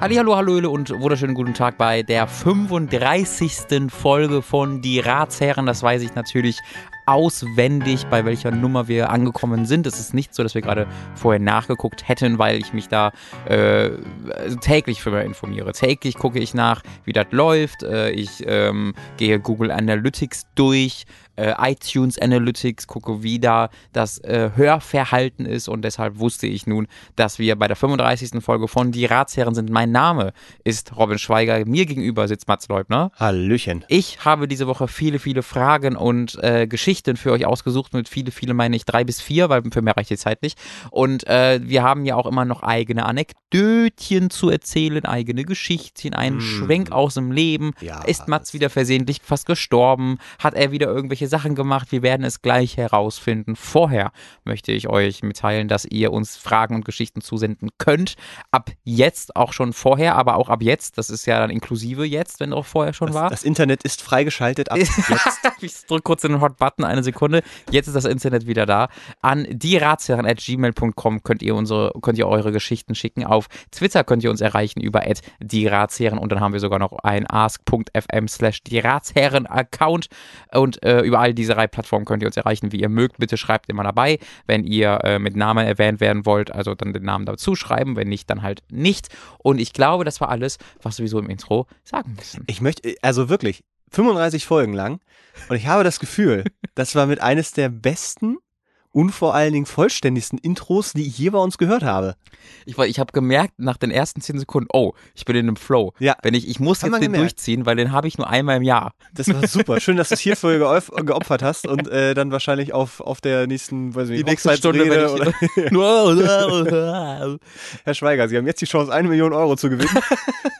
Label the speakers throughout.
Speaker 1: Hallo, Hallöle und wunderschönen guten Tag bei der 35. Folge von Die Ratsherren. Das weiß ich natürlich auswendig, bei welcher Nummer wir angekommen sind. Es ist nicht so, dass wir gerade vorher nachgeguckt hätten, weil ich mich da äh, täglich für informiere. Täglich gucke ich nach, wie das läuft. Äh, ich ähm, gehe Google Analytics durch, äh, iTunes Analytics, gucke, wie da das äh, Hörverhalten ist und deshalb wusste ich nun, dass wir bei der 35. Folge von Die Ratsherren sind. Mein Name ist Robin Schweiger. Mir gegenüber sitzt Mats Leubner.
Speaker 2: Hallöchen.
Speaker 1: Ich habe diese Woche viele, viele Fragen und äh, Geschichten für euch ausgesucht. Mit viele, viele meine ich drei bis vier, weil für mehr reicht die Zeit nicht. Und äh, wir haben ja auch immer noch eigene Anekdötchen zu erzählen, eigene Geschichtchen, einen mm. Schwenk aus dem Leben. Ja, ist Mats wieder versehentlich fast gestorben? Hat er wieder irgendwelche Sachen gemacht. Wir werden es gleich herausfinden. Vorher möchte ich euch mitteilen, dass ihr uns Fragen und Geschichten zusenden könnt. Ab jetzt, auch schon vorher, aber auch ab jetzt. Das ist ja dann inklusive jetzt, wenn auch vorher schon
Speaker 2: das,
Speaker 1: war.
Speaker 2: Das Internet ist freigeschaltet ab jetzt.
Speaker 1: ich drücke kurz den Hot Button, eine Sekunde. Jetzt ist das Internet wieder da. An dieratsherren.gmail.com könnt ihr unsere, könnt ihr eure Geschichten schicken. Auf Twitter könnt ihr uns erreichen über dieratsherren und dann haben wir sogar noch ein ask.fm slash dieratsherren Account und äh, über all diese drei Plattformen könnt ihr uns erreichen, wie ihr mögt. Bitte schreibt immer dabei, wenn ihr äh, mit Namen erwähnt werden wollt, also dann den Namen dazu schreiben, wenn nicht, dann halt nicht. Und ich glaube, das war alles, was wir so im Intro sagen müssen.
Speaker 2: Ich möchte, also wirklich, 35 Folgen lang. Und ich habe das Gefühl, das war mit eines der besten und vor allen Dingen vollständigsten Intros, die ich je bei uns gehört habe.
Speaker 1: Ich, ich habe gemerkt nach den ersten zehn Sekunden, oh, ich bin in einem Flow. Ja. Wenn ich, ich muss jetzt den gemerkt. durchziehen, weil den habe ich nur einmal im Jahr.
Speaker 2: Das war super. Schön, dass du es hierfür geopfert hast und äh, dann wahrscheinlich auf, auf der nächsten, weiß ich nicht,
Speaker 1: die nächste Stunde oder
Speaker 2: Herr Schweiger, Sie haben jetzt die Chance, eine Million Euro zu gewinnen,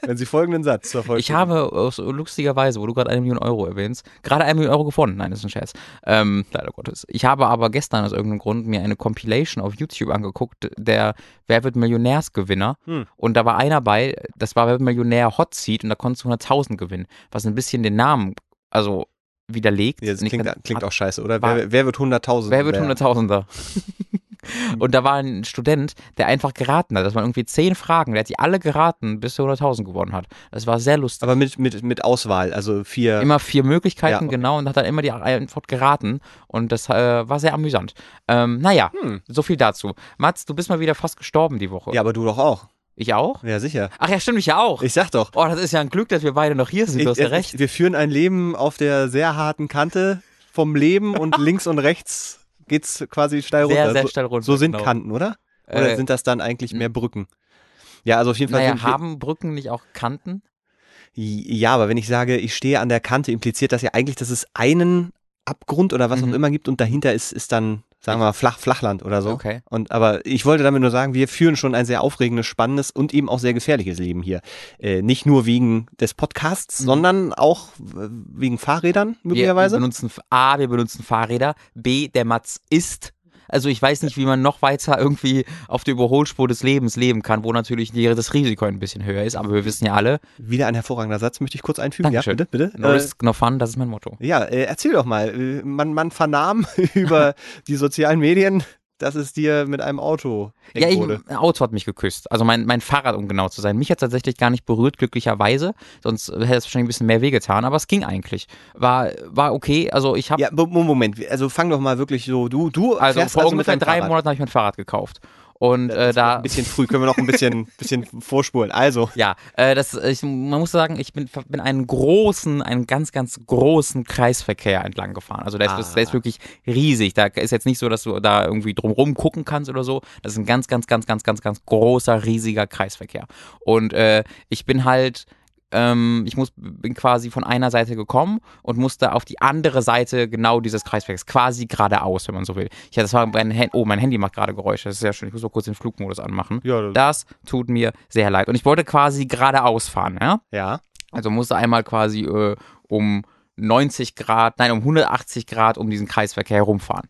Speaker 2: wenn Sie folgenden Satz
Speaker 1: zur Ich habe lustigerweise, wo du gerade eine Million Euro erwähnst, gerade eine Million Euro gefunden. Nein, das ist ein Scherz. Ähm, leider Gottes. Ich habe aber gestern, also irgendeinem Grund mir eine Compilation auf YouTube angeguckt, der Wer wird Millionärsgewinner. Hm. Und da war einer bei, das war Wer wird Millionär Hot Seat und da konntest du 100.000 gewinnen, was ein bisschen den Namen, also widerlegt.
Speaker 2: Ja, das klingt, klingt auch scheiße, oder? Wer, wer wird 100.000?
Speaker 1: Wer wird 100.000er? Und da war ein Student, der einfach geraten hat. Das waren irgendwie zehn Fragen. Der hat die alle geraten, bis er 100.000 gewonnen hat. Das war sehr lustig.
Speaker 2: Aber mit, mit, mit Auswahl, also vier.
Speaker 1: Immer vier Möglichkeiten, ja, okay. genau. Und hat dann immer die Antwort geraten. Und das äh, war sehr amüsant. Ähm, naja, hm. so viel dazu. Mats, du bist mal wieder fast gestorben die Woche.
Speaker 2: Ja, aber du doch auch.
Speaker 1: Ich auch?
Speaker 2: Ja, sicher.
Speaker 1: Ach ja, stimmt, ich ja auch.
Speaker 2: Ich sag doch.
Speaker 1: Oh, das ist ja ein Glück, dass wir beide noch hier sind. Du hast ja recht.
Speaker 2: Wir führen ein Leben auf der sehr harten Kante vom Leben und links und rechts geht's quasi steil
Speaker 1: sehr,
Speaker 2: runter.
Speaker 1: Sehr steil runter.
Speaker 2: So, so sind genau. Kanten, oder? Oder äh, sind das dann eigentlich mehr Brücken? Ja, also auf jeden Fall.
Speaker 1: Naja, haben Brücken nicht auch Kanten?
Speaker 2: Ja, aber wenn ich sage, ich stehe an der Kante, impliziert das ja eigentlich, dass es einen Abgrund oder was mhm. auch immer gibt und dahinter ist, ist dann sagen wir mal Flach, Flachland oder so.
Speaker 1: Okay.
Speaker 2: Und aber ich wollte damit nur sagen, wir führen schon ein sehr aufregendes, spannendes und eben auch sehr gefährliches Leben hier. Äh, nicht nur wegen des Podcasts, mhm. sondern auch wegen Fahrrädern möglicherweise.
Speaker 1: Wir benutzen A, wir benutzen Fahrräder. B, der Matz ist also ich weiß nicht, wie man noch weiter irgendwie auf der Überholspur des Lebens leben kann, wo natürlich das Risiko ein bisschen höher ist, aber wir wissen ja alle.
Speaker 2: Wieder ein hervorragender Satz, möchte ich kurz einfügen.
Speaker 1: Dankeschön.
Speaker 2: Ja, bitte, bitte.
Speaker 1: No risk, no fun, das ist mein Motto.
Speaker 2: Ja, äh, erzähl doch mal. Äh, man, man vernahm über die sozialen Medien, dass es dir mit einem Auto
Speaker 1: ja, ich, ein Auto hat mich geküsst. Also mein, mein Fahrrad, um genau zu sein. Mich hat tatsächlich gar nicht berührt, glücklicherweise. Sonst hätte es wahrscheinlich ein bisschen mehr wehgetan, aber es ging eigentlich. War, war okay. Also ich habe.
Speaker 2: Ja, Moment, also fang doch mal wirklich so. Du, du
Speaker 1: also vor also ungefähr drei Monaten habe ich mein Fahrrad gekauft. Und äh, da
Speaker 2: ein bisschen früh können wir noch ein bisschen bisschen vorspulen. Also
Speaker 1: ja, äh, das ich, man muss sagen, ich bin bin einen großen, einen ganz ganz großen Kreisverkehr entlang gefahren. Also der ist, ah. der ist wirklich riesig. Da ist jetzt nicht so, dass du da irgendwie drumrum gucken kannst oder so. Das ist ein ganz ganz ganz ganz ganz ganz großer riesiger Kreisverkehr. Und äh, ich bin halt ähm, ich muss, bin quasi von einer Seite gekommen und musste auf die andere Seite genau dieses Kreisverkehrs, quasi geradeaus, wenn man so will. Ich hatte das war mein Handy, oh, mein Handy macht gerade Geräusche, das ist sehr schön. Ich muss mal kurz den Flugmodus anmachen. Ja, das, das tut mir sehr leid. Und ich wollte quasi geradeaus fahren, ja?
Speaker 2: Ja.
Speaker 1: Also musste einmal quasi äh, um 90 Grad, nein, um 180 Grad um diesen Kreisverkehr herumfahren.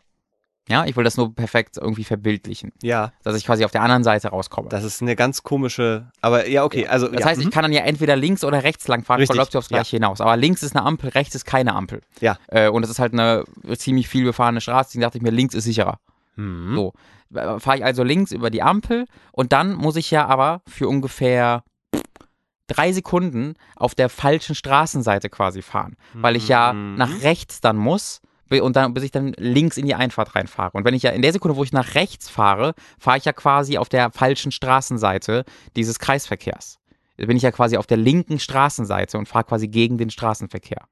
Speaker 1: Ja, ich will das nur perfekt irgendwie verbildlichen.
Speaker 2: Ja.
Speaker 1: Dass ich quasi auf der anderen Seite rauskomme.
Speaker 2: Das ist eine ganz komische, aber ja, okay. Also,
Speaker 1: das
Speaker 2: ja.
Speaker 1: heißt, ich mhm. kann dann ja entweder links oder rechts lang fahren, Richtig. läuft aufs Gleiche ja. hinaus. Aber links ist eine Ampel, rechts ist keine Ampel.
Speaker 2: Ja.
Speaker 1: Äh, und das ist halt eine ziemlich viel befahrene Straße. Deswegen dachte ich mir, links ist sicherer.
Speaker 2: Mhm.
Speaker 1: So. Fahre ich also links über die Ampel und dann muss ich ja aber für ungefähr drei Sekunden auf der falschen Straßenseite quasi fahren, weil ich ja
Speaker 2: Mhm.
Speaker 1: nach rechts dann muss und dann, bis ich dann links in die Einfahrt reinfahre. Und wenn ich ja in der Sekunde, wo ich nach rechts fahre, fahre ich ja quasi auf der falschen Straßenseite dieses Kreisverkehrs. Bin ich ja quasi auf der linken Straßenseite und fahre quasi gegen den Straßenverkehr.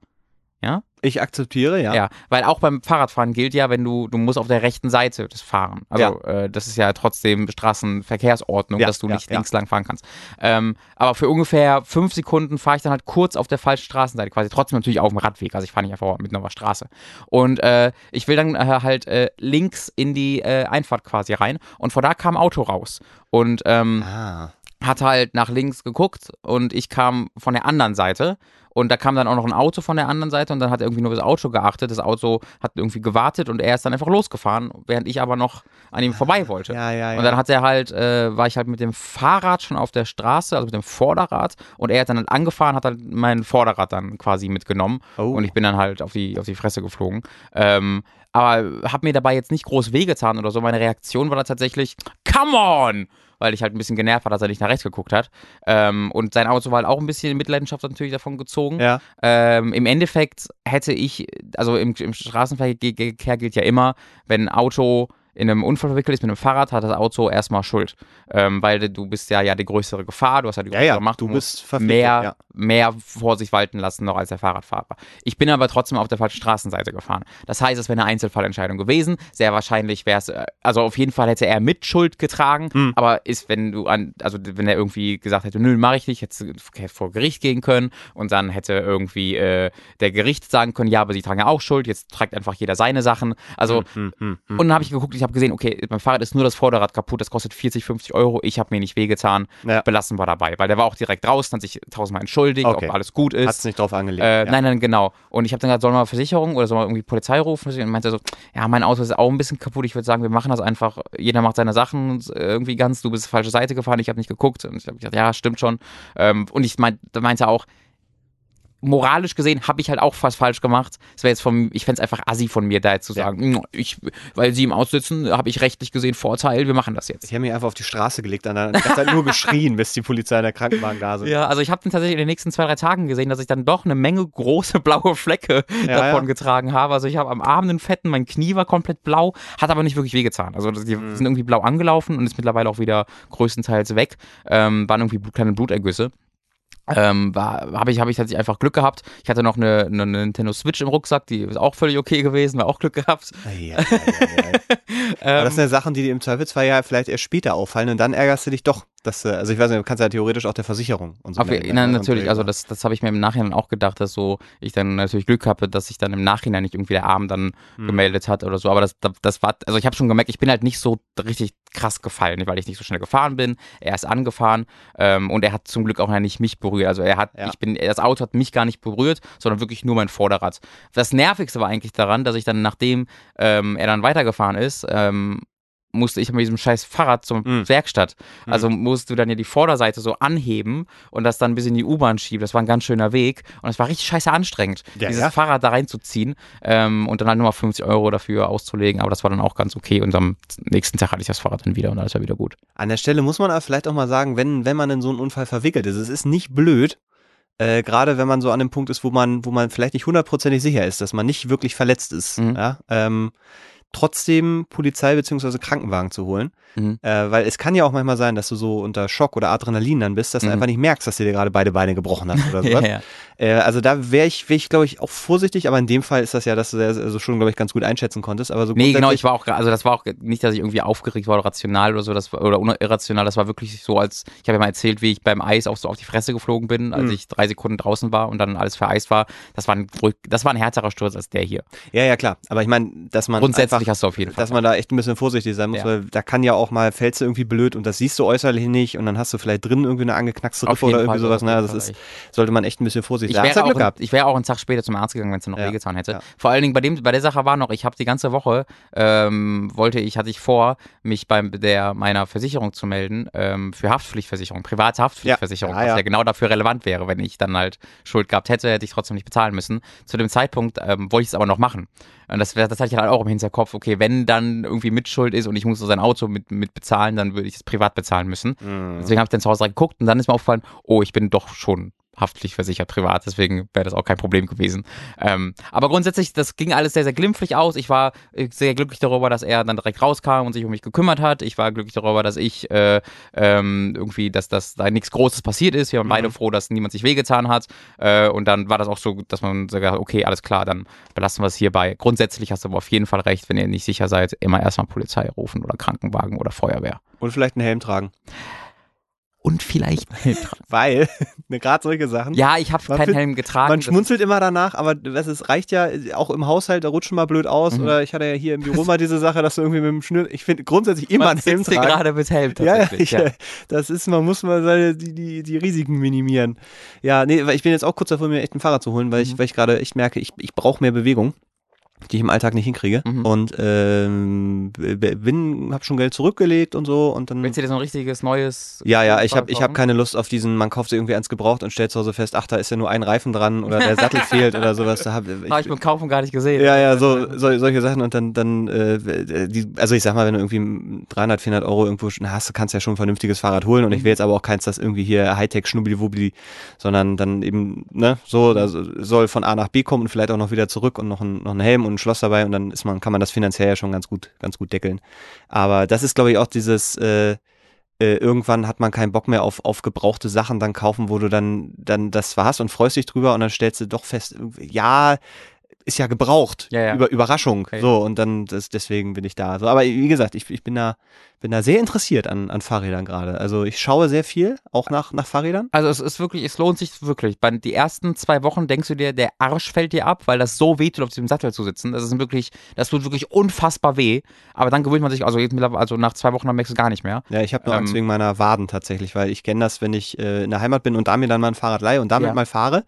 Speaker 2: Ich akzeptiere, ja.
Speaker 1: Ja. weil auch beim Fahrradfahren gilt ja, wenn du, du musst auf der rechten Seite des fahren. Also äh, das ist ja trotzdem Straßenverkehrsordnung,
Speaker 2: Ja,
Speaker 1: dass du
Speaker 2: ja,
Speaker 1: nicht
Speaker 2: ja.
Speaker 1: links lang fahren kannst. Ähm, aber für ungefähr fünf Sekunden fahre ich dann halt kurz auf der falschen Straßenseite, quasi trotzdem natürlich auf dem Radweg. Also ich fahre nicht einfach mitten auf der Straße. Und äh, ich will dann äh, halt äh, links in die äh, Einfahrt quasi rein und von da kam ein Auto raus. Und ähm,
Speaker 2: Ah.
Speaker 1: Hat halt nach links geguckt und ich kam von der anderen Seite und da kam dann auch noch ein Auto von der anderen Seite und dann hat er irgendwie nur das Auto geachtet. Das Auto hat irgendwie gewartet und er ist dann einfach losgefahren, während ich aber noch an ihm vorbei wollte.
Speaker 2: Ja, ja, ja.
Speaker 1: Und dann hat er halt, äh, war ich halt mit dem Fahrrad schon auf der Straße, also mit dem Vorderrad und er hat dann halt angefahren, hat dann mein Vorderrad dann quasi mitgenommen
Speaker 2: oh.
Speaker 1: und ich bin dann halt auf die, auf die Fresse geflogen. Ähm, aber habe mir dabei jetzt nicht groß wehgetan oder so. Meine Reaktion war da tatsächlich, come on! Weil ich halt ein bisschen genervt war, dass er nicht nach rechts geguckt hat. Ähm, und sein Auto war halt auch ein bisschen in Mitleidenschaft natürlich davon gezogen.
Speaker 2: ja.
Speaker 1: Ähm, Im Endeffekt hätte ich, also im, im Straßenverkehr gilt ja immer, wenn ein Auto in einem Unfall verwickelt ist mit einem Fahrrad, hat das Auto erstmal Schuld. Ähm, weil du bist ja ja die größere Gefahr, du hast ja die
Speaker 2: Ja,
Speaker 1: größere
Speaker 2: ja,
Speaker 1: Macht,
Speaker 2: du
Speaker 1: musst mehr,
Speaker 2: ja.
Speaker 1: mehr Vorsicht walten lassen noch als der Fahrradfahrer. Ich bin aber trotzdem auf der falschen Straßenseite gefahren. Das heißt, es wäre eine Einzelfallentscheidung gewesen. Sehr wahrscheinlich wäre es, äh, also auf jeden Fall hätte er mit Schuld getragen,
Speaker 2: Hm.
Speaker 1: aber ist, wenn du an, also wenn er irgendwie gesagt hätte, nö, mache ich nicht, hätte vor Gericht gehen können und dann hätte irgendwie äh, der Gericht sagen können, ja, aber sie tragen ja auch Schuld, jetzt tragt einfach jeder seine Sachen. Also
Speaker 2: Hm, hm, hm.
Speaker 1: und dann habe ich geguckt, ich habe gesehen, okay, beim Fahrrad ist nur das Vorderrad kaputt, das kostet 40, 50 Euro. Ich habe mir nicht wehgetan,
Speaker 2: Ja.
Speaker 1: belassen wir dabei. Weil der war auch direkt draußen, hat sich tausendmal entschuldigt,
Speaker 2: Okay.
Speaker 1: ob alles gut ist.
Speaker 2: Hat's nicht drauf angelegt.
Speaker 1: Äh,
Speaker 2: ja.
Speaker 1: Nein, nein, genau. Und ich habe dann gesagt, sollen wir Versicherung oder sollen wir irgendwie Polizei rufen? Und meinte so, ja, mein Auto ist auch ein bisschen kaputt. Ich würde sagen, wir machen das einfach. Jeder macht seine Sachen irgendwie ganz. Du bist falsche Seite gefahren, ich habe nicht geguckt. Und ich habe gesagt, ja, stimmt schon. Ähm, und ich mein, da meinte auch, moralisch gesehen habe ich halt auch fast falsch gemacht. Es wäre jetzt vom, ich fände es einfach assi von mir, da jetzt zu
Speaker 2: Ja.
Speaker 1: sagen, "Mm, ich, weil sie im Aussitzen, habe ich rechtlich gesehen Vorteil, wir machen das jetzt.
Speaker 2: Ich habe mich einfach auf die Straße gelegt und dann Zeit nur geschrien, bis die Polizei in der Krankenwagen da sind.
Speaker 1: Ja, also ich habe dann tatsächlich in den nächsten zwei, drei Tagen gesehen, dass ich dann doch eine Menge große blaue Flecke
Speaker 2: Ja,
Speaker 1: davon
Speaker 2: ja.
Speaker 1: getragen habe. Also ich habe am Arm einen fetten, mein Knie war komplett blau, hat aber nicht wirklich wehgetan. Also die
Speaker 2: Mhm.
Speaker 1: sind irgendwie blau angelaufen und ist mittlerweile auch wieder größtenteils weg. Ähm, waren irgendwie kleine Blutergüsse. Ähm, war, habe ich, habe ich tatsächlich einfach Glück gehabt. Ich hatte noch eine, eine Nintendo Switch im Rucksack, die ist auch völlig okay gewesen, war auch Glück gehabt.
Speaker 2: Ja, ja, ja, ja. Aber das sind ja Sachen, die dir im Zweifelsfall ja vielleicht erst später auffallen und dann ärgerst du dich doch. Dass, äh, also ich weiß nicht, du kannst ja theoretisch auch der Versicherung und so.
Speaker 1: Auf,
Speaker 2: ne?
Speaker 1: natürlich,
Speaker 2: Und, äh,
Speaker 1: also das, das habe ich mir im Nachhinein auch gedacht, dass so ich dann natürlich Glück habe, dass sich dann im Nachhinein nicht irgendwie der Arm dann
Speaker 2: Hm.
Speaker 1: gemeldet hat oder so. Aber das, das, das war, also ich habe schon gemerkt, ich bin halt nicht so richtig krass gefallen, weil ich nicht so schnell gefahren bin. Er ist angefahren ähm, und er hat zum Glück auch nicht mich berührt. Also er hat,
Speaker 2: Ja.
Speaker 1: ich bin, das Auto hat mich gar nicht berührt, sondern wirklich nur mein Vorderrad. Das Nervigste war eigentlich daran, dass ich dann, nachdem ähm, er dann weitergefahren ist, ähm, musste ich mit diesem scheiß Fahrrad zur
Speaker 2: Mhm.
Speaker 1: Werkstatt. Also musst du dann ja die Vorderseite so anheben und das dann bis in die U-Bahn schieben. Das war ein ganz schöner Weg und es war richtig scheiße anstrengend,
Speaker 2: Ja,
Speaker 1: dieses
Speaker 2: ja.
Speaker 1: Fahrrad da reinzuziehen ähm, und dann halt nochmal 50 Euro dafür auszulegen. Aber das war dann auch ganz okay und am nächsten Tag hatte ich das Fahrrad dann wieder und alles war wieder gut.
Speaker 2: An der Stelle muss man aber vielleicht auch mal sagen, wenn, wenn man in so einen Unfall verwickelt ist, es ist nicht blöd, äh, gerade wenn man so an dem Punkt ist, wo man, wo man vielleicht nicht hundertprozentig sicher ist, dass man nicht wirklich verletzt ist,
Speaker 1: Mhm.
Speaker 2: ja, ähm, trotzdem Polizei bzw. Krankenwagen zu holen.
Speaker 1: Mhm.
Speaker 2: Äh, weil es kann ja auch manchmal sein, dass du so unter Schock oder Adrenalin dann bist, dass du
Speaker 1: Mhm.
Speaker 2: einfach nicht merkst, dass du dir gerade beide Beine gebrochen hast oder sowas.
Speaker 1: ja.
Speaker 2: Äh, also da wäre ich, wär ich glaube ich, auch vorsichtig, aber in dem Fall ist das ja, dass du das also schon, glaube ich, ganz gut einschätzen konntest. Aber so
Speaker 1: Nee, genau, ich war auch, also das war auch nicht, dass ich irgendwie aufgeregt war oder rational oder so, das war, oder irrational, das war wirklich so, als, ich habe ja mal erzählt, wie ich beim Eis auch so auf die Fresse geflogen bin, als
Speaker 2: Mhm.
Speaker 1: ich drei Sekunden draußen war und dann alles vereist war. Das war ein, das war ein härterer Sturz als der hier.
Speaker 2: Ja, ja, klar. Aber ich meine, dass man
Speaker 1: Grundsätzlich
Speaker 2: einfach,
Speaker 1: hast du auf jeden Fall.
Speaker 2: dass man da echt ein bisschen vorsichtig sein muss,
Speaker 1: Ja.
Speaker 2: weil da kann ja auch mal fällst du irgendwie blöd und das siehst du äußerlich nicht und dann hast du vielleicht drin irgendwie eine angeknackste Rippe oder irgendwie
Speaker 1: Fall,
Speaker 2: sowas.
Speaker 1: auf
Speaker 2: Ne?
Speaker 1: jeden
Speaker 2: Das ist, sollte man echt ein bisschen vorsichtig
Speaker 1: Ich
Speaker 2: sein. Hast
Speaker 1: wäre,
Speaker 2: du Glück
Speaker 1: auch, ich wäre auch einen Tag später zum Arzt gegangen, wenn es noch
Speaker 2: Ja.
Speaker 1: wehgetan hätte.
Speaker 2: Ja.
Speaker 1: Vor allen Dingen bei, dem, bei der Sache war noch, ich habe die ganze Woche, ähm, wollte ich, hatte ich vor, mich bei der, meiner Versicherung zu melden, ähm, für Haftpflichtversicherung, private Haftpflichtversicherung, was ja genau dafür relevant wäre. Wenn ich dann halt Schuld gehabt hätte, hätte ich trotzdem nicht bezahlen müssen. Zu dem Zeitpunkt ähm, wollte ich es aber noch machen. Und das, das hatte ich halt auch im Hinterkopf. Kopf, okay, wenn dann irgendwie Mitschuld ist und ich muss so sein Auto mit, mit bezahlen, dann würde ich es privat bezahlen müssen.
Speaker 2: Mhm.
Speaker 1: Deswegen habe ich dann zu Hause geguckt und dann ist mir aufgefallen, oh, ich bin doch schon haftpflichtversichert privat, deswegen wäre das auch kein Problem gewesen. Ähm, aber grundsätzlich, das ging alles sehr, sehr glimpflich aus. Ich war äh, sehr glücklich darüber, dass er dann direkt rauskam und sich um mich gekümmert hat. Ich war glücklich darüber, dass ich äh, ähm, irgendwie, dass, dass da nichts Großes passiert ist. Wir waren
Speaker 2: Mhm.
Speaker 1: beide froh, dass niemand sich wehgetan hat. Äh, und dann war das auch so, dass man sagt, okay, alles klar, dann belassen wir es hierbei. Grundsätzlich hast du aber auf jeden Fall recht, wenn ihr nicht sicher seid, immer erstmal Polizei rufen oder Krankenwagen oder Feuerwehr.
Speaker 2: Und vielleicht einen Helm tragen.
Speaker 1: Und vielleicht einen Helm tragen.
Speaker 2: Weil, ne, gerade solche Sachen.
Speaker 1: Ja, ich habe keinen
Speaker 2: find-
Speaker 1: Helm getragen.
Speaker 2: Man schmunzelt immer danach, aber das ist, reicht ja auch im Haushalt, da rutschen mal blöd aus.
Speaker 1: Mhm.
Speaker 2: Oder ich hatte ja hier im Büro mal diese Sache, dass du irgendwie mit dem Schnür. Ich finde grundsätzlich immer
Speaker 1: man
Speaker 2: einen Helm tragen.
Speaker 1: gerade mit Helm
Speaker 2: Ja, ja,
Speaker 1: tatsächlich.
Speaker 2: ich, äh, das ist, man muss mal seine, die, die, die Risiken minimieren. Ja, nee, weil ich bin jetzt auch kurz davor, mir echt ein Fahrrad zu holen, weil ich,
Speaker 1: Mhm.
Speaker 2: weil ich gerade echt merke, ich, ich brauche mehr Bewegung, die ich im Alltag nicht hinkriege.
Speaker 1: Mhm.
Speaker 2: Und ähm, bin, habe schon Geld zurückgelegt und so und dann.
Speaker 1: Willst du dir so ein richtiges neues
Speaker 2: Ja, ja, ich habe ich hab keine Lust auf diesen, man kauft sich irgendwie eins gebraucht und stellt zu Hause fest, ach, da ist ja nur ein Reifen dran oder der Sattel fehlt oder sowas. Da hab,
Speaker 1: Habe ich beim Kaufen gar nicht gesehen.
Speaker 2: ja, ja, so, so solche Sachen und dann, dann, äh, die, also ich sag mal, wenn du irgendwie 300, 400 Euro irgendwo hast, kannst du ja schon ein vernünftiges Fahrrad holen und ich will jetzt aber auch keins, das irgendwie hier Hightech schnubbeli sondern dann eben, ne, so, da soll von A nach B kommen und vielleicht auch noch wieder zurück und noch ein, noch ein Helm und ein Schloss dabei und dann ist man, kann man das finanziell ja schon ganz gut, ganz gut deckeln. Aber das ist, glaube ich, auch dieses, äh, äh, irgendwann hat man keinen Bock mehr auf, auf gebrauchte Sachen dann kaufen, wo du dann, dann das hast und freust dich drüber und dann stellst du doch fest, ja, ist ja gebraucht.
Speaker 1: Ja, ja.
Speaker 2: Über Überraschung.
Speaker 1: Okay.
Speaker 2: So, und dann, das, deswegen bin ich da. So, aber wie gesagt, ich, ich bin da, bin da sehr interessiert an, an Fahrrädern gerade. Also ich schaue sehr viel, auch nach, nach Fahrrädern.
Speaker 1: Also es ist wirklich, es lohnt sich wirklich. Bei die ersten zwei Wochen denkst du dir, der Arsch fällt dir ab, weil das so weh tut, auf diesem Sattel zu sitzen. Das ist wirklich, das tut wirklich unfassbar weh. Aber dann gewöhnt man sich, also, jetzt also nach zwei Wochen dann merkst du gar nicht mehr.
Speaker 2: Ja, ich habe nur Angst
Speaker 1: Ähm,
Speaker 2: wegen meiner Waden tatsächlich, weil ich kenne das, wenn ich äh, in der Heimat bin und da mir dann mal ein Fahrrad leihe und damit
Speaker 1: Ja.
Speaker 2: mal fahre.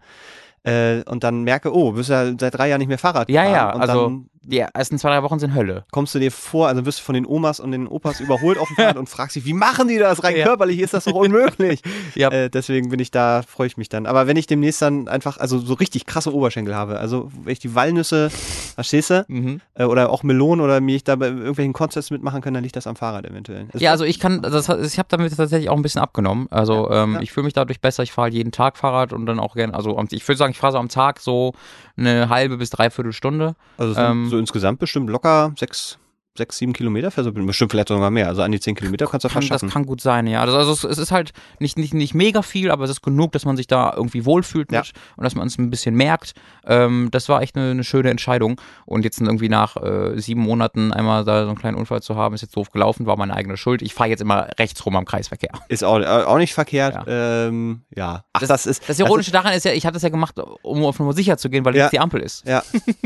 Speaker 2: Äh, und dann merke, oh, du bist ja seit drei Jahren nicht mehr Fahrrad
Speaker 1: Ja,
Speaker 2: gefahren.
Speaker 1: ja,
Speaker 2: und
Speaker 1: also
Speaker 2: dann
Speaker 1: die ersten zwei, drei Wochen sind Hölle.
Speaker 2: kommst du dir vor, also wirst du von den Omas und den Opas überholt auf dem Fahrrad und fragst dich, wie machen die das? Rein
Speaker 1: Ja.
Speaker 2: körperlich ist das doch unmöglich.
Speaker 1: Ja.
Speaker 2: äh, deswegen bin ich da, freue ich mich dann. Aber wenn ich demnächst dann einfach, also so richtig krasse Oberschenkel habe, also wenn ich die Walnüsse, verstehst du?
Speaker 1: Mhm.
Speaker 2: Äh, oder auch Melonen oder mir ich da bei irgendwelchen Contests mitmachen kann, dann liegt das am Fahrrad eventuell. Das-
Speaker 1: Ja, also ich kann, das, ich habe damit tatsächlich auch ein bisschen abgenommen. Also ähm,
Speaker 2: ja.
Speaker 1: ich fühle mich dadurch besser. Ich fahre halt jeden Tag Fahrrad und dann auch gerne, also ich würde sagen, ich fahre so am Tag so eine halbe bis dreiviertel Stunde.
Speaker 2: Also so,
Speaker 1: ähm,
Speaker 2: so insgesamt bestimmt locker sechs, sechs, sieben Kilometer, also bestimmt vielleicht sogar mehr. Also an die zehn Kilometer kannst du
Speaker 1: Kann,
Speaker 2: fast
Speaker 1: das
Speaker 2: schaffen.
Speaker 1: kann gut sein, ja. Also, also es, es ist halt nicht, nicht, nicht mega viel, aber es ist genug, dass man sich da irgendwie wohlfühlt
Speaker 2: Ja.
Speaker 1: mit und dass man es ein bisschen merkt. Ähm, das war echt eine, eine schöne Entscheidung. Und jetzt irgendwie nach äh, sieben Monaten einmal da so einen kleinen Unfall zu haben, ist jetzt doof gelaufen, war meine eigene Schuld. Ich fahre jetzt immer rechts rum am Kreisverkehr.
Speaker 2: Ist auch, auch nicht verkehrt. Ja. Ähm, ja. Ach, das, ist.
Speaker 1: Das Ironische daran ist ja, ich habe das ja gemacht, um auf Nummer sicher zu gehen, weil
Speaker 2: Ja.
Speaker 1: jetzt die Ampel ist.
Speaker 2: Ja,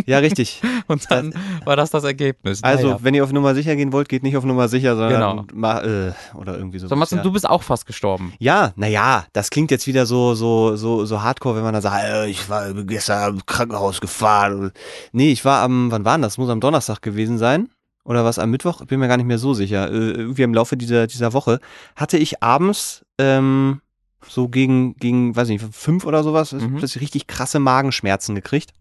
Speaker 2: ja, richtig.
Speaker 1: Und dann war das das Ergebnis.
Speaker 2: Also,
Speaker 1: Naja.
Speaker 2: wenn ihr auf Nummer sicher gehen wollt, geht nicht auf Nummer sicher, sondern
Speaker 1: Genau.
Speaker 2: ma, äh, oder irgendwie so.
Speaker 1: So, Marcel,
Speaker 2: ja.
Speaker 1: du bist auch fast gestorben.
Speaker 2: Ja, naja, das klingt jetzt wieder so, so, so, so hardcore, wenn man da sagt, äh, ich war gestern im Krankenhaus gefahren. Nee, ich war am, wann war denn das? Muss am Donnerstag gewesen sein. Oder was am Mittwoch? Bin mir gar nicht mehr so sicher. Äh, irgendwie im Laufe dieser, dieser Woche hatte ich abends, ähm, so gegen, gegen, weiß ich nicht, fünf oder sowas,
Speaker 1: Mhm.
Speaker 2: plötzlich richtig krasse Magenschmerzen gekriegt.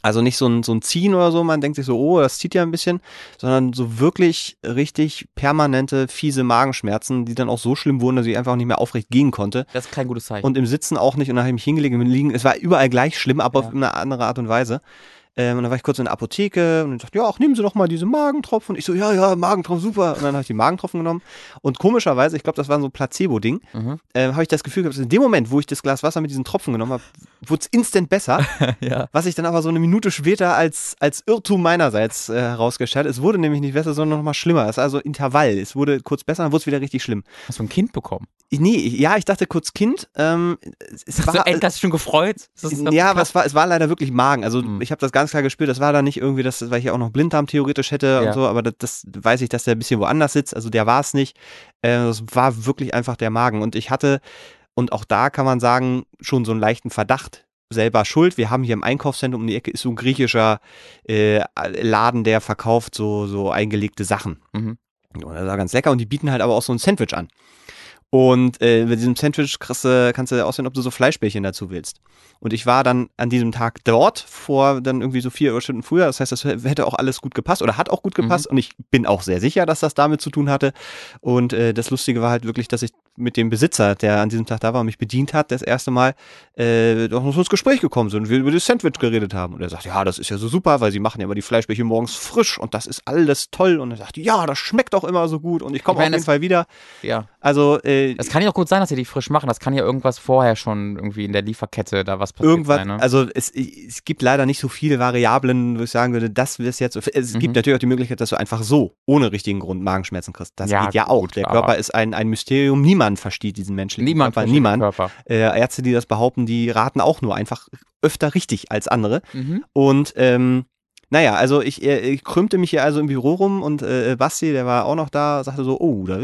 Speaker 2: Also nicht so ein, so ein Ziehen oder so, man denkt sich so, oh, das zieht ja ein bisschen, sondern so wirklich richtig permanente, fiese Magenschmerzen, die dann auch so schlimm wurden, dass ich einfach nicht mehr aufrecht gehen konnte.
Speaker 1: Das ist kein gutes Zeichen.
Speaker 2: Und im Sitzen auch nicht und ich mich hingelegt und liegen. Es war überall gleich schlimm, aber
Speaker 1: Ja.
Speaker 2: auf eine andere Art und Weise. Ähm, und dann war ich kurz in der Apotheke und dann sagte, ja, ach, nehmen Sie doch mal diese Magentropfen. Ich so, ja, ja, Magentropfen, super. Und dann habe ich die Magentropfen genommen. Und komischerweise, ich glaube, das war so ein Placebo-Ding,
Speaker 1: mhm.
Speaker 2: ähm, habe ich das Gefühl gehabt, dass in dem Moment, wo ich das Glas Wasser mit diesen Tropfen genommen habe, wurde es instant besser.
Speaker 1: ja.
Speaker 2: Was ich dann aber so eine Minute später als, als Irrtum meinerseits äh, herausgestellt. Es wurde nämlich nicht besser, sondern noch mal schlimmer. Es ist also Intervall. Es wurde kurz besser, dann wurde es wieder richtig schlimm.
Speaker 1: Hast du ein Kind bekommen?
Speaker 2: Nee, ja, ich dachte kurz Kind. Ähm, es
Speaker 1: Hast du endlich hast du schon gefreut? Das
Speaker 2: ja, aber es war, es war leider wirklich Magen. Also
Speaker 1: Mhm.
Speaker 2: ich habe das ganz klar gespürt. Das war da nicht irgendwie, das, weil ich ja auch noch Blinddarm theoretisch hätte
Speaker 1: Ja.
Speaker 2: und so, aber das, das weiß ich, dass der ein bisschen woanders sitzt. Also der war es nicht. Äh, Es war wirklich einfach der Magen. Und ich hatte, und auch da kann man sagen, schon so einen leichten Verdacht. Selber schuld. Wir haben hier im Einkaufszentrum um die Ecke ist so ein griechischer äh, Laden, der verkauft so, so eingelegte Sachen.
Speaker 1: Mhm.
Speaker 2: Und das war ganz lecker und die bieten halt aber auch so ein Sandwich an. Und äh, mit diesem Sandwich kriegst du, kannst du aussehen, ob du so Fleischbällchen dazu willst. Und ich war dann an diesem Tag dort vor dann irgendwie so vier Stunden früher. Das heißt, das hätte auch alles gut gepasst oder hat auch gut gepasst.
Speaker 1: Mhm.
Speaker 2: Und ich bin auch sehr sicher, dass das damit zu tun hatte. Und äh, das Lustige war halt wirklich, dass ich mit dem Besitzer, der an diesem Tag da war und mich bedient hat, das erste Mal äh, doch noch so ins Gespräch gekommen sind und wir über das Sandwich geredet haben. Und er sagt, ja, das ist ja so super, weil sie machen ja immer die Fleischbällchen morgens frisch und das ist alles toll. Und er sagt, ja, das schmeckt auch immer so gut und ich komme auf jeden Fall wieder.
Speaker 1: Ja.
Speaker 2: Also äh,
Speaker 1: Das kann ja auch gut sein, dass sie die frisch machen. Das kann ja irgendwas vorher schon irgendwie in der Lieferkette da was passiert
Speaker 2: irgendwas,
Speaker 1: sein. Ne?
Speaker 2: also es, es gibt leider nicht so viele Variablen, wo ich sagen würde, das ist jetzt, es
Speaker 1: Mhm.
Speaker 2: gibt natürlich auch die Möglichkeit, dass du einfach so, ohne richtigen Grund Magenschmerzen kriegst. Das
Speaker 1: Ja,
Speaker 2: geht ja auch.
Speaker 1: gut,
Speaker 2: Der Körper ist ein, ein Mysterium. Niemand versteht diesen menschlichen
Speaker 1: Niemand
Speaker 2: Körper.
Speaker 1: versteht
Speaker 2: Niemand.
Speaker 1: den Körper.
Speaker 2: Äh, Ärzte, die das behaupten, die raten auch nur einfach öfter richtig als andere.
Speaker 1: Mhm.
Speaker 2: Und ähm, naja, also ich, äh, ich krümmte mich hier also im Büro rum und äh, Basti, der war auch noch da, sagte so, oh, da,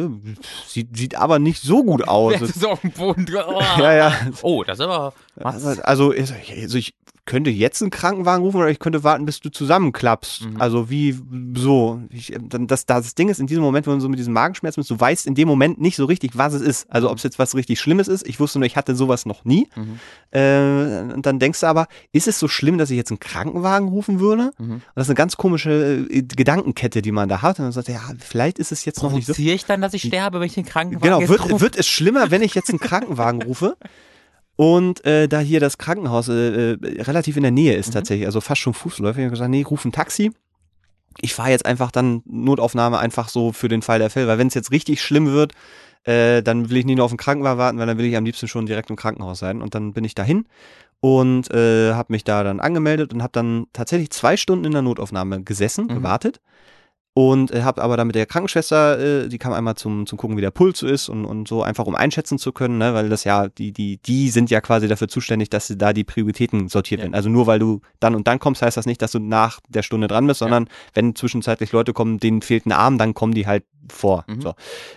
Speaker 2: sieht, sieht aber nicht so gut aus.
Speaker 1: So auf dem Boden? Oh.
Speaker 2: ja, ja.
Speaker 1: Oh, das ist aber.
Speaker 2: Also, also, ich- also ich könnte jetzt einen Krankenwagen rufen oder ich könnte warten, bis du zusammenklappst.
Speaker 1: Mhm.
Speaker 2: Also wie so. Ich, das, das Ding ist, in diesem Moment, wenn du so mit diesem Magenschmerzen bist, du weißt in dem Moment nicht so richtig, was es ist. Also ob es jetzt was richtig Schlimmes ist. Ich wusste nur, ich hatte sowas noch nie.
Speaker 1: Mhm.
Speaker 2: Äh, und dann denkst du aber, ist es so schlimm, dass ich jetzt einen Krankenwagen rufen würde?
Speaker 1: Mhm.
Speaker 2: Und das ist eine ganz komische äh, Gedankenkette, die man da hat. Und dann sagt er, ja, vielleicht ist es jetzt noch nicht so.
Speaker 1: Ich dann, dass ich sterbe, wenn ich den Krankenwagen
Speaker 2: Genau, wird, wird es schlimmer, wenn ich jetzt einen Krankenwagen rufe? Und äh, da hier das Krankenhaus äh, äh, relativ in der Nähe ist
Speaker 1: Mhm.
Speaker 2: tatsächlich, also fast schon Fußläufig, habe ich gesagt, nee, ruf ein Taxi. Ich fahre jetzt einfach dann Notaufnahme einfach so für den Fall der Fälle, weil wenn es jetzt richtig schlimm wird, äh, dann will ich nicht nur auf den Krankenwagen warten, weil dann will ich am liebsten schon direkt im Krankenhaus sein. Und dann bin ich dahin und äh, habe mich da dann angemeldet und habe dann tatsächlich zwei Stunden in der Notaufnahme gesessen,
Speaker 1: Mhm.
Speaker 2: gewartet. Und äh, habe aber dann mit der Krankenschwester, äh, die kam einmal zum, zum gucken, wie der Puls so ist und, und so einfach um einschätzen zu können, ne, weil das ja, die, die, die sind ja quasi dafür zuständig, dass sie da die Prioritäten sortiert
Speaker 1: Ja.
Speaker 2: werden. Also nur weil du dann und dann kommst, heißt das nicht, dass du nach der Stunde dran bist, sondern wenn zwischenzeitlich Leute kommen, denen fehlt ein Arm, dann kommen die halt vor.
Speaker 1: Mhm.
Speaker 2: So.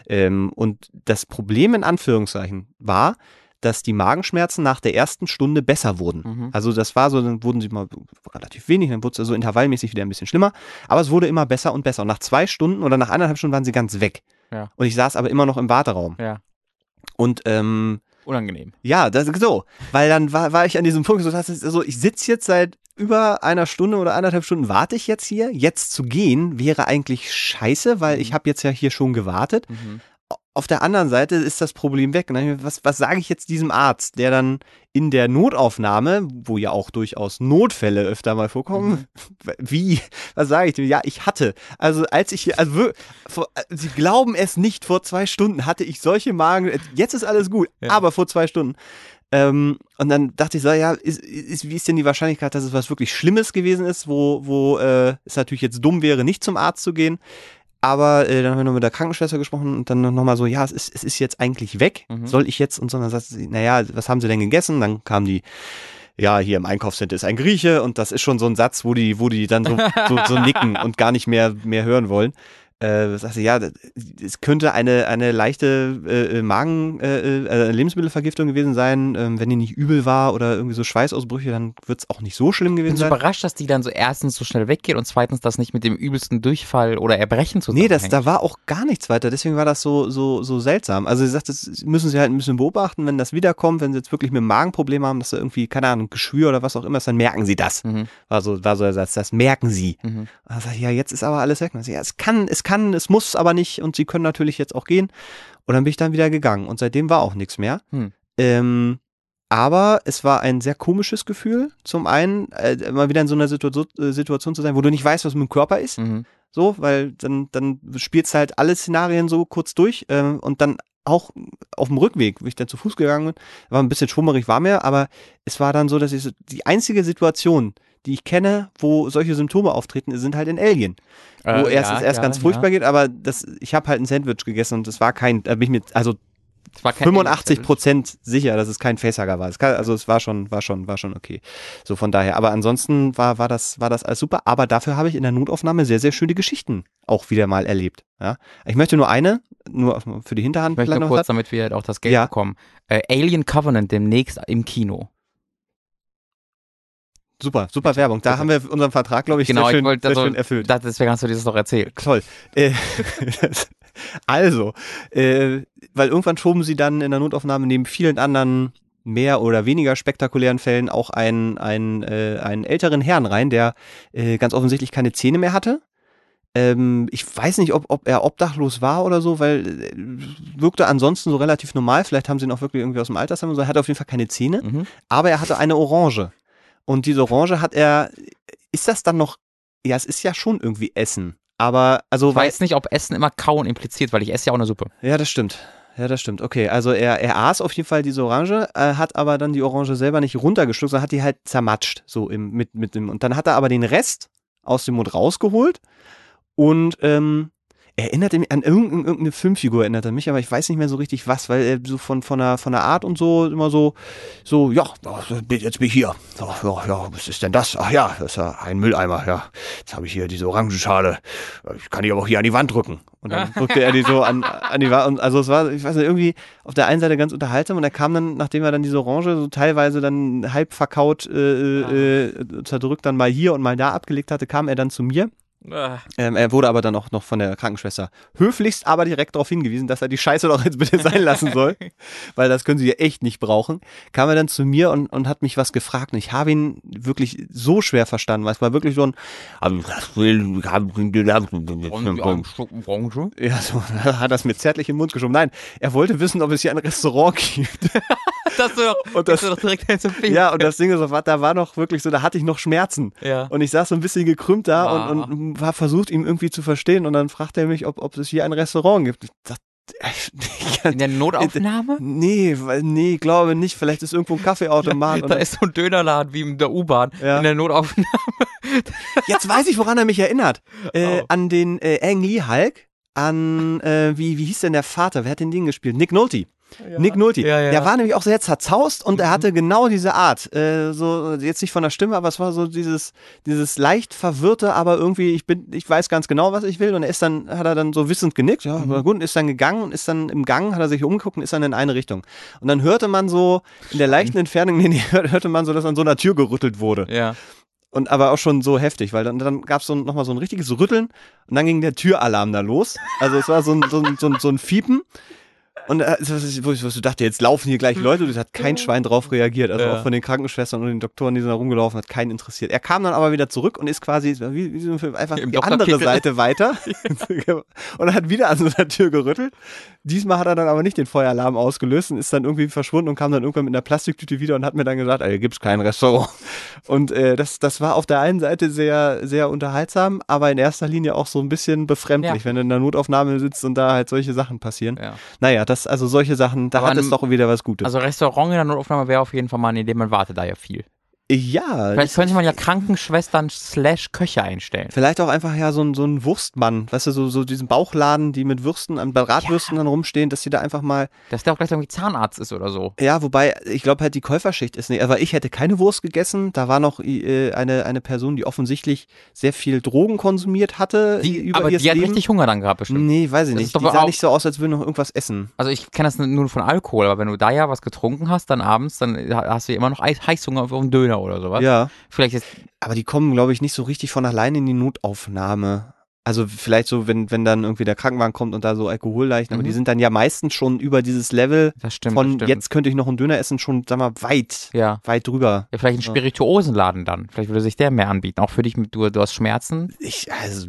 Speaker 2: Ähm, und das Problem in Anführungszeichen war, dass die Magenschmerzen nach der ersten Stunde besser wurden.
Speaker 1: Mhm.
Speaker 2: Also das war so, dann wurden sie mal relativ wenig, dann wurde es so intervallmäßig wieder ein bisschen schlimmer, aber es wurde immer besser und besser. Und nach zwei Stunden oder nach eineinhalb Stunden waren sie ganz weg.
Speaker 1: Ja.
Speaker 2: Und ich saß aber immer noch im Warteraum.
Speaker 1: Ja,
Speaker 2: Und ähm,
Speaker 1: unangenehm.
Speaker 2: ja, das so, weil dann war, war ich an diesem Punkt, so, dass es- also ich sitze jetzt seit über einer Stunde oder eineinhalb Stunden warte ich jetzt hier. Jetzt zu gehen wäre eigentlich scheiße, weil ich habe jetzt ja hier schon gewartet.
Speaker 1: Mhm.
Speaker 2: Auf der anderen Seite ist das Problem weg. Und dann, was, was sage ich jetzt diesem Arzt, der dann in der Notaufnahme, wo ja auch durchaus Notfälle öfter mal vorkommen, wie, was sage ich dem? Ja, ich hatte. Also als ich hier, also vor, Sie glauben es nicht, vor zwei Stunden hatte ich solche Magen, jetzt ist alles gut,
Speaker 1: Ja.
Speaker 2: aber vor zwei Stunden. Ähm, und dann dachte ich so, ja, ist, ist, wie ist denn die Wahrscheinlichkeit, dass es was wirklich Schlimmes gewesen ist, wo, wo äh, es natürlich jetzt dumm wäre, nicht zum Arzt zu gehen. Aber äh, dann haben wir noch mit der Krankenschwester gesprochen und dann nochmal so, ja, es ist, es ist jetzt eigentlich weg.
Speaker 1: Mhm.
Speaker 2: Soll ich jetzt? Und so, dann sagt sie, naja, was haben sie denn gegessen? Dann kam die, ja, hier im Einkaufscenter ist ein Grieche und das ist schon so ein Satz, wo die, wo die dann so, so, so nicken und gar nicht mehr, mehr hören wollen. Äh, sagte, ja, es könnte eine, eine leichte äh, Magen, äh, äh, Lebensmittelvergiftung gewesen sein. Ähm, wenn die nicht übel war oder irgendwie so Schweißausbrüche, dann wird es auch nicht so schlimm
Speaker 1: Ich
Speaker 2: gewesen
Speaker 1: bin so
Speaker 2: sein.
Speaker 1: überrascht, dass die dann so erstens so schnell weggeht und zweitens das nicht mit dem übelsten Durchfall oder Erbrechen
Speaker 2: Nee, das,
Speaker 1: zusammenhängt.
Speaker 2: da war auch gar nichts weiter, deswegen war das so, so, so seltsam. Also sie sagt, das müssen sie halt ein bisschen beobachten, wenn das wiederkommt, wenn sie jetzt wirklich mit dem Magenproblem haben, dass da irgendwie, keine Ahnung, Geschwür oder was auch immer ist, dann merken sie das.
Speaker 1: Mhm.
Speaker 2: War so, war so der Satz, das merken sie.
Speaker 1: Mhm.
Speaker 2: Und dann ich, ja, jetzt ist aber alles weg. Und dann sag ich, ja, es kann, es kann, es muss aber nicht und sie können natürlich jetzt auch gehen. Und dann bin ich dann wieder gegangen und seitdem war auch nichts mehr.
Speaker 1: Hm.
Speaker 2: Ähm, aber es war ein sehr komisches Gefühl. Zum einen, äh, mal wieder in so einer Situation, äh, Situation zu sein, wo du nicht weißt, was mit dem Körper ist.
Speaker 1: Mhm.
Speaker 2: So, weil dann, dann spielst halt alle Szenarien so kurz durch ähm, und dann auch auf dem Rückweg, wo ich dann zu Fuß gegangen bin, war ein bisschen schwummerig war mir, aber es war dann so, dass ich so, die einzige Situation, die ich kenne, wo solche Symptome auftreten, sind halt in Alien. Wo
Speaker 1: Äh,
Speaker 2: erst
Speaker 1: ja,
Speaker 2: es erst
Speaker 1: ja,
Speaker 2: ganz furchtbar geht, aber das, ich habe halt ein Sandwich gegessen und das war kein, da bin ich mit, also
Speaker 1: Es war kein
Speaker 2: 85 Prozent sicher, dass es kein Facehager war. Es kann, also es war schon, war schon, war schon okay. So von daher. Aber ansonsten war, war das, war das alles super. Aber dafür habe ich in der Notaufnahme sehr, sehr schöne Geschichten auch wieder mal erlebt. Ja. Ich möchte nur eine, nur für die Hinterhand
Speaker 1: Ich möchte nur kurz,
Speaker 2: sagen.
Speaker 1: damit wir auch das Geld
Speaker 2: Ja.
Speaker 1: bekommen. Äh, Alien Covenant demnächst im Kino.
Speaker 2: Super, super Werbung. Da
Speaker 1: Bitte.
Speaker 2: haben wir unseren Vertrag, glaube ich,
Speaker 1: Genau,
Speaker 2: sehr,
Speaker 1: ich
Speaker 2: schön,
Speaker 1: wollte
Speaker 2: sehr
Speaker 1: also,
Speaker 2: schön erfüllt.
Speaker 1: das, deswegen hast du dieses noch erzählt.
Speaker 2: Toll. Äh, das, Also, äh, weil irgendwann schoben sie dann in der Notaufnahme neben vielen anderen mehr oder weniger spektakulären Fällen auch einen, einen, äh, einen älteren Herrn rein, der äh, ganz offensichtlich keine Zähne mehr hatte. Ähm, ich weiß nicht, ob, ob er obdachlos war oder so, weil äh, wirkte ansonsten so relativ normal. Vielleicht haben sie ihn auch wirklich irgendwie aus dem Altersheim und so. Er hatte auf jeden Fall keine Zähne,
Speaker 1: Mhm.
Speaker 2: aber er hatte eine Orange. Und diese Orange hat er, ist das dann noch, ja, es ist ja schon irgendwie Essen. Aber, also,
Speaker 1: Ich weiß nicht, ob Essen immer Kauen impliziert, weil ich esse ja auch eine Suppe.
Speaker 2: ja, das stimmt. Ja, das stimmt. Okay, also er, er aß auf jeden Fall diese Orange, äh, hat aber dann die Orange selber nicht runtergeschluckt, sondern hat die halt zermatscht, so im, mit, mit dem, und dann hat er aber den Rest aus dem Mund rausgeholt und ähm, erinnerte mich an irgendeine, irgendeine Filmfigur, erinnert er mich, aber ich weiß nicht mehr so richtig was, weil er so von, von, der, von der Art und so immer so, so, ja, jetzt bin ich hier. Ja, ja, ja, was ist denn das? Ach ja, das ist ja ein Mülleimer, ja. Jetzt habe ich hier diese Orangenschale. Ich kann die aber auch hier an die Wand drücken. Und dann drückte er die so an, an die Wand. Also es war, ich weiß nicht, irgendwie auf der einen Seite ganz unterhaltsam und er kam dann, nachdem er dann diese Orange so teilweise dann halb verkaut, äh, äh, zerdrückt, dann mal hier und mal da abgelegt hatte, kam er dann zu mir. Ähm, er wurde aber dann auch noch von der Krankenschwester höflichst, aber direkt darauf hingewiesen, dass er die Scheiße doch jetzt bitte sein lassen soll, weil das können sie ja echt nicht brauchen. Kam er dann zu mir und, und hat mich was gefragt und ich habe ihn wirklich so schwer verstanden, weil es war wirklich so ein, ja, so hat das mir zärtlich in den Mund geschoben. Nein, er wollte wissen, ob es hier ein Restaurant gibt.
Speaker 1: Das ist doch,
Speaker 2: Und das-
Speaker 1: ist doch direkt ein Empfehlung.
Speaker 2: ja, und das Ding ist, da war noch wirklich so, da hatte ich noch Schmerzen.
Speaker 1: Ja.
Speaker 2: Und ich saß so ein bisschen gekrümmt da
Speaker 1: Ah.
Speaker 2: und, und war versucht, ihm irgendwie zu verstehen. Und dann fragte er mich, ob, ob es hier ein Restaurant gibt. Ich dachte,
Speaker 1: In der Notaufnahme?
Speaker 2: nee, nee, glaube nicht. Vielleicht ist irgendwo ein Kaffeeautomat.
Speaker 1: Da ist so ein Dönerladen wie in der U-Bahn.
Speaker 2: Ja.
Speaker 1: In der Notaufnahme.
Speaker 2: jetzt weiß ich, woran er mich erinnert. Äh,
Speaker 1: Oh.
Speaker 2: An den äh, Ang Lee Hulk. An, äh, wie, wie hieß denn der Vater? Wer hat den Ding gespielt? Nick Nolte. Nick Nolte.
Speaker 1: Ja, ja.
Speaker 2: Der war nämlich auch sehr zerzaust und er hatte genau diese Art. Äh, so, jetzt nicht von der Stimme, aber es war so dieses, dieses leicht verwirrte, aber irgendwie, ich bin, ich weiß ganz genau, was ich will. Und er ist dann, hat er dann so wissend genickt, ja, aber gut, und ist dann gegangen und ist dann im Gang, hat er sich umgeguckt und ist dann in eine Richtung. Und dann hörte man so in der leichten Entfernung, nee, nee, hörte man so, dass an so einer Tür gerüttelt wurde.
Speaker 1: Ja.
Speaker 2: Und aber auch schon so heftig, weil dann, dann gab es so, nochmal so ein richtiges Rütteln und dann ging der Türalarm da los. Also es war so ein, so ein, so ein, so ein Fiepen. Und äh, wo ich dachte, jetzt laufen hier gleich Leute, und es hat kein Schwein drauf reagiert. Also
Speaker 1: Ja.
Speaker 2: auch von den Krankenschwestern und den Doktoren, die sind da rumgelaufen, hat keinen interessiert. Er kam dann aber wieder zurück und ist quasi wie, wie so ein Film, einfach
Speaker 1: Im
Speaker 2: die andere. Seite weiter und hat wieder an so einer Tür gerüttelt. Diesmal hat er dann aber nicht den Feueralarm ausgelöst und ist dann irgendwie verschwunden und kam dann irgendwann mit einer Plastiktüte wieder und hat mir dann gesagt, ey, gibt's kein Restaurant. Und äh, das, das war auf der einen Seite sehr, sehr unterhaltsam, aber in erster Linie auch so ein bisschen befremdlich,
Speaker 1: Ja.
Speaker 2: wenn du in der Notaufnahme sitzt und da halt solche Sachen passieren.
Speaker 1: ja.
Speaker 2: Naja, das, also solche Sachen, da
Speaker 1: Aber
Speaker 2: hat es doch wieder was Gutes.
Speaker 1: Also Restaurant in der Notaufnahme wäre auf jeden Fall mal eine Idee, man wartet da ja viel.
Speaker 2: Ja,
Speaker 1: Vielleicht könnte man ja Krankenschwestern slash Köche einstellen.
Speaker 2: Vielleicht auch einfach ja so ein, so ein Wurstmann, weißt du, so, so diesen Bauchladen, die mit Würsten, an Bratwürsten dann rumstehen, dass die da einfach mal,
Speaker 1: Dass der auch gleich irgendwie Zahnarzt ist oder so.
Speaker 2: ja, wobei, ich glaube halt die Käuferschicht ist nicht, aber ich hätte keine Wurst gegessen, da war noch äh, eine, eine Person, die offensichtlich sehr viel Drogen konsumiert hatte
Speaker 1: Die,
Speaker 2: über
Speaker 1: aber die hat
Speaker 2: Leben.
Speaker 1: richtig Hunger dann gehabt bestimmt.
Speaker 2: Nee, weiß ich
Speaker 1: Das
Speaker 2: nicht. Die sah
Speaker 1: auch-
Speaker 2: nicht so aus, als würde noch irgendwas essen.
Speaker 1: Also ich kenne das nur von Alkohol, aber wenn du da ja was getrunken hast, dann abends, dann hast du ja immer noch Heißhunger auf einen Döner oder sowas.
Speaker 2: Ja.
Speaker 1: Vielleicht ist,
Speaker 2: Aber die kommen, glaube ich, nicht so richtig von alleine in die Notaufnahme. Also vielleicht so, wenn, wenn dann irgendwie der Krankenwagen kommt und da so Alkoholleichen, aber
Speaker 1: Mhm.
Speaker 2: die sind dann ja meistens schon über dieses Level
Speaker 1: das stimmt.
Speaker 2: von jetzt könnte ich noch einen Döner essen, schon, sag mal, weit,
Speaker 1: Ja.
Speaker 2: weit drüber.
Speaker 1: Ja, vielleicht ein
Speaker 2: Ja.
Speaker 1: Spirituosenladen dann. Vielleicht würde sich der mehr anbieten. Auch für dich, mit, du, du hast Schmerzen.
Speaker 2: Ich, also,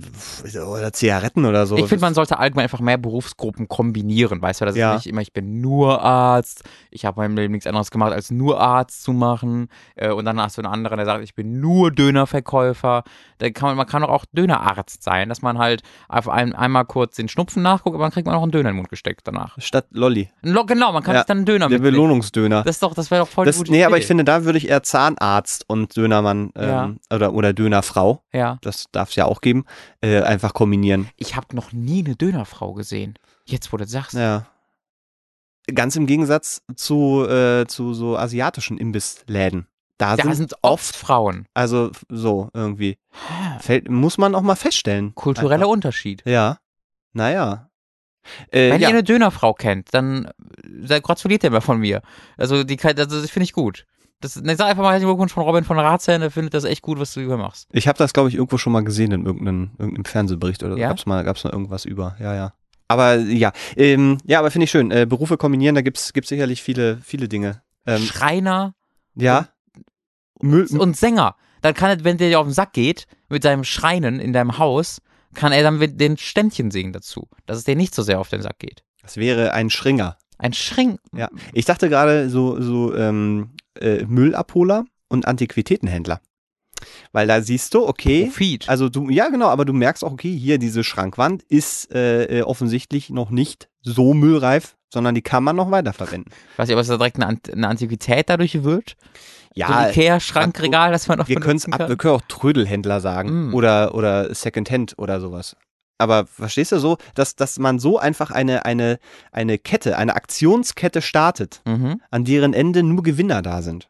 Speaker 2: oder Zigaretten oder so.
Speaker 1: ich finde, man sollte allgemein einfach mehr Berufsgruppen kombinieren, weißt du? Das
Speaker 2: Ja.
Speaker 1: ist nicht immer, ich bin nur Arzt, ich habe meinem Leben nichts anderes gemacht, als nur Arzt zu machen. Äh, und dann hast du einen anderen, der sagt, ich bin nur Dönerverkäufer. Da kann man, man kann doch auch Dönerarzt sein, dass man halt auf ein, einmal kurz den Schnupfen nachguckt, aber dann kriegt man auch einen Döner in den Mund gesteckt danach.
Speaker 2: Statt Lolli.
Speaker 1: Lo- Genau, man kann
Speaker 2: Ja,
Speaker 1: sich dann einen Döner
Speaker 2: Der. Belohnungsdöner.
Speaker 1: Das ist doch, das wäre doch voll
Speaker 2: Das, nee, aber
Speaker 1: Idee.
Speaker 2: ich finde, da würde ich eher Zahnarzt und Dönermann ähm, oder, oder Dönerfrau,
Speaker 1: Ja.
Speaker 2: das darf es ja auch geben, äh, einfach kombinieren.
Speaker 1: Ich habe noch nie eine Dönerfrau gesehen. Jetzt, wo du das sagst.
Speaker 2: Ja. Ganz im Gegensatz zu, äh, zu so asiatischen Imbissläden. Da,
Speaker 1: Da
Speaker 2: sind,
Speaker 1: sind oft Frauen.
Speaker 2: also so irgendwie. Fällt, muss man auch mal feststellen.
Speaker 1: Kultureller
Speaker 2: Einfach.
Speaker 1: Unterschied.
Speaker 2: Ja. Naja. Äh,
Speaker 1: Wenn
Speaker 2: ja.
Speaker 1: ihr eine Dönerfrau kennt, dann äh, gratuliert ihr mir von mir. Also die also das finde ich gut. Das, ne, sag einfach mal herzlichen Glückwunsch von Robin von Ratzern, der findet das echt gut, was du hier machst.
Speaker 2: Ich habe das, glaube ich, irgendwo schon mal gesehen in irgendeinem, irgendeinem Fernsehbericht oder.
Speaker 1: Ja?
Speaker 2: Gab's mal, gab's mal irgendwas über. Ja, ja. Aber ja, ähm, ja, aber finde ich schön. Äh, Berufe kombinieren, da gibt's gibt's sicherlich viele, viele Dinge. Ähm,
Speaker 1: Schreiner
Speaker 2: ja. Müll,
Speaker 1: und Sänger. Dann kann er, wenn der dir auf den Sack geht, mit seinem Schreinen in deinem Haus, kann er dann mit den Ständchen singen dazu, dass es dir nicht so sehr auf den Sack geht.
Speaker 2: das wäre ein Schringer.
Speaker 1: Ein Schrink.
Speaker 2: Ja. Ich dachte gerade so, so ähm, äh, Müllabholer und Antiquitätenhändler. Weil da siehst du, okay,
Speaker 1: Profit.
Speaker 2: also du, ja genau, aber du merkst auch, okay, hier diese Schrankwand ist äh, äh, offensichtlich noch nicht so müllreif, sondern die kann man noch weiterverwenden.
Speaker 1: Weiß ich, ob es da direkt eine, Ant- eine Antiquität dadurch wird? So
Speaker 2: Ja,
Speaker 1: ein Ikea-Schrankregal, das man noch
Speaker 2: wir können
Speaker 1: benutzen
Speaker 2: ab, wir können auch Trödelhändler sagen
Speaker 1: Mm.
Speaker 2: oder oder Secondhand oder sowas. Aber verstehst du so, dass dass man so einfach eine eine eine Kette, eine Aktionskette startet,
Speaker 1: Mhm.
Speaker 2: an deren Ende nur Gewinner da sind,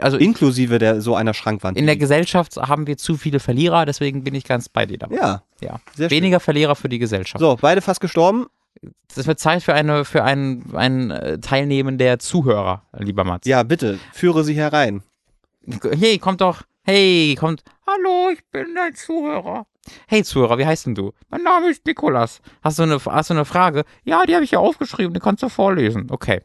Speaker 1: Also in,
Speaker 2: inklusive der so einer Schrankwand.
Speaker 1: in der Gesellschaft haben wir zu viele Verlierer, deswegen bin ich ganz bei dir dabei.
Speaker 2: ja,
Speaker 1: Ja.
Speaker 2: sehr schön.
Speaker 1: Weniger Verlierer für die Gesellschaft.
Speaker 2: So, beide fast gestorben.
Speaker 1: Das wird Zeit für eine für ein, ein äh, Teilnehmen der Zuhörer, lieber Mats.
Speaker 2: Ja, bitte, führe sie herein.
Speaker 1: Hey, kommt doch. Hey, kommt. Hallo, ich bin dein Zuhörer. Hey Zuhörer, wie heißt denn du? Mein Name ist Nikolas. Hast du eine, hast du eine Frage? Ja, die habe ich ja aufgeschrieben, die kannst du vorlesen. Okay.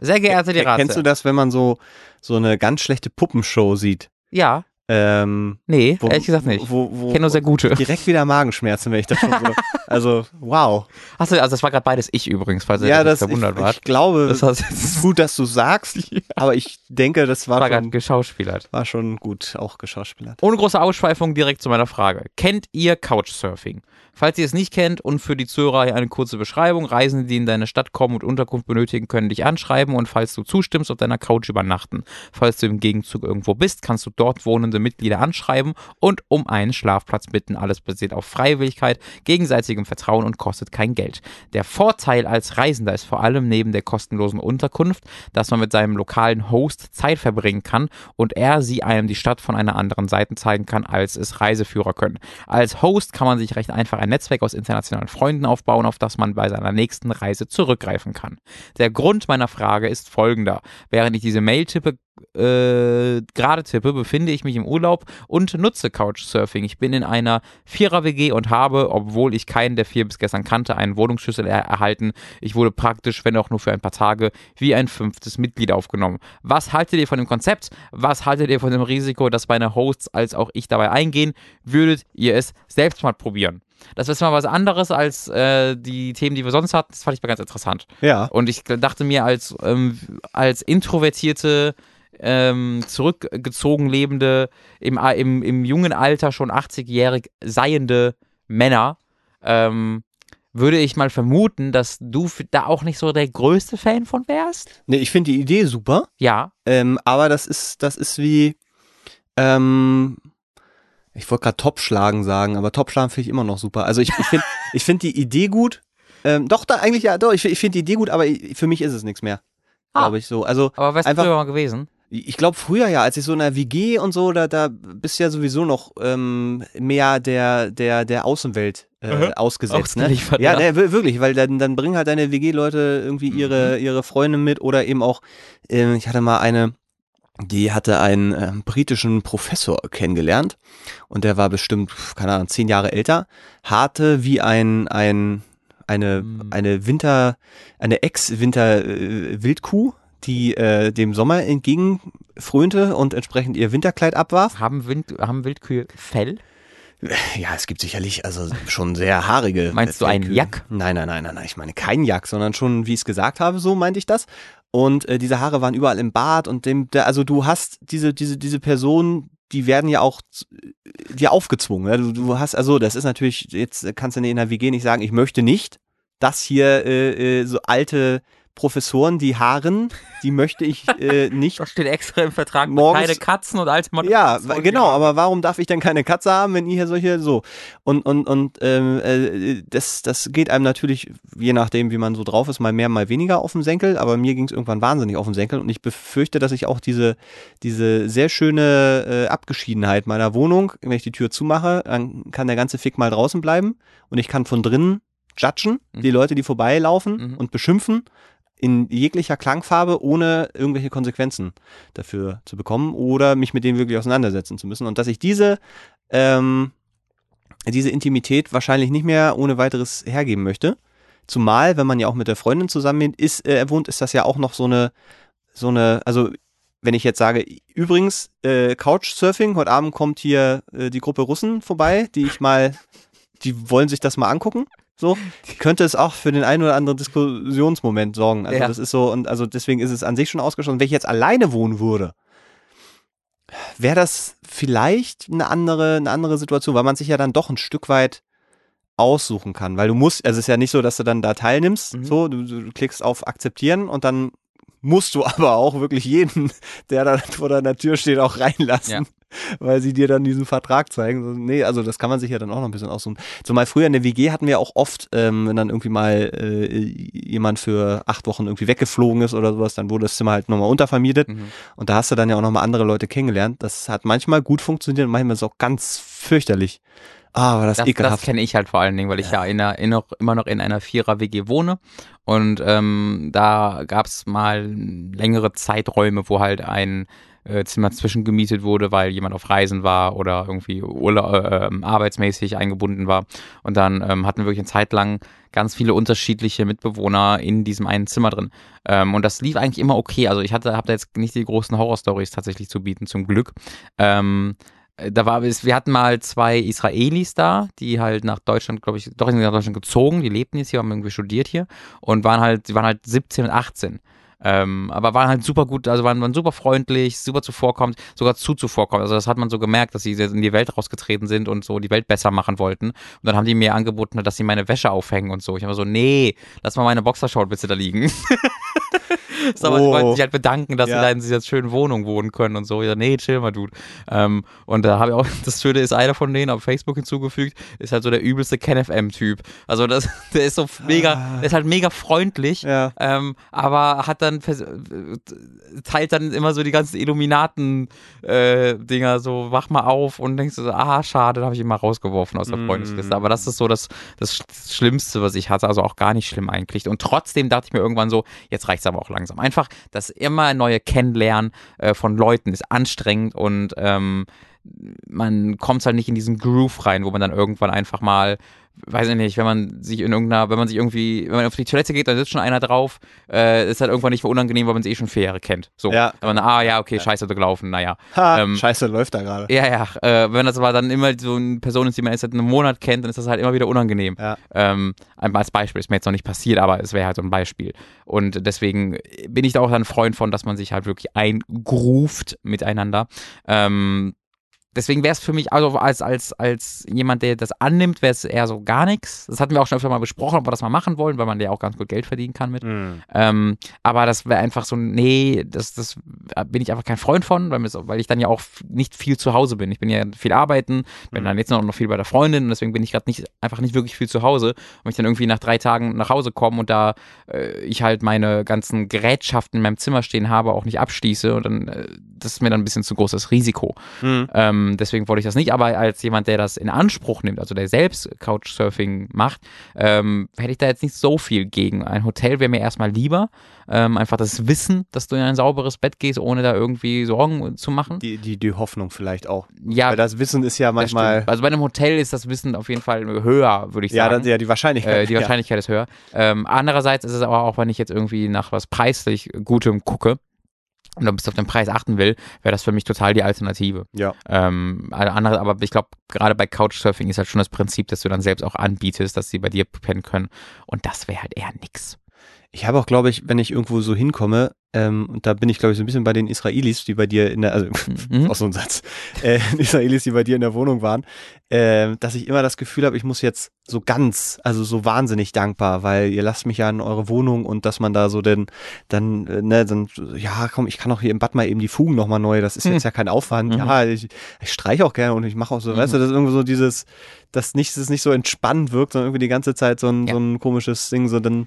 Speaker 1: Sehr geehrte die
Speaker 2: Kennst du das, wenn man so so eine ganz schlechte Puppenshow sieht?
Speaker 1: Ja.
Speaker 2: Ähm,
Speaker 1: Nee,
Speaker 2: wo,
Speaker 1: ehrlich gesagt nicht.
Speaker 2: Wo, wo,
Speaker 1: Ich kenne nur sehr gute.
Speaker 2: direkt wieder Magenschmerzen, wenn ich das schon so. Also, wow.
Speaker 1: Achso, also das war gerade beides ich übrigens, falls ihr
Speaker 2: Ja, das
Speaker 1: verwundert wart.
Speaker 2: ich glaube,
Speaker 1: Das
Speaker 2: ist gut, dass du sagst, aber ich denke, das war,
Speaker 1: war gerade
Speaker 2: schon,
Speaker 1: geschauspielert.
Speaker 2: war schon gut auch geschauspielert.
Speaker 1: Ohne große Ausschweifung direkt zu meiner Frage. Kennt ihr Couchsurfing? Falls ihr es nicht kennt und für die Zuhörer eine kurze Beschreibung, Reisende, die in deine Stadt kommen und Unterkunft benötigen, können dich anschreiben und falls du zustimmst, auf deiner Couch übernachten. Falls du im Gegenzug irgendwo bist, kannst du dort wohnende Mitglieder anschreiben und um einen Schlafplatz bitten. Alles basiert auf Freiwilligkeit, gegenseitigem Vertrauen und kostet kein Geld. Der Vorteil als Reisender ist vor allem neben der kostenlosen Unterkunft, dass man mit seinem lokalen Host Zeit verbringen kann und er sie einem die Stadt von einer anderen Seite zeigen kann, als es Reiseführer können. Als Host kann man sich recht einfach ein Netzwerk aus internationalen Freunden aufbauen, auf das man bei seiner nächsten Reise zurückgreifen kann. Der Grund meiner Frage ist folgender. Während ich diese Mail tippe, äh, gerade tippe, befinde ich mich im Urlaub und nutze Couchsurfing. Ich bin in einer Vierer-WG und habe, obwohl ich keinen der vier bis gestern kannte, einen Wohnungsschlüssel er erhalten. Ich wurde praktisch, wenn auch nur für ein paar Tage, wie ein fünftes Mitglied aufgenommen. Was haltet ihr von dem Konzept? Was haltet ihr von dem Risiko, dass meine Hosts als auch ich dabei eingehen? Würdet ihr es selbst mal probieren? Das ist mal was anderes als äh, die Themen, die wir sonst hatten. Das fand ich mal ganz interessant.
Speaker 2: Ja.
Speaker 1: Und ich dachte mir, als, ähm, als introvertierte, ähm, zurückgezogen lebende, im, im, im jungen Alter schon 80-jährig seiende Männer, ähm, würde ich mal vermuten, dass du da auch nicht so der größte Fan von wärst.
Speaker 2: Nee, ich finde die Idee super,
Speaker 1: Ja.
Speaker 2: ähm, aber das ist, das ist wie, ähm, ich wollte gerade Topschlagen sagen, aber Topschlagen finde ich immer noch super. Also ich, ich finde ich find die Idee gut. Ähm, doch, da eigentlich ja, doch, ich, ich finde die Idee gut, aber ich, für mich ist es nichts mehr.
Speaker 1: Ah.
Speaker 2: Glaube ich so. Also
Speaker 1: Aber wärst du
Speaker 2: Einfach-
Speaker 1: früher mal gewesen?
Speaker 2: Ich glaube früher ja, als ich so in der WG und so, da, da bist du ja sowieso noch ähm, mehr der, der, der Außenwelt äh,
Speaker 1: Mhm.
Speaker 2: ausgesetzt. Ne? Ja,
Speaker 1: ja.
Speaker 2: ne, wir- wirklich, weil dann, dann bringen halt deine WG-Leute irgendwie ihre,
Speaker 1: Mhm.
Speaker 2: ihre Freunde mit oder eben auch, ähm, ich hatte mal eine, die hatte einen ähm, britischen Professor kennengelernt und der war bestimmt, keine Ahnung, zehn Jahre älter, harte wie ein, ein, eine,
Speaker 1: Mhm.
Speaker 2: eine Winter, eine Ex-Winter-Wildkuh, die äh, dem Sommer entgegenfrönte und entsprechend ihr Winterkleid abwarf.
Speaker 1: Haben, Wind, haben Wildkühe Fell?
Speaker 2: Ja, es gibt sicherlich also schon sehr haarige.
Speaker 1: Meinst du einen
Speaker 2: Fellkühe.
Speaker 1: Jack?
Speaker 2: Nein, nein, nein, nein, nein. Ich meine keinen Jack, sondern schon, wie ich es gesagt habe, so meinte ich das. Und äh, diese Haare waren überall im Bart und dem, der, also du hast diese, diese, diese Person, die werden ja auch z- dir aufgezwungen. Ja? Du, du hast, also das ist natürlich, jetzt kannst du in der WG nicht sagen, ich möchte nicht, dass hier äh, äh, so alte Professoren, die Haaren, die möchte ich äh, nicht
Speaker 1: Da steht extra im Vertrag
Speaker 2: Morgens-
Speaker 1: keine Katzen und alte Mod
Speaker 2: ja, genau, aber warum darf ich dann keine Katze haben, wenn ihr hier solche so. Und und und ähm, äh, das das geht einem natürlich je nachdem, wie man so drauf ist, mal mehr, mal weniger auf den Senkel, aber mir ging es irgendwann wahnsinnig auf den Senkel. Und ich befürchte, dass ich auch diese diese sehr schöne äh, Abgeschiedenheit meiner Wohnung, wenn ich die Tür zumache, dann kann der ganze Fick mal draußen bleiben. Und ich kann von drinnen judgen,
Speaker 1: Mhm.
Speaker 2: die Leute, die vorbeilaufen
Speaker 1: Mhm.
Speaker 2: und beschimpfen in jeglicher Klangfarbe, ohne irgendwelche Konsequenzen dafür zu bekommen oder mich mit denen wirklich auseinandersetzen zu müssen. Und dass ich diese, ähm, diese Intimität wahrscheinlich nicht mehr ohne weiteres hergeben möchte. zumal, wenn man ja auch mit der Freundin zusammen ist, äh, wohnt, ist das ja auch noch so eine, so eine, also wenn ich jetzt sage, übrigens, äh, Couchsurfing, heute Abend kommt hier äh, die Gruppe Russen vorbei, die ich mal, die wollen sich das mal angucken. So, könnte es auch für den einen oder anderen Diskussionsmoment sorgen. Also
Speaker 1: Ja.
Speaker 2: das ist so, und also deswegen ist es an sich schon ausgeschlossen. Wenn ich jetzt alleine wohnen würde, wäre das vielleicht eine andere, eine andere Situation, weil man sich ja dann doch ein Stück weit aussuchen kann. Weil du musst, also es ist ja nicht so, dass du dann da teilnimmst,
Speaker 1: Mhm.
Speaker 2: so, du, du klickst auf akzeptieren und dann musst du aber auch wirklich jeden, der da vor deiner Tür steht, auch reinlassen.
Speaker 1: Ja.
Speaker 2: Weil sie dir dann diesen Vertrag zeigen. Nee, also das kann man sich ja dann auch noch ein bisschen aussuchen. Zumal früher in der WG hatten wir auch oft, ähm, wenn dann irgendwie mal äh, jemand für acht Wochen irgendwie weggeflogen ist oder sowas, dann wurde das Zimmer halt nochmal untervermietet.
Speaker 1: Mhm.
Speaker 2: Und da hast du dann ja auch nochmal andere Leute kennengelernt. Das hat manchmal gut funktioniert und manchmal ist es auch ganz fürchterlich. Ah, war das,
Speaker 1: Das, das
Speaker 2: ekelhaft.
Speaker 1: kenne ich halt vor allen Dingen, weil ich ja, in einer, in noch, immer noch in einer Vierer-WG wohne. Und ähm, da gab es mal längere Zeiträume, wo halt ein äh, Zimmer zwischengemietet wurde, weil jemand auf Reisen war oder irgendwie Urla äh, arbeitsmäßig eingebunden war. Und dann ähm, hatten wir wirklich eine Zeit lang ganz viele unterschiedliche Mitbewohner in diesem einen Zimmer drin. Ähm, und das lief eigentlich immer okay. Also ich hatte, habe da jetzt nicht die großen Horrorstories tatsächlich zu bieten, zum Glück. Ähm, da war es, wir hatten mal zwei Israelis da, die halt nach Deutschland, glaube ich, doch sind nach Deutschland gezogen, die lebten jetzt hier, haben irgendwie studiert hier und waren halt, die waren halt 17 und 18. Ähm, aber waren halt super gut, also waren, waren super freundlich, super zuvorkommend, sogar zu zuvorkommend. Also das hat man so gemerkt, dass sie in die Welt rausgetreten sind und so die Welt besser machen wollten. Und dann haben die mir angeboten, dass sie meine Wäsche aufhängen und so. Ich habe so, nee, lass mal meine Boxershort bitte da liegen. so, aber sie
Speaker 2: Oh.
Speaker 1: wollten sich halt bedanken, dass
Speaker 2: Ja.
Speaker 1: sie da in dieser schönen Wohnung wohnen können und so. Ja, nee, chill mal, Dude. Ähm, und da habe ich auch, das Schöne ist, einer von denen auf Facebook hinzugefügt, ist halt so der übelste KenFM-Typ. Also das, der ist so mega, der ist halt mega freundlich,
Speaker 2: Ja.
Speaker 1: ähm, aber hat dann, äh, teilt dann immer so die ganzen Illuminaten-Dinger, so wach mal auf und denkst du so, ah, schade, da habe ich ihn mal rausgeworfen aus der
Speaker 2: Mm.
Speaker 1: Freundesliste. Aber das ist so das, das Sch- Schlimmste, was ich hatte, also auch gar nicht schlimm eigentlich. Und trotzdem dachte ich mir irgendwann so, jetzt reicht's aber auch langsam. Einfach das immer neue Kennenlernen äh, von Leuten ist anstrengend und ähm, man kommt halt nicht in diesen Groove rein, wo man dann irgendwann einfach mal, weiß ich nicht, wenn man sich in irgendeiner, wenn man sich irgendwie, wenn man auf die Toilette geht, dann sitzt schon einer drauf, äh, ist halt irgendwann nicht mehr unangenehm, weil man sie eh schon vier Jahre kennt. So.
Speaker 2: Ja.
Speaker 1: Aber, ah ja, okay, scheiße, du gelaufen, naja.
Speaker 2: Ha,
Speaker 1: Ähm,
Speaker 2: Scheiße, läuft da gerade.
Speaker 1: Ja, ja, äh, wenn das aber dann immer so eine Person ist, die man erst seit einem Monat kennt, dann ist das halt immer wieder unangenehm.
Speaker 2: Ja.
Speaker 1: Ähm, als Beispiel ist mir jetzt noch nicht passiert, aber es wäre halt so ein Beispiel. Und deswegen bin ich da auch ein Freund von, dass man sich halt wirklich eingruft miteinander. Ähm, deswegen wäre es für mich, also als, als, als jemand, der das annimmt, wäre es eher so gar nichts. Das hatten wir auch schon öfter mal besprochen, ob wir das mal machen wollen, weil man ja auch ganz gut Geld verdienen kann mit.
Speaker 2: Mhm.
Speaker 1: Ähm, aber das wäre einfach so, nee, das, das bin ich einfach kein Freund von, weil, weil ich dann ja auch nicht viel zu Hause bin. Ich bin ja viel arbeiten, bin dann jetzt noch noch viel bei der Freundin und deswegen bin ich gerade nicht, einfach nicht wirklich viel zu Hause. Und ich dann irgendwie nach drei Tagen nach Hause komme und da äh, ich halt meine ganzen Gerätschaften in meinem Zimmer stehen habe, auch nicht abschließe und dann, äh, das ist mir dann ein bisschen zu großes Risiko.
Speaker 2: Mhm.
Speaker 1: Ähm, deswegen wollte ich das nicht, aber als jemand, der das in Anspruch nimmt, also der selbst Couchsurfing macht, ähm, hätte ich da jetzt nicht so viel gegen. Ein Hotel wäre mir erstmal lieber. Ähm, einfach das Wissen, dass du in ein sauberes Bett gehst, ohne da irgendwie Sorgen zu machen.
Speaker 2: Die, die, die Hoffnung vielleicht auch.
Speaker 1: ja,
Speaker 2: Weil das Wissen ist ja manchmal.
Speaker 1: Also bei einem Hotel ist das Wissen auf jeden Fall höher, würde ich
Speaker 2: Ja,
Speaker 1: sagen.
Speaker 2: dann, ja, die Wahrscheinlichkeit.
Speaker 1: Äh, die Wahrscheinlichkeit ist höher. Ähm, andererseits ist es aber auch, wenn ich jetzt irgendwie nach was preislich Gutem gucke und dann bis auf den Preis achten will, wäre das für mich total die Alternative.
Speaker 2: Ja.
Speaker 1: Ähm, alle andere, aber ich glaube, gerade bei Couchsurfing ist halt schon das Prinzip, dass du dann selbst auch anbietest, dass sie bei dir pennen können. Und das wäre halt eher nix.
Speaker 2: Ich habe auch, glaube ich, wenn ich irgendwo so hinkomme, ähm, und da bin ich, glaube ich, so ein bisschen bei den Israelis, die bei dir in der, also
Speaker 1: Mhm.
Speaker 2: auch so ein Satz, äh, Israelis, die bei dir in der Wohnung waren, äh, dass ich immer das Gefühl habe, ich muss jetzt so ganz, also so wahnsinnig dankbar, weil ihr lasst mich ja in eure Wohnung und dass man da so denn, dann, äh, ne, dann, ja, komm, ich kann auch hier im Bad mal eben die Fugen nochmal neu, das ist jetzt ja kein Aufwand,
Speaker 1: Mhm.
Speaker 2: ja, ich, ich streiche auch gerne und ich mache auch so, weißt du, das ist irgendwie so dieses, dass nicht, dass es nicht so entspannt wirkt, sondern irgendwie die ganze Zeit so ein,
Speaker 1: Ja.
Speaker 2: so ein komisches Ding, so dann,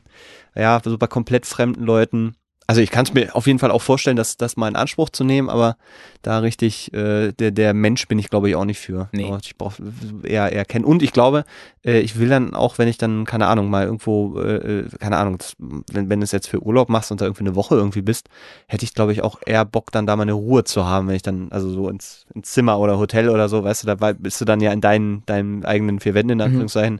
Speaker 2: ja, so bei komplett fremden Leuten. Also ich kann es mir auf jeden Fall auch vorstellen, das, das mal in Anspruch zu nehmen, aber da richtig, äh, der, der Mensch bin ich glaube ich auch nicht für.
Speaker 1: Nee.
Speaker 2: Aber Ich brauche eher, eher kennen. Und ich glaube, äh, ich will dann auch, wenn ich dann, keine Ahnung, mal irgendwo, äh, äh, keine Ahnung, das, wenn, wenn du es jetzt für Urlaub machst und da irgendwie eine Woche irgendwie bist, hätte ich glaube ich auch eher Bock, dann da mal eine Ruhe zu haben, wenn ich dann, also so ins, ins Zimmer oder Hotel oder so, weißt du, da bist du dann ja in deinen, deinen eigenen vier Wänden, in Anführungszeichen.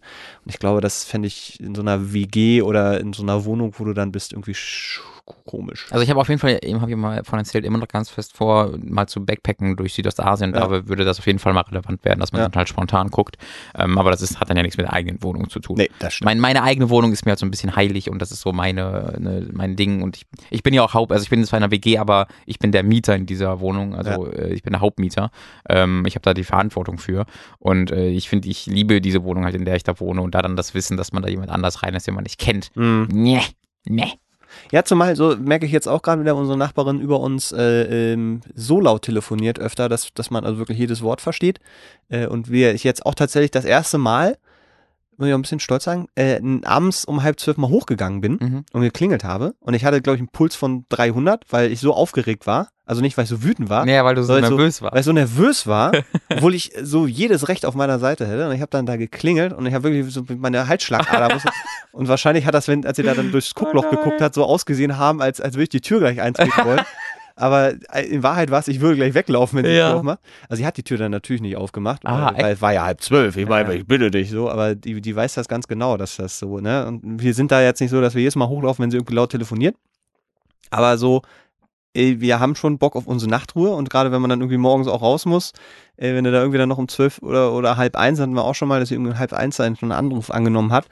Speaker 2: Und ich glaube, das fände ich in so einer WG oder in so einer Wohnung, wo du dann bist, irgendwie sch- komisch.
Speaker 1: Also ich habe auf jeden Fall, eben habe ich mal von erzählt, immer noch ganz fest vor, mal zu Backpacken durch Südostasien.
Speaker 2: Ja.
Speaker 1: Da würde das auf jeden Fall mal relevant werden, dass man
Speaker 2: Ja.
Speaker 1: dann halt spontan guckt. Ähm, aber das ist, hat dann ja nichts mit der eigenen Wohnung zu tun.
Speaker 2: Nee, das stimmt.
Speaker 1: Mein, meine eigene Wohnung ist mir halt so ein bisschen heilig und das ist so meine, ne, mein Ding. Und ich, ich bin ja auch Haupt, also ich bin zwar in einer WG, aber ich bin der Mieter in dieser Wohnung. Also äh, ich bin der Hauptmieter. Ähm, ich habe da die Verantwortung für. Und äh, ich finde, ich liebe diese Wohnung halt, in der ich da wohne. Und da dann das Wissen, dass man da jemand anders rein ist, den man nicht kennt.
Speaker 2: Mhm.
Speaker 1: Nee, nee.
Speaker 2: Ja, zumal, so merke ich jetzt auch gerade wieder, unsere Nachbarin über uns äh, ähm, so laut telefoniert öfter, dass, dass man also wirklich jedes Wort versteht. Äh, und wir ich jetzt auch tatsächlich das erste Mal, muss ich auch ein bisschen stolz sagen, äh, abends um halb zwölf mal hochgegangen bin
Speaker 1: Mhm.
Speaker 2: und geklingelt habe. Und ich hatte, glaube ich, einen Puls von 300, weil ich so aufgeregt war. Also nicht, weil ich so wütend war,
Speaker 1: Nee, weil du so
Speaker 2: Weil so-
Speaker 1: nervös warst.
Speaker 2: weil ich so nervös war, obwohl ich so jedes Recht auf meiner Seite hätte. Und ich habe dann da geklingelt und ich habe wirklich so meine Halsschlagader. und wahrscheinlich hat das, wenn, als sie da dann durchs Guckloch
Speaker 1: nein.
Speaker 2: geguckt hat, so ausgesehen haben, als, als würde ich die Tür gleich eintreten wollen. Aber äh, in Wahrheit war es, ich würde gleich weglaufen, wenn sie
Speaker 1: Ja.
Speaker 2: die aufmacht. Also sie hat die Tür dann natürlich nicht aufgemacht,
Speaker 1: Ah,
Speaker 2: weil, weil es war ja halb zwölf. Ich meine,
Speaker 1: Ja.
Speaker 2: ich bitte dich so, aber die, die weiß das ganz genau, dass das so, ne? Und wir sind da jetzt nicht so, dass wir jedes Mal hochlaufen, wenn sie irgendwie laut telefoniert. Aber so, wir haben schon Bock auf unsere Nachtruhe und gerade wenn man dann irgendwie morgens auch raus muss, wenn du da irgendwie dann noch um zwölf oder, oder halb eins, hatten wir auch schon mal, dass sie irgendwie um halb eins dann schon einen Anruf angenommen hat,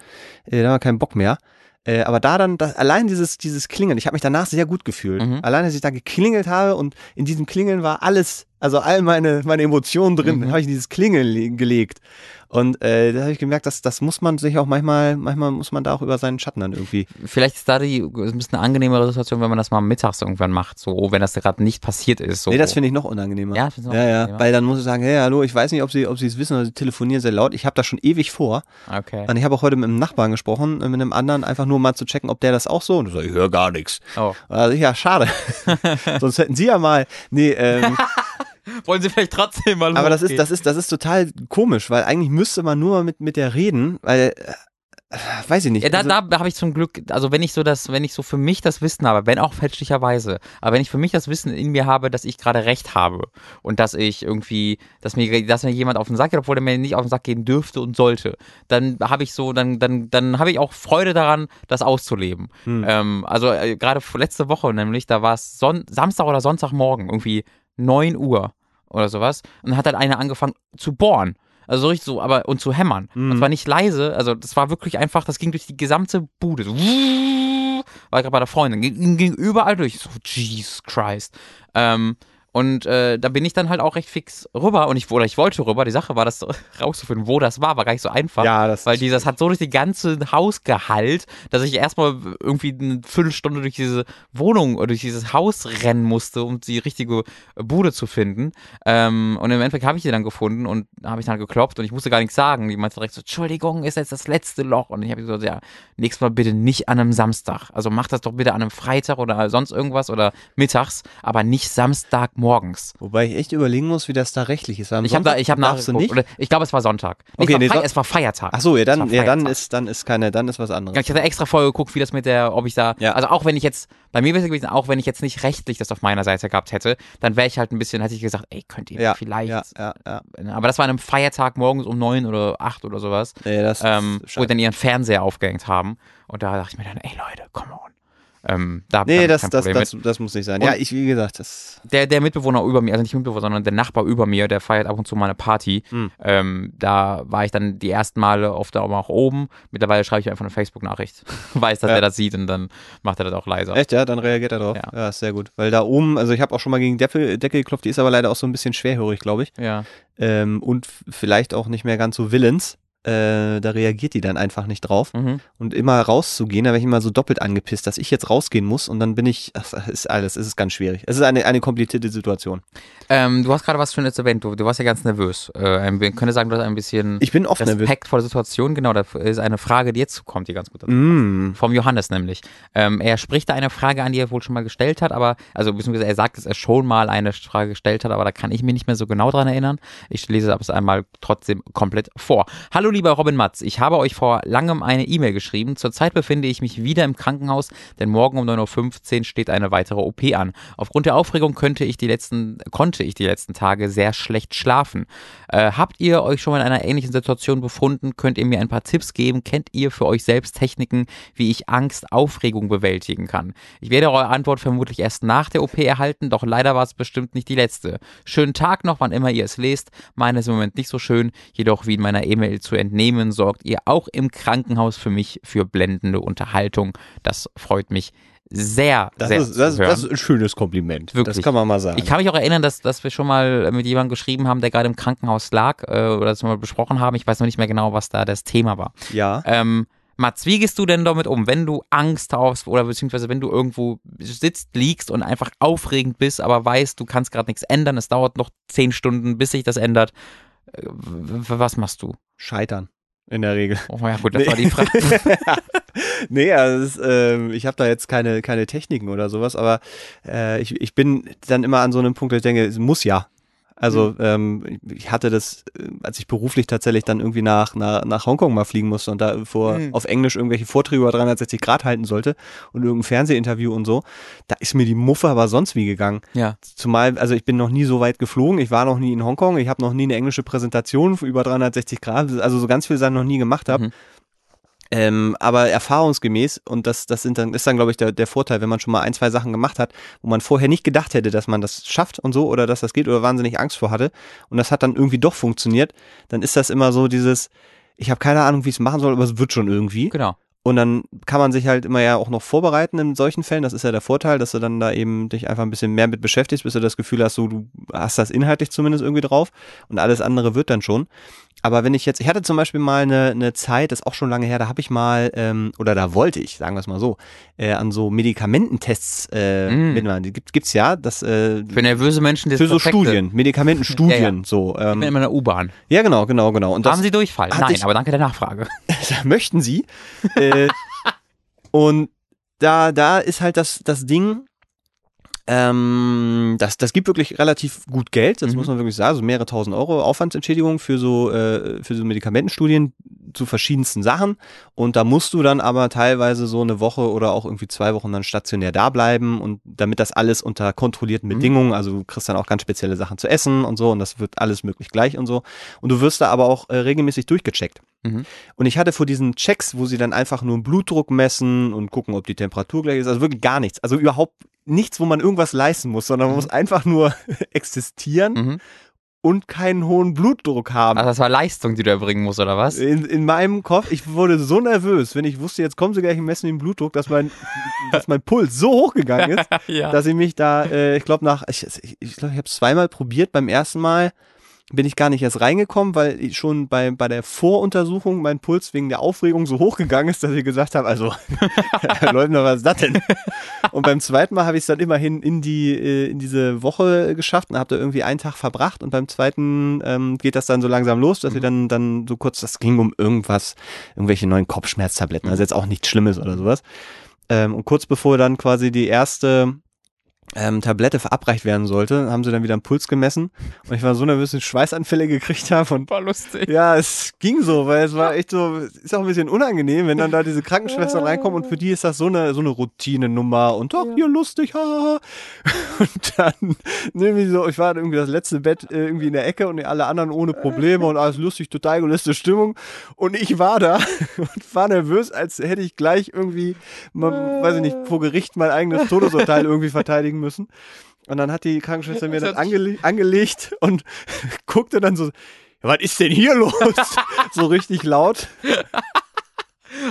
Speaker 2: da haben wir keinen Bock mehr. Äh, aber da dann, das, allein dieses, dieses Klingeln, ich habe mich danach sehr gut gefühlt.
Speaker 1: Mhm.
Speaker 2: Allein, dass ich da geklingelt habe und in diesem Klingeln war alles, also all meine, meine Emotionen drin,
Speaker 1: Mhm.
Speaker 2: habe ich in dieses Klingeln le- gelegt. Und äh, da habe ich gemerkt, dass das muss man sich auch manchmal, manchmal muss man da auch über seinen Schatten dann irgendwie.
Speaker 1: Vielleicht ist da die ist ein bisschen eine angenehmere Situation, wenn man das mal mittags irgendwann macht, so wenn das gerade nicht passiert ist. So.
Speaker 2: Nee, das finde ich noch unangenehmer.
Speaker 1: Ja, noch
Speaker 2: ja, ja,
Speaker 1: unangenehmer?
Speaker 2: weil dann muss ich sagen, hey, hallo, ich weiß nicht, ob sie, ob sie es wissen oder sie telefonieren sehr laut. Ich habe das schon ewig vor.
Speaker 1: Okay.
Speaker 2: Und ich habe auch heute mit einem Nachbarn gesprochen, äh, mit einem anderen, einfach nur mal zu checken, ob der das auch so. Und ich so, ich höre gar nichts.
Speaker 1: Oh.
Speaker 2: Also ja, schade. Sonst hätten sie ja mal. Nee, ähm,
Speaker 1: Wollen Sie vielleicht trotzdem mal
Speaker 2: aber das ist, das ist, das ist total komisch, weil eigentlich müsste man nur mit, mit der reden, weil, äh, weiß ich nicht.
Speaker 1: Ja, da,
Speaker 2: also,
Speaker 1: da habe ich zum Glück, also wenn ich so das, wenn ich so für mich das Wissen habe, wenn auch fälschlicherweise, aber wenn ich für mich das Wissen in mir habe, dass ich gerade recht habe und dass ich irgendwie, dass mir, dass mir jemand auf den Sack geht, obwohl er mir nicht auf den Sack gehen dürfte und sollte, dann habe ich so, dann, dann, dann habe ich auch Freude daran, das auszuleben.
Speaker 2: Hm.
Speaker 1: Ähm, also äh, gerade letzte Woche nämlich, da war es Son Samstag oder Sonntagmorgen, irgendwie 9 Uhr oder sowas, und hat dann einer angefangen zu bohren. Also so richtig so, aber und zu hämmern.
Speaker 2: Mhm.
Speaker 1: Und zwar nicht leise, also das war wirklich einfach, das ging durch die gesamte Bude. So, war gerade bei der Freundin, ging, ging überall durch. So, Jesus Christ. Ähm, und äh, da bin ich dann halt auch recht fix rüber und ich, oder ich wollte rüber. Die Sache war, das rauszufinden, wo das war, war gar nicht so einfach.
Speaker 2: ja, das
Speaker 1: Weil dieses hat so durch die ganze Haus geheilt, dass ich erstmal irgendwie eine Viertelstunde durch diese Wohnung oder durch dieses Haus rennen musste, um die richtige Bude zu finden. Ähm, und im Endeffekt habe ich die dann gefunden und habe ich dann geklopft und ich musste gar nichts sagen. Die meinte direkt so, Entschuldigung, ist jetzt das letzte Loch. Und ich habe gesagt, ja, nächstes Mal bitte nicht an einem Samstag. Also mach das doch bitte an einem Freitag oder sonst irgendwas oder mittags, aber nicht Samstagmorgens.
Speaker 2: Wobei ich echt überlegen muss, wie das da rechtlich ist. am
Speaker 1: Ich habe ich
Speaker 2: du
Speaker 1: nachgeguckt.
Speaker 2: nicht.
Speaker 1: Oder, ich glaube, es war Sonntag. Nee,
Speaker 2: Okay,
Speaker 1: es, war
Speaker 2: nee, so-
Speaker 1: es war Feiertag.
Speaker 2: Ach so, ja, dann, ja, dann ist, dann ist keine, dann ist was anderes.
Speaker 1: Ja, ich hatte extra vorher geguckt, wie das mit der, ob ich da,
Speaker 2: Ja.
Speaker 1: also auch wenn ich jetzt, bei mir wäre es gewesen, auch wenn ich jetzt nicht rechtlich das auf meiner Seite gehabt hätte, dann wäre ich halt ein bisschen, hätte ich gesagt, ey, könnt ihr
Speaker 2: ja,
Speaker 1: vielleicht,
Speaker 2: Ja, ja, ja.
Speaker 1: aber das war an einem Feiertag morgens um neun oder acht oder sowas,
Speaker 2: Nee, das
Speaker 1: ähm, wo dann ihren Fernseher aufgehängt haben und da dachte ich mir dann, ey Leute, come on. Ähm, da
Speaker 2: Nee, das, das, das, das muss nicht sein.
Speaker 1: Und-
Speaker 2: ja, ich, wie gesagt, das.
Speaker 1: Der, der Mitbewohner über mir, also nicht Mitbewohner, sondern der Nachbar über mir, der feiert ab und zu mal eine Party.
Speaker 2: Hm.
Speaker 1: Ähm, da war ich dann die ersten Male oft auch oben. Mittlerweile schreibe ich einfach eine Facebook-Nachricht. Weiß, dass
Speaker 2: Ja.
Speaker 1: er das sieht und dann macht er das auch leiser.
Speaker 2: Echt, ja, dann reagiert er drauf.
Speaker 1: Ja.
Speaker 2: Ja, ist sehr gut. Weil da oben, also ich habe auch schon mal gegen Decke, Decke geklopft, die ist aber leider auch so ein bisschen schwerhörig, glaube ich.
Speaker 1: Ja.
Speaker 2: Ähm, und vielleicht auch nicht mehr ganz so willens. Äh, da reagiert die dann einfach nicht drauf.
Speaker 1: Mhm.
Speaker 2: Und immer rauszugehen, da wäre ich immer so doppelt angepisst, dass ich jetzt rausgehen muss und dann bin ich, ach, das ist alles, es ist ganz schwierig. Es ist eine, eine komplizierte Situation.
Speaker 1: Ähm, du hast gerade was Schönes erwähnt, du, du warst ja ganz nervös. Äh, man könnte sagen, du hast ein bisschen
Speaker 2: Ich bin oft nervös.
Speaker 1: Respekt vor der Situation. Genau, da ist eine Frage, die jetzt kommt, die ganz gut dazu
Speaker 2: Mm.
Speaker 1: Vom Johannes nämlich. Ähm, er spricht da eine Frage an, die er wohl schon mal gestellt hat, aber, also beziehungsweise er sagt, dass er schon mal eine Frage gestellt hat, aber da kann ich mich nicht mehr so genau dran erinnern. Ich lese es einmal trotzdem komplett vor. Hallo lieber Robin Matz, ich habe euch vor langem eine E-Mail geschrieben. Zurzeit befinde ich mich wieder im Krankenhaus, denn morgen um 9.15 Uhr steht eine weitere OP an. Aufgrund der Aufregung könnte ich die letzten, konnte ich die letzten Tage sehr schlecht schlafen. Äh, habt ihr euch schon mal in einer ähnlichen Situation befunden? Könnt ihr mir ein paar Tipps geben? Kennt ihr für euch selbst Techniken, wie ich Angst, Aufregung bewältigen kann? Ich werde eure Antwort vermutlich erst nach der OP erhalten, doch leider war es bestimmt nicht die letzte. Schönen Tag noch, wann immer ihr es lest. Meine ist im Moment nicht so schön, jedoch wie in meiner E-Mail zu entnehmen, sorgt ihr auch im Krankenhaus für mich für blendende Unterhaltung. Das freut mich sehr,
Speaker 2: Das,
Speaker 1: sehr
Speaker 2: ist, das, das ist ein schönes Kompliment.
Speaker 1: Wirklich.
Speaker 2: Das kann man mal sagen.
Speaker 1: Ich kann mich auch erinnern, dass, dass wir schon mal mit jemandem geschrieben haben, der gerade im Krankenhaus lag äh, oder das mal besprochen haben. Ich weiß noch nicht mehr genau, was da das Thema war.
Speaker 2: ja.
Speaker 1: Ähm, Mats, wie gehst du denn damit um, wenn du Angst hast oder beziehungsweise wenn du irgendwo sitzt, liegst und einfach aufregend bist, aber weißt, du kannst gerade nichts ändern, es dauert noch zehn Stunden, bis sich das ändert. Äh, Was machst du?
Speaker 2: Scheitern. In der Regel.
Speaker 1: Oh ja, gut, das
Speaker 2: Nee.
Speaker 1: war die Frage.
Speaker 2: nee, also ist, ähm, ich habe da jetzt keine, keine Techniken oder sowas, aber äh, ich, ich bin dann immer an so einem Punkt, wo ich denke, es muss ja. Also ähm, ich hatte das, äh, als ich beruflich tatsächlich dann irgendwie nach, nach, nach Hongkong mal fliegen musste und da vor
Speaker 1: Mhm.
Speaker 2: auf Englisch irgendwelche Vorträge über 360 Grad halten sollte und irgendein Fernsehinterview und so, da ist mir die Muffe aber sonst wie gegangen.
Speaker 1: ja.
Speaker 2: Zumal, also ich bin noch nie so weit geflogen, ich war noch nie in Hongkong, ich habe noch nie eine englische Präsentation über 360 Grad, also so ganz viele Sachen noch nie gemacht habe.
Speaker 1: Mhm.
Speaker 2: Ähm, aber erfahrungsgemäß, und das, das sind dann, ist dann, glaube ich, der, der Vorteil, wenn man schon mal ein, zwei Sachen gemacht hat, wo man vorher nicht gedacht hätte, dass man das schafft und so, oder dass das geht, oder wahnsinnig Angst vor hatte, und das hat dann irgendwie doch funktioniert, dann ist das immer so dieses, ich habe keine Ahnung, wie ich es machen soll, aber es wird schon irgendwie.
Speaker 1: Genau.
Speaker 2: Und dann kann man sich halt immer ja auch noch vorbereiten in solchen Fällen. Das ist ja der Vorteil, dass du dann da eben dich einfach ein bisschen mehr mit beschäftigst, bis du das Gefühl hast, so, du hast das inhaltlich zumindest irgendwie drauf und alles andere wird dann schon. Aber wenn ich jetzt, ich hatte zum Beispiel mal eine, eine Zeit, das ist auch schon lange her, da habe ich mal, ähm, oder da wollte ich, sagen wir es mal so, äh, an so Medikamententests äh,
Speaker 1: Mm.
Speaker 2: mitmachen. Die gibt, gibt's ja, das äh,
Speaker 1: Für nervöse Menschen das
Speaker 2: für so
Speaker 1: Perfekte.
Speaker 2: Studien, Medikamentenstudien,
Speaker 1: Ja,
Speaker 2: so.
Speaker 1: Ich bin
Speaker 2: Ähm,
Speaker 1: immer in der U-Bahn.
Speaker 2: ja, genau, genau, genau. Und
Speaker 1: Haben Sie Durchfall? Nein,
Speaker 2: ich-
Speaker 1: aber danke der Nachfrage.
Speaker 2: möchten sie. äh, und da, da ist halt das, das Ding, ähm, das, das gibt wirklich relativ gut Geld, das
Speaker 1: Mhm.
Speaker 2: muss man wirklich sagen, also mehrere tausend Euro Aufwandsentschädigung für so, äh, für so Medikamentenstudien zu verschiedensten Sachen. Und da musst du dann aber teilweise so eine Woche oder auch irgendwie zwei Wochen dann stationär da bleiben und damit das alles unter kontrollierten
Speaker 1: Mhm.
Speaker 2: Bedingungen, also du kriegst dann auch ganz spezielle Sachen zu essen und so und das wird alles möglich gleich und so. Und du wirst da aber auch äh, regelmäßig durchgecheckt.
Speaker 1: Mhm.
Speaker 2: Und ich hatte vor diesen Checks, wo sie dann einfach nur einen Blutdruck messen und gucken, ob die Temperatur gleich ist, also wirklich gar nichts. Also überhaupt nichts, wo man irgendwas leisten muss, sondern man
Speaker 1: Mhm.
Speaker 2: muss einfach nur existieren
Speaker 1: Mhm.
Speaker 2: und keinen hohen Blutdruck haben.
Speaker 1: Also das war Leistung, die du erbringen musst, oder was?
Speaker 2: In, in meinem Kopf, ich wurde so nervös, wenn ich wusste, jetzt kommen sie gleich und messen den Blutdruck, dass mein, dass mein Puls so hochgegangen ist,
Speaker 1: ja.
Speaker 2: dass ich mich da, äh, ich glaube, nach, ich glaube, ich, glaub, ich habe es zweimal probiert. Beim ersten Mal bin ich gar nicht erst reingekommen, weil ich schon bei, bei der Voruntersuchung mein Puls wegen der Aufregung so hochgegangen ist, dass ich gesagt habe, also, Leutner, was ist das denn? Und beim zweiten Mal habe ich es dann immerhin in die äh, in diese Woche geschafft und habe da irgendwie einen Tag verbracht und beim zweiten ähm, geht das dann so langsam los, dass wir dann dann so kurz, das ging um irgendwas, irgendwelche neuen Kopfschmerztabletten, also jetzt auch nichts Schlimmes oder sowas. Ähm, und kurz bevor dann quasi die erste ähm, Tablette verabreicht werden sollte, haben sie dann wieder einen Puls gemessen. Und ich war so nervös, dass ich Schweißanfälle gekriegt habe und
Speaker 1: war lustig.
Speaker 2: ja, es ging so, weil es war echt so, ist auch ein bisschen unangenehm, wenn dann da diese Krankenschwestern reinkommen und für die ist das so eine, so eine Routine-Nummer und doch, hier lustig, haha. Und dann, irgendwie so, ich war irgendwie das letzte Bett äh, irgendwie in der Ecke und alle anderen ohne Probleme und alles lustig, total gelöste Stimmung. Und ich war da und war nervös, als hätte ich gleich irgendwie, mal, weiß ich nicht, vor Gericht mein eigenes Todesurteil irgendwie verteidigen müssen. Und dann hat die Krankenschwester mir das angele angelegt und guckte dann so, ja, was ist denn hier los? so richtig laut.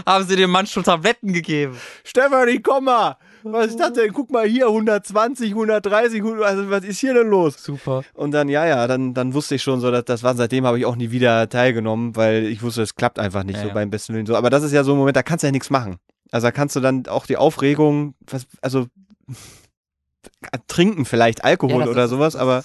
Speaker 1: Haben sie dem Mann schon Tabletten gegeben?
Speaker 2: Stefanie, komm mal! Was ist das denn? Guck mal hier, 120, 130, 100, also was ist hier denn los?
Speaker 1: Super.
Speaker 2: Und dann, ja, ja, dann, dann wusste ich schon so, dass das war, seitdem habe ich auch nie wieder teilgenommen, weil ich wusste, es klappt einfach nicht
Speaker 1: Ja,
Speaker 2: so
Speaker 1: ja.
Speaker 2: beim besten Willen so. Aber das ist ja so ein Moment, da kannst du ja nichts machen. Also da kannst du dann auch die Aufregung, was, also trinken vielleicht, Alkohol
Speaker 1: Ja,
Speaker 2: oder
Speaker 1: ist-
Speaker 2: sowas, aber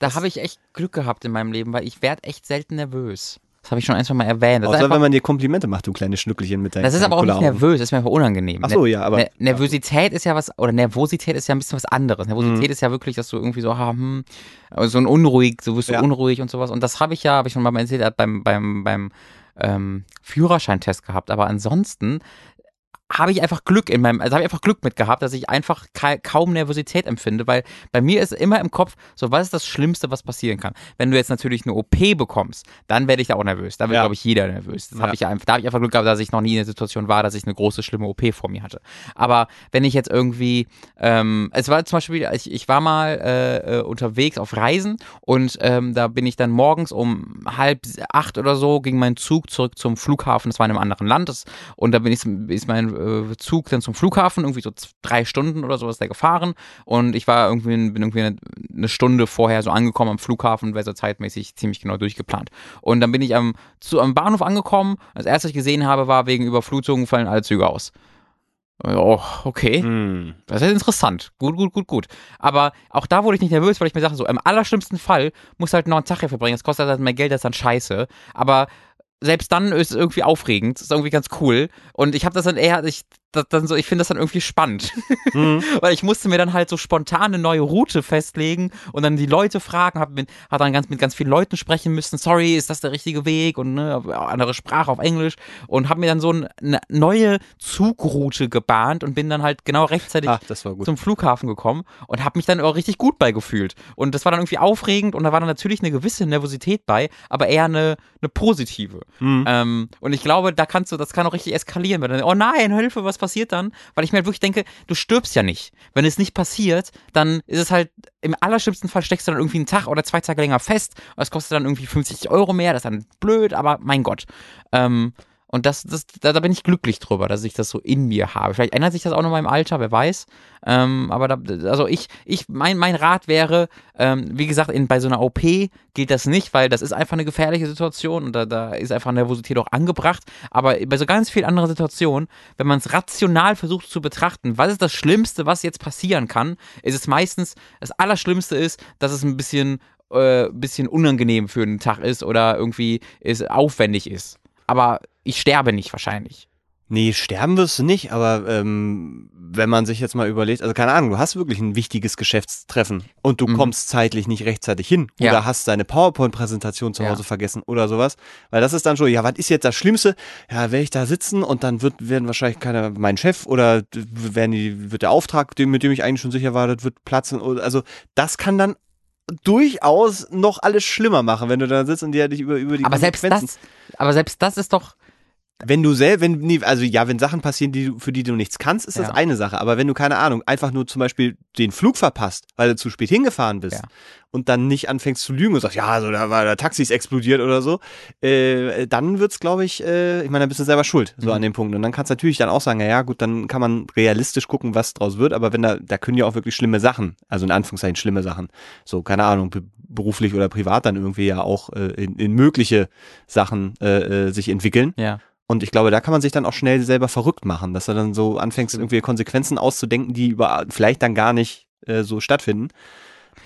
Speaker 1: Da habe ich echt Glück gehabt in meinem Leben, weil ich werde echt selten nervös. Das habe ich schon ein, zwei Mal erwähnt. Das
Speaker 2: außer
Speaker 1: einfach
Speaker 2: wenn man dir Komplimente macht, du kleine Schnückelchen mit deinen
Speaker 1: Das ist aber auch nicht nervös, das ist mir einfach unangenehm.
Speaker 2: Ach so, ja, aber-
Speaker 1: Ne- Nervosität ist ja was, oder Nervosität ist ja ein bisschen was anderes. Nervosität
Speaker 2: Mhm.
Speaker 1: ist ja wirklich, dass du irgendwie so, ah, hm, so ein unruhig, so wirst du
Speaker 2: Ja.
Speaker 1: unruhig und sowas. Und das habe ich ja, habe ich schon mal erzählt, er beim, beim, beim ähm, Führerscheintest gehabt. Aber ansonsten habe ich einfach Glück in meinem, also habe ich einfach Glück mit gehabt, dass ich einfach ka kaum Nervosität empfinde, weil bei mir ist immer im Kopf, so was ist das Schlimmste, was passieren kann. Wenn du jetzt natürlich eine OP bekommst, dann werde ich da auch nervös. Da wird,
Speaker 2: Ja.
Speaker 1: glaube ich, jeder nervös. Das
Speaker 2: Ja.
Speaker 1: habe ich einfach, da habe ich einfach Glück gehabt, dass ich noch nie in der Situation war, dass ich eine große, schlimme OP vor mir hatte. Aber wenn ich jetzt irgendwie, ähm, es war zum Beispiel, ich, ich war mal äh, äh, unterwegs auf Reisen und ähm, da bin ich dann morgens um halb acht oder so, ging mein Zug zurück zum Flughafen, das war in einem anderen Land, das, und da bin ich, ist mein äh, Zug dann zum Flughafen, irgendwie so drei Stunden oder so ist der gefahren und ich war irgendwie, bin irgendwie eine, eine Stunde vorher so angekommen am Flughafen, wäre so zeitmäßig ziemlich genau durchgeplant. Und dann bin ich am, zu, am Bahnhof angekommen, das erste, was ich gesehen habe, war wegen Überflutung fallen alle Züge aus. Oh, okay.
Speaker 2: Hm.
Speaker 1: Das ist interessant. Gut, gut, gut, gut. Aber auch da wurde ich nicht nervös, weil ich mir dachte, so im allerschlimmsten Fall muss halt noch einen Tag hier verbringen. Das kostet halt mehr Geld, das ist dann scheiße. Aber selbst dann ist es irgendwie aufregend. Ist irgendwie ganz cool. Und ich habe das dann eher, ich, das dann so, ich finde das dann irgendwie spannend.
Speaker 2: Hm.
Speaker 1: weil ich musste mir dann halt so spontan eine neue Route festlegen und dann die Leute fragen, hab, mit, hab dann ganz, mit ganz vielen Leuten sprechen müssen. Sorry, ist das der richtige Weg? Und ne, andere Sprache auf Englisch. Und habe mir dann so ein- eine neue Zugroute gebahnt und bin dann halt genau rechtzeitig
Speaker 2: Ach,
Speaker 1: zum Flughafen gekommen und habe mich dann auch richtig gut beigefühlt. Und das war dann irgendwie aufregend und da war dann natürlich eine gewisse Nervosität bei, aber eher eine, eine positive.
Speaker 2: Hm.
Speaker 1: Ähm, und ich glaube, da kannst du, das kann auch richtig eskalieren, wenn dann, oh nein, Hilfe, was passiert dann? Weil ich mir halt wirklich denke, du stirbst ja nicht. Wenn es nicht passiert, dann ist es halt, im allerschlimmsten Fall steckst du dann irgendwie einen Tag oder zwei Tage länger fest. Das kostet dann irgendwie 50 Euro mehr, das ist dann blöd, aber mein Gott. Ähm, und das, das, da, da bin ich glücklich drüber, dass ich das so in mir habe. Vielleicht ändert sich das auch noch mal im Alter, wer weiß. Ähm, aber da, also ich, ich, mein, mein Rat wäre, ähm, wie gesagt, in, bei so einer OP gilt das nicht, weil das ist einfach eine gefährliche Situation und da, da ist einfach Nervosität auch angebracht. Aber bei so ganz vielen anderen Situationen, wenn man es rational versucht zu betrachten, was ist das Schlimmste, was jetzt passieren kann, ist es meistens, das Allerschlimmste ist, dass es ein bisschen, äh, bisschen unangenehm für einen Tag ist oder irgendwie ist, aufwendig ist. Aber ich sterbe nicht wahrscheinlich.
Speaker 2: Nee, sterben wirst du nicht, aber ähm, wenn man sich jetzt mal überlegt, also keine Ahnung, du hast wirklich ein wichtiges Geschäftstreffen und du
Speaker 1: Mhm.
Speaker 2: kommst zeitlich nicht rechtzeitig hin
Speaker 1: Ja.
Speaker 2: oder hast deine PowerPoint-Präsentation zu
Speaker 1: Ja.
Speaker 2: Hause vergessen oder sowas, weil das ist dann schon, ja, was ist jetzt das Schlimmste? Ja, werde ich da sitzen und dann wird, werden wahrscheinlich keiner, mein Chef oder werden die, wird der Auftrag, mit dem ich eigentlich schon sicher war, das wird platzen also das kann dann durchaus noch alles schlimmer machen, wenn du da sitzt und dir dich über, über die
Speaker 1: Aber selbst das, aber selbst das ist doch,
Speaker 2: wenn du selber, wenn, nee, also ja, wenn Sachen passieren, die, du- für die du nichts kannst, ist das
Speaker 1: Ja.
Speaker 2: eine Sache. Aber wenn du, keine Ahnung, einfach nur zum Beispiel den Flug verpasst, weil du zu spät hingefahren bist
Speaker 1: Ja.
Speaker 2: und dann nicht anfängst zu lügen und sagst, ja, so, da war der Taxi ist explodiert oder so, äh, dann wird's, glaube ich, äh, ich meine, dann bist du selber schuld, so
Speaker 1: Mhm.
Speaker 2: an dem Punkt. Und dann kannst du natürlich dann auch sagen, ja, gut, dann kann man realistisch gucken, was draus wird, aber wenn da, da können ja auch wirklich schlimme Sachen, also in Anführungszeichen schlimme Sachen, so, keine Ahnung, be- beruflich oder privat dann irgendwie ja auch äh, in, in mögliche Sachen äh, äh, sich entwickeln.
Speaker 1: ja.
Speaker 2: Und ich glaube, da kann man sich dann auch schnell selber verrückt machen, dass du dann so anfängst, irgendwie Konsequenzen auszudenken, die über, vielleicht dann gar nicht äh, so stattfinden.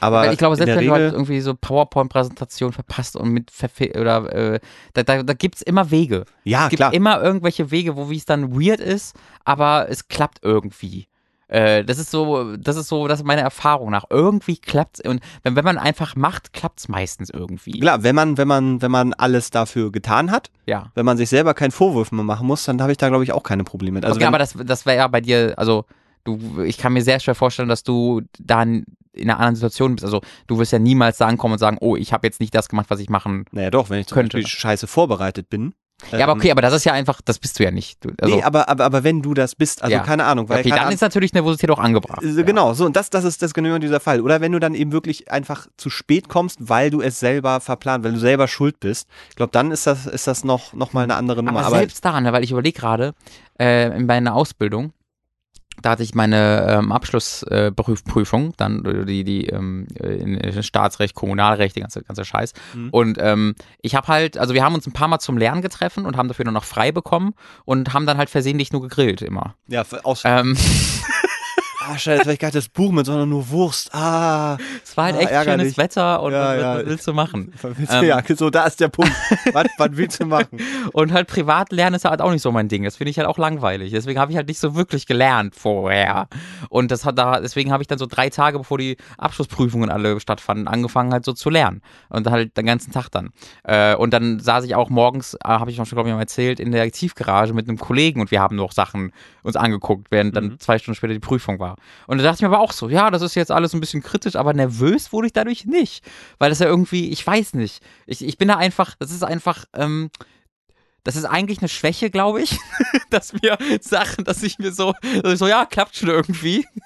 Speaker 2: Aber
Speaker 1: ich glaube, selbst wenn du halt irgendwie so PowerPoint-Präsentationen verpasst und mit oder äh, da, da, da gibt es immer Wege.
Speaker 2: ja
Speaker 1: es gibt
Speaker 2: klar,
Speaker 1: immer irgendwelche Wege, wo wie es dann weird ist, aber es klappt irgendwie. Äh, das ist so, das ist so, das ist meine Erfahrung nach. Irgendwie klappt's und wenn, wenn man einfach macht, klappt's meistens irgendwie.
Speaker 2: klar, wenn man, wenn man, wenn man alles dafür getan hat,
Speaker 1: Ja.
Speaker 2: wenn man sich selber keinen Vorwurf mehr machen muss, dann habe ich da glaube ich auch keine Probleme mit. Also
Speaker 1: okay, aber das, das wäre ja bei dir, also du, ich kann mir sehr schwer vorstellen, dass du dann in einer anderen Situation bist. Also du wirst ja niemals da ankommen und sagen, oh, ich habe jetzt nicht das gemacht, was ich machen.
Speaker 2: naja doch, wenn ich zum
Speaker 1: könnte.
Speaker 2: Beispiel scheiße vorbereitet bin.
Speaker 1: Ja, aber
Speaker 2: ähm,
Speaker 1: okay, aber das ist ja einfach, das bist du ja nicht. Du, also,
Speaker 2: nee, aber, aber, aber wenn du das bist, also
Speaker 1: Ja.
Speaker 2: keine Ahnung, weil
Speaker 1: okay, dann
Speaker 2: Ahnung,
Speaker 1: ist natürlich Nervosität auch angebracht.
Speaker 2: Äh, Genau, so und das, das ist das genau dieser Fall. Oder wenn du dann eben wirklich einfach zu spät kommst, weil du es selber verplant, weil du selber schuld bist. Ich glaube, dann ist das, ist das noch, noch mal eine andere Nummer.
Speaker 1: Aber,
Speaker 2: Aber,
Speaker 1: selbst da, ne, weil ich überlege gerade, äh, in meiner Ausbildung, da hatte ich meine ähm, Abschlussprüfung, äh, dann äh, die, die ähm, in Staatsrecht, Kommunalrecht, die ganze, ganze Scheiß. Mhm. Und ähm, ich habe halt, also wir haben uns ein paar Mal zum Lernen getreffen und haben dafür nur noch frei bekommen und haben dann halt versehentlich nur gegrillt immer.
Speaker 2: Ja, aus. Ähm, ah, scheiße, vielleicht gar das Buch mit, sondern nur Wurst. Ah.
Speaker 1: Es war halt
Speaker 2: ah,
Speaker 1: echt
Speaker 2: ärgerlich.
Speaker 1: schönes Wetter und
Speaker 2: Ja,
Speaker 1: was,
Speaker 2: ja.
Speaker 1: was willst du machen?
Speaker 2: Willst
Speaker 1: Ähm.
Speaker 2: du, ja, so, da ist der Punkt. was, was willst du machen?
Speaker 1: Und halt privat lernen ist halt auch nicht so mein Ding. Das finde ich halt auch langweilig. Deswegen habe ich halt nicht so wirklich gelernt vorher. Und das hat da, deswegen habe ich dann so drei Tage, bevor die Abschlussprüfungen alle stattfanden, angefangen halt so zu lernen. Und halt den ganzen Tag dann. Äh, und dann saß ich auch morgens, äh, habe ich auch schon, glaube ich, mal erzählt, in der Tiefgarage mit einem Kollegen und wir haben noch Sachen uns angeguckt, während dann
Speaker 2: Mhm.
Speaker 1: zwei Stunden später die Prüfung war. Und da dachte ich mir aber auch so, ja, das ist jetzt alles ein bisschen kritisch, aber nervös wurde ich dadurch nicht. Weil das ja irgendwie, ich weiß nicht. Ich, ich bin da einfach, das ist einfach, ähm, das ist eigentlich eine Schwäche, glaube ich, dass mir Sachen, dass ich mir so, ich so, ja, klappt schon irgendwie.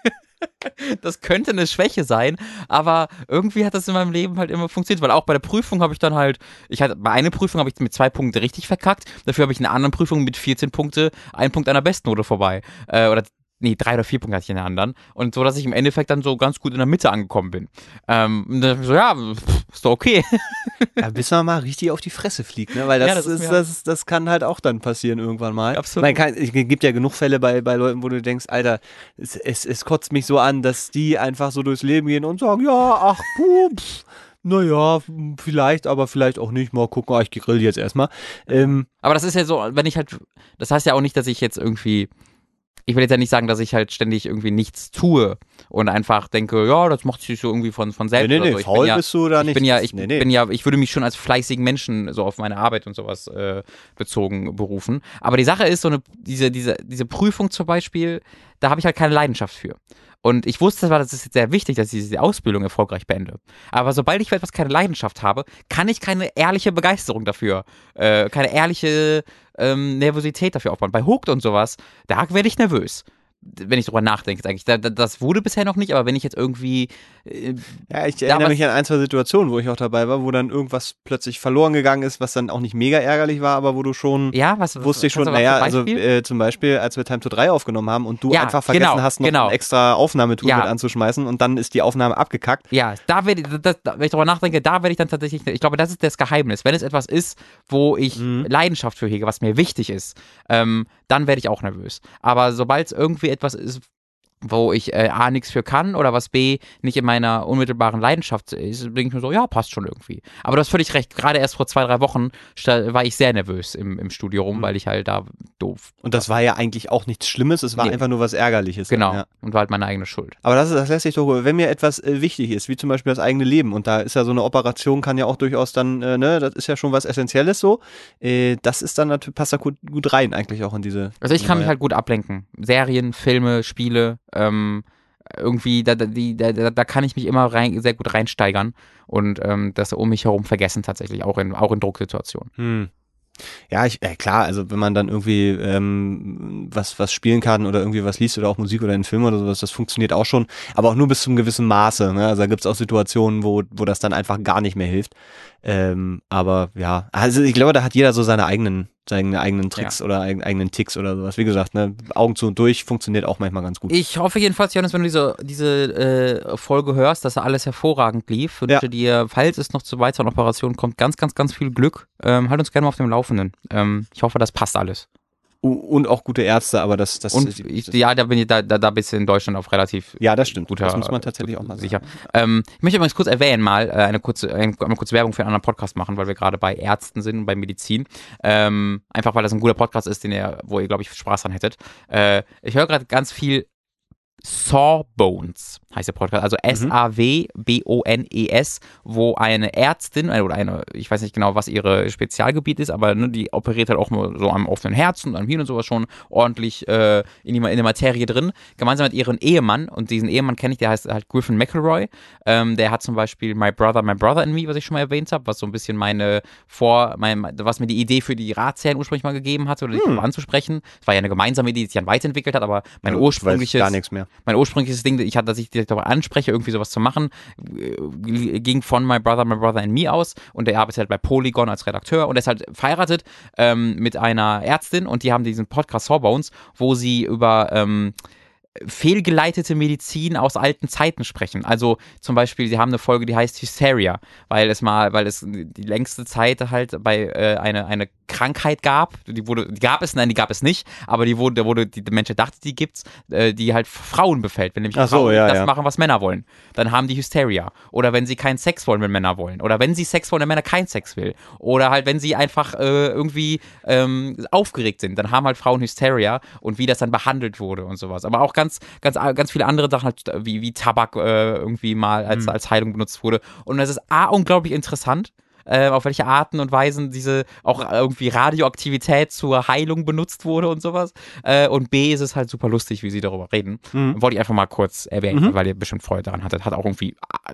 Speaker 1: Das könnte eine Schwäche sein, aber irgendwie hat das in meinem Leben halt immer funktioniert, weil auch bei der Prüfung habe ich dann halt, ich hatte, bei einer Prüfung habe ich mit zwei Punkten richtig verkackt, dafür habe ich in einer anderen Prüfung mit 14 Punkte, ein Punkt der Bestnote vorbei. Äh, oder nee, drei oder vier Punkte hatte ich in der anderen. Und so, dass ich im Endeffekt dann so ganz gut in der Mitte angekommen bin. Ähm, und dann dachte ich so, ja, pff, ist doch okay.
Speaker 2: Ja, bis man mal richtig auf die Fresse fliegt, ne? Weil das,
Speaker 1: Ja, das ist
Speaker 2: das, das kann halt auch dann passieren irgendwann mal.
Speaker 1: Absolut.
Speaker 2: Man kann, es gibt ja genug Fälle bei, bei Leuten, wo du denkst, Alter, es, es, es kotzt mich so an, dass die einfach so durchs Leben gehen und sagen, ja, ach, puh, pff, naja, vielleicht, aber vielleicht auch nicht. Mal gucken, ah, ich grill jetzt erstmal. Ähm,
Speaker 1: Aber das ist ja so, wenn ich halt, das heißt ja auch nicht, dass ich jetzt irgendwie, ich will jetzt ja nicht sagen, dass ich halt ständig irgendwie nichts tue und einfach denke, ja, das macht sich so irgendwie von, von
Speaker 2: nee,
Speaker 1: selbst
Speaker 2: nee,
Speaker 1: oder
Speaker 2: nee,
Speaker 1: so. Ich
Speaker 2: faul
Speaker 1: ja,
Speaker 2: bist du da
Speaker 1: ich
Speaker 2: nicht.
Speaker 1: bin ja, ich
Speaker 2: nee, nee.
Speaker 1: bin ja, ich würde mich schon als fleißigen Menschen so auf meine Arbeit und sowas äh, bezogen berufen. Aber die Sache ist so eine, diese, diese, diese Prüfung zum Beispiel, da habe ich halt keine Leidenschaft für. Und ich wusste zwar, das ist sehr wichtig, dass ich diese Ausbildung erfolgreich beende. Aber sobald ich für etwas keine Leidenschaft habe, kann ich keine ehrliche Begeisterung dafür, äh, keine ehrliche ähm, Nervosität dafür aufbauen. Bei Hooked und sowas, da werde ich nervös. Wenn ich drüber nachdenke, eigentlich. Da, da, das wurde bisher noch nicht, aber wenn ich jetzt irgendwie äh,
Speaker 2: Ja, ich erinnere mich an ein, zwei Situationen, wo ich auch dabei war, wo dann irgendwas plötzlich verloren gegangen ist, was dann auch nicht mega ärgerlich war, aber wo du schon
Speaker 1: ja, was was-
Speaker 2: wusste ich schon, naja, also äh, zum Beispiel, als wir Time to 3 aufgenommen haben und du
Speaker 1: Ja,
Speaker 2: einfach vergessen
Speaker 1: genau,
Speaker 2: hast, noch
Speaker 1: genau.
Speaker 2: ein extra Aufnahmetool
Speaker 1: Ja.
Speaker 2: mit anzuschmeißen und dann ist die Aufnahme abgekackt.
Speaker 1: Ja, da werde ich, wenn ich darüber nachdenke, da werde ich dann tatsächlich, ich glaube, das ist das Geheimnis. Wenn es etwas ist, wo ich
Speaker 2: Mhm.
Speaker 1: Leidenschaft für hege, was mir wichtig ist, ähm, dann werde ich auch nervös. Aber sobald es irgendwie etwas ist, wo ich äh, A nichts für kann oder was B nicht in meiner unmittelbaren Leidenschaft ist, denke ich mir so, ja, passt schon irgendwie. Aber du hast völlig recht, gerade erst vor zwei, drei Wochen war ich sehr nervös im, im Studio rum,
Speaker 2: Mhm.
Speaker 1: weil ich halt da doof.
Speaker 2: Und das war ja eigentlich auch nichts Schlimmes, es war
Speaker 1: Nee.
Speaker 2: einfach nur was Ärgerliches.
Speaker 1: Genau.
Speaker 2: Ja.
Speaker 1: Und war halt meine eigene Schuld.
Speaker 2: Aber das, ist- das lässt sich doch, wenn mir etwas äh, wichtig ist, wie zum Beispiel das eigene Leben, und da ist ja so eine Operation, kann ja auch durchaus dann, äh, ne, das ist ja schon was Essentielles so, äh, das ist dann natürlich, passt da gut, gut rein eigentlich auch in diese.
Speaker 1: Also ich kann mich halt gut ablenken. Serien, Filme, Spiele, ähm, irgendwie, da, die, da da kann ich mich immer rein, sehr gut reinsteigern und ähm, das um mich herum vergessen tatsächlich, auch in, auch in Drucksituationen.
Speaker 2: Hm. Ja, ich, äh, klar, also wenn man dann irgendwie ähm, was, was spielen kann oder irgendwie was liest oder auch Musik oder einen Film oder sowas, das funktioniert auch schon, aber auch nur bis zu einem gewissen Maße. Ne? Also da gibt's auch Situationen, wo, wo das dann einfach gar nicht mehr hilft. Ähm, aber ja, also ich glaube, da hat jeder so seine eigenen, seine eigenen Tricks oder eig eigenen Ticks oder sowas. Wie gesagt, ne, Augen zu und durch funktioniert auch manchmal ganz gut.
Speaker 1: Ich hoffe jedenfalls, Johannes, wenn du diese, diese äh, Folge hörst, dass da alles hervorragend lief. Wünsche
Speaker 2: Ja.
Speaker 1: dir, falls es noch zu weiteren Operationen kommt, ganz, ganz, ganz viel Glück. Ähm, halt uns gerne mal auf dem Laufenden. Ähm, ich hoffe, das passt alles.
Speaker 2: Und auch gute Ärzte, aber das, das,
Speaker 1: Und ich, ja, da bin ich, da, da, da bist du in Deutschland auf relativ
Speaker 2: ja, das stimmt.
Speaker 1: guter.
Speaker 2: das muss man tatsächlich auch mal
Speaker 1: sicher.
Speaker 2: sagen.
Speaker 1: Ähm, ich möchte übrigens kurz erwähnen, mal äh, eine kurze, eine, eine kurze Werbung für einen anderen Podcast machen, weil wir gerade bei Ärzten sind und bei Medizin. Ähm, einfach weil das ein guter Podcast ist, den ihr, wo ihr, glaube ich, Spaß dran hättet. Äh, ich höre gerade ganz viel Sawbones heißt der Podcast, also S-A-W-B-O-N-E-S, E wo eine Ärztin äh, oder eine, ich weiß nicht genau, was ihre Spezialgebiet ist, aber ne, die operiert halt auch nur so am offenen Herzen und am Hirn und sowas schon ordentlich äh, in, die, in der Materie drin, gemeinsam mit ihrem Ehemann und diesen Ehemann kenne ich, der heißt halt Griffin McElroy, ähm, der hat zum Beispiel My Brother, My Brother and Me, was ich schon mal erwähnt habe, was so ein bisschen meine vor, mein, was mir die Idee für die Ratsherren ursprünglich mal gegeben hatte oder dich anzusprechen. Es war ja eine gemeinsame Idee, die sich dann weiterentwickelt hat, aber mein
Speaker 2: Ich weiß
Speaker 1: ursprüngliches
Speaker 2: gar nichts mehr.
Speaker 1: Mein ursprüngliches Ding, ich hatte, dass ich direkt darüber anspreche, irgendwie sowas zu machen, äh, ging von My Brother, My Brother and Me aus und der arbeitet halt bei Polygon als Redakteur und er ist halt verheiratet ähm, mit einer Ärztin und die haben diesen Podcast Sawbones, wo sie über ähm, fehlgeleitete Medizin aus alten Zeiten sprechen. Also zum Beispiel, sie haben eine Folge, die heißt Hysteria, weil es mal, weil es die längste Zeit halt bei äh, eine, eine Krankheit gab, die wurde, die gab es, nein, die gab es nicht, aber die wurde, wurde, die Mensch dachte, die gibt's, äh, die halt Frauen befällt, wenn nämlich
Speaker 2: so,
Speaker 1: Frauen
Speaker 2: ja,
Speaker 1: das
Speaker 2: ja.
Speaker 1: machen, was Männer wollen. Dann haben die Hysteria. Oder wenn sie keinen Sex wollen, wenn Männer wollen. Oder wenn sie Sex wollen, wenn Männer keinen Sex will. Oder halt, wenn sie einfach äh, irgendwie ähm, aufgeregt sind, dann haben halt Frauen Hysteria und wie das dann behandelt wurde und sowas. Aber auch ganz, ganz, ganz viele andere Sachen, halt, wie, wie Tabak äh, irgendwie mal als, als Heilung benutzt wurde. Und das ist A, unglaublich interessant. Äh, auf welche Arten und Weisen diese auch irgendwie Radioaktivität zur Heilung benutzt wurde und sowas. Äh, und B ist es halt super lustig, wie sie darüber reden. Wollte ich einfach mal kurz erwähnen, weil ihr bestimmt Freude daran hattet. Hat auch irgendwie ah,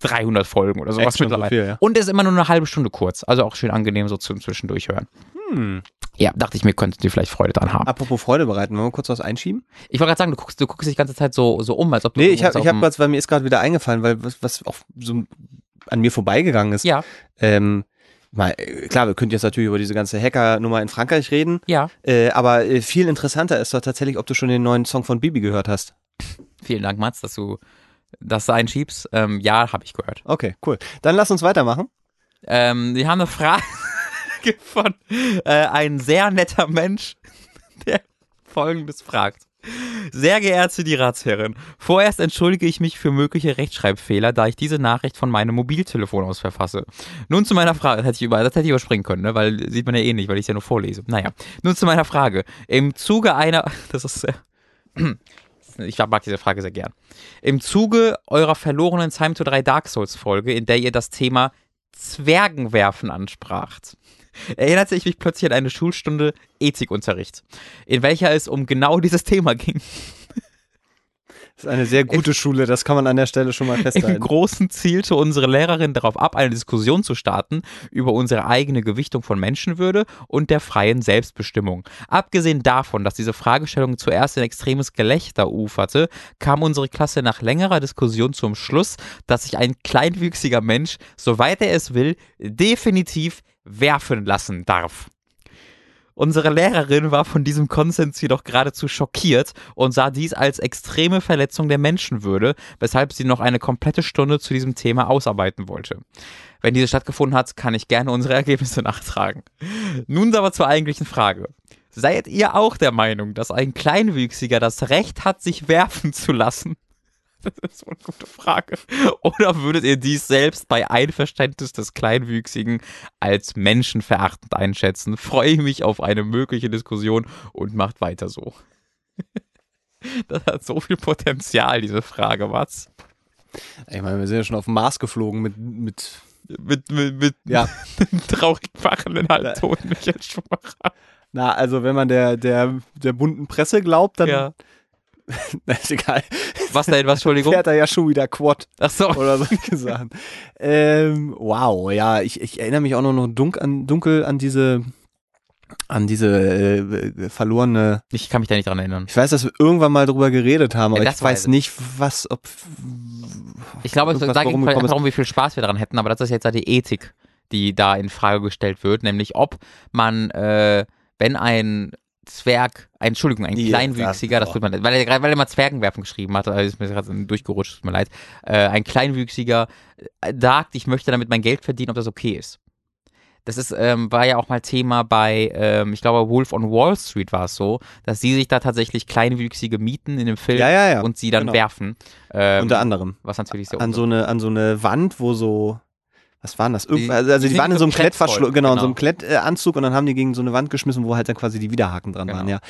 Speaker 1: 300 Folgen oder sowas
Speaker 2: schon so
Speaker 1: mittlerweile.
Speaker 2: viel, ja.
Speaker 1: Und ist immer nur eine halbe Stunde kurz. Also auch schön angenehm so zum Zwischendurch hören.
Speaker 2: Hm.
Speaker 1: Ja, dachte ich mir, könntet ihr vielleicht Freude dran haben.
Speaker 2: Apropos Freude bereiten, wollen wir kurz was einschieben?
Speaker 1: Ich wollte gerade sagen, du guckst, du guckst dich die ganze Zeit so, so um, als ob du.
Speaker 2: Nee, ich habe ich was, weil mir ist gerade wieder eingefallen, weil was, was auch so an mir vorbeigegangen ist.
Speaker 1: Ja,
Speaker 2: Ähm, mal, äh, klar, wir könnten jetzt natürlich über diese ganze Hacker-Nummer in Frankreich reden,
Speaker 1: ja.
Speaker 2: äh, aber äh, viel interessanter ist doch tatsächlich, ob du schon den neuen Song von Bibi gehört hast.
Speaker 1: Vielen Dank, Mats, dass du das einschiebst. Ähm, ja, habe ich gehört.
Speaker 2: Okay, cool. Dann lass uns weitermachen.
Speaker 1: Ähm, wir haben eine Frage von äh, ein sehr netter Mensch, der folgendes fragt. Sehr geehrte die Ratsherrin, vorerst entschuldige ich mich für mögliche Rechtschreibfehler, da ich diese Nachricht von meinem Mobiltelefon aus verfasse. Nun zu meiner Frage, das hätte ich, über, das hätte ich überspringen können, ne? weil sieht man ja eh nicht, weil ich es ja nur vorlese. Naja, nun zu meiner Frage. Im Zuge einer, das ist sehr, ich mag diese Frage sehr gern. Im Zuge eurer verlorenen Time to 3 Dark Souls Folge, in der ihr das Thema Zwergenwerfen anspracht, erinnerte ich mich plötzlich an eine Schulstunde Ethikunterricht, in welcher es um genau dieses Thema ging.
Speaker 2: Das ist eine sehr gute Schule, das kann man an der Stelle schon mal
Speaker 1: Im
Speaker 2: festhalten.
Speaker 1: Großen zielte unsere Lehrerin darauf ab, eine Diskussion zu starten über unsere eigene Gewichtung von Menschenwürde und der freien Selbstbestimmung. Abgesehen davon, dass diese Fragestellung zuerst in extremes Gelächter uferte, kam unsere Klasse nach längerer Diskussion zum Schluss, dass sich ein kleinwüchsiger Mensch, soweit er es will, definitiv werfen lassen darf. Unsere Lehrerin war von diesem Konsens jedoch geradezu schockiert und sah dies als extreme Verletzung der Menschenwürde, weshalb sie noch eine komplette Stunde zu diesem Thema ausarbeiten wollte. Wenn diese stattgefunden hat, kann ich gerne unsere Ergebnisse nachtragen. Nun aber zur eigentlichen Frage. Seid ihr auch der Meinung, dass ein Kleinwüchsiger das Recht hat, sich werfen zu lassen? Das ist so eine gute Frage. Oder würdet ihr dies selbst bei Einverständnis des Kleinwüchsigen als menschenverachtend einschätzen? Freue ich mich auf eine mögliche Diskussion und macht weiter so. Das hat so viel Potenzial, diese Frage, was?
Speaker 2: Ich meine, wir sind ja schon auf dem Mars geflogen mit, mit
Speaker 1: Mit, mit, mit
Speaker 2: ja.
Speaker 1: traurig machenden Halbtoten Michael Schumacher.
Speaker 2: Na, also wenn man der, der, der bunten Presse glaubt, dann
Speaker 1: Ja.
Speaker 2: Na, ist egal.
Speaker 1: Was denn, was, Entschuldigung?
Speaker 2: Fährt er ja schon wieder Quad
Speaker 1: Ach so.
Speaker 2: oder solche Sachen. Ähm, wow, ja, ich, ich erinnere mich auch noch dunkel an, dunkel an diese an diese äh, verlorene.
Speaker 1: Ich kann mich da nicht dran erinnern.
Speaker 2: Ich weiß, dass wir irgendwann mal drüber geredet haben, aber
Speaker 1: Ja,
Speaker 2: ich
Speaker 1: das
Speaker 2: weiß nicht, was, ob.
Speaker 1: Ich glaube, es da ging es darum, wie viel Spaß wir daran hätten, aber das ist jetzt die Ethik, die da in Frage gestellt wird, nämlich ob man, äh, wenn ein Zwerg, Entschuldigung, ein
Speaker 2: Ja,
Speaker 1: Kleinwüchsiger, das
Speaker 2: das-
Speaker 1: tut man, weil er weil er mal Zwergenwerfen geschrieben hat, also ist mir gerade durchgerutscht, tut mir leid, äh, ein Kleinwüchsiger äh, sagt, ich möchte damit mein Geld verdienen, ob das okay ist. Das ist, ähm, war ja auch mal Thema bei, ähm, ich glaube, Wolf on Wall Street war es so, dass sie sich da tatsächlich Kleinwüchsige mieten in dem Film
Speaker 2: Ja, ja, ja.
Speaker 1: und sie dann
Speaker 2: genau.
Speaker 1: werfen. Ähm,
Speaker 2: Unter anderem.
Speaker 1: was natürlich sehr
Speaker 2: An so eine, an so eine Wand, wo so. Was waren das? Irgend, also, also
Speaker 1: die
Speaker 2: waren in
Speaker 1: so
Speaker 2: einem Klettverschluss, genau, in so einem
Speaker 1: genau.
Speaker 2: Klettanzug und dann haben die gegen so eine Wand geschmissen, wo halt dann quasi die Widerhaken dran
Speaker 1: Genau.
Speaker 2: waren, ja.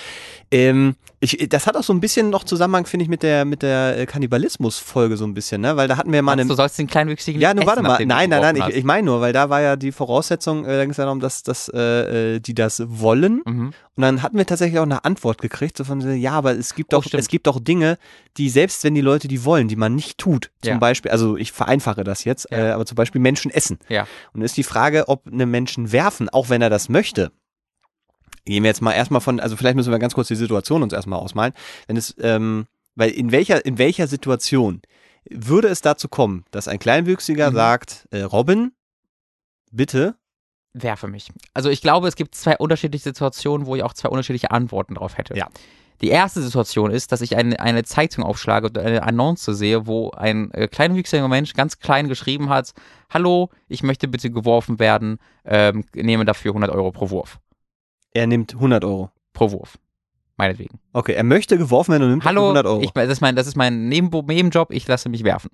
Speaker 2: Ähm, ich, das hat auch so ein bisschen noch Zusammenhang, finde ich, mit der, mit der äh, Kannibalismus-Folge so ein bisschen, ne? Weil da hatten wir mal eine.
Speaker 1: du sollst den Kleinwüchsigen
Speaker 2: Ja, nur warte mal. Nein, nein, nein, ich, ich meine nur, weil da war ja die Voraussetzung, äh, da ging es ja darum, dass, dass äh, äh, die das wollen.
Speaker 1: Mhm.
Speaker 2: Und dann hatten wir tatsächlich auch eine Antwort gekriegt, so von, ja, aber es gibt
Speaker 1: Oh,
Speaker 2: doch,
Speaker 1: stimmt.
Speaker 2: es gibt doch Dinge, die selbst wenn die Leute die wollen, die man nicht tut, zum
Speaker 1: Ja.
Speaker 2: Beispiel, also ich vereinfache das jetzt,
Speaker 1: Ja.
Speaker 2: äh, aber zum Beispiel Menschen essen.
Speaker 1: Ja.
Speaker 2: Und ist die Frage, ob eine Menschen werfen, auch wenn er das möchte. Gehen wir jetzt mal erstmal von, also vielleicht müssen wir ganz kurz die Situation uns erstmal ausmalen. Wenn es, ähm, weil in welcher, in welcher Situation würde es dazu kommen, dass ein Kleinwüchsiger
Speaker 1: Mhm.
Speaker 2: sagt, äh, Robin, bitte,
Speaker 1: Werfe mich. Also ich glaube, es gibt zwei unterschiedliche Situationen, wo ich auch zwei unterschiedliche Antworten drauf hätte.
Speaker 2: Ja.
Speaker 1: Die erste Situation ist, dass ich eine, eine Zeitung aufschlage und eine Annonce sehe, wo ein äh, kleinwüchsiger Mensch ganz klein geschrieben hat, hallo, ich möchte bitte geworfen werden, ähm, nehme dafür 100 Euro pro Wurf.
Speaker 2: Er nimmt 100 Euro.
Speaker 1: Pro Wurf. Meinetwegen.
Speaker 2: Okay, er möchte geworfen werden und nimmt
Speaker 1: Hallo,
Speaker 2: 100 Euro.
Speaker 1: Ich, das, ist mein, das ist mein Nebenjob, ich lasse mich werfen.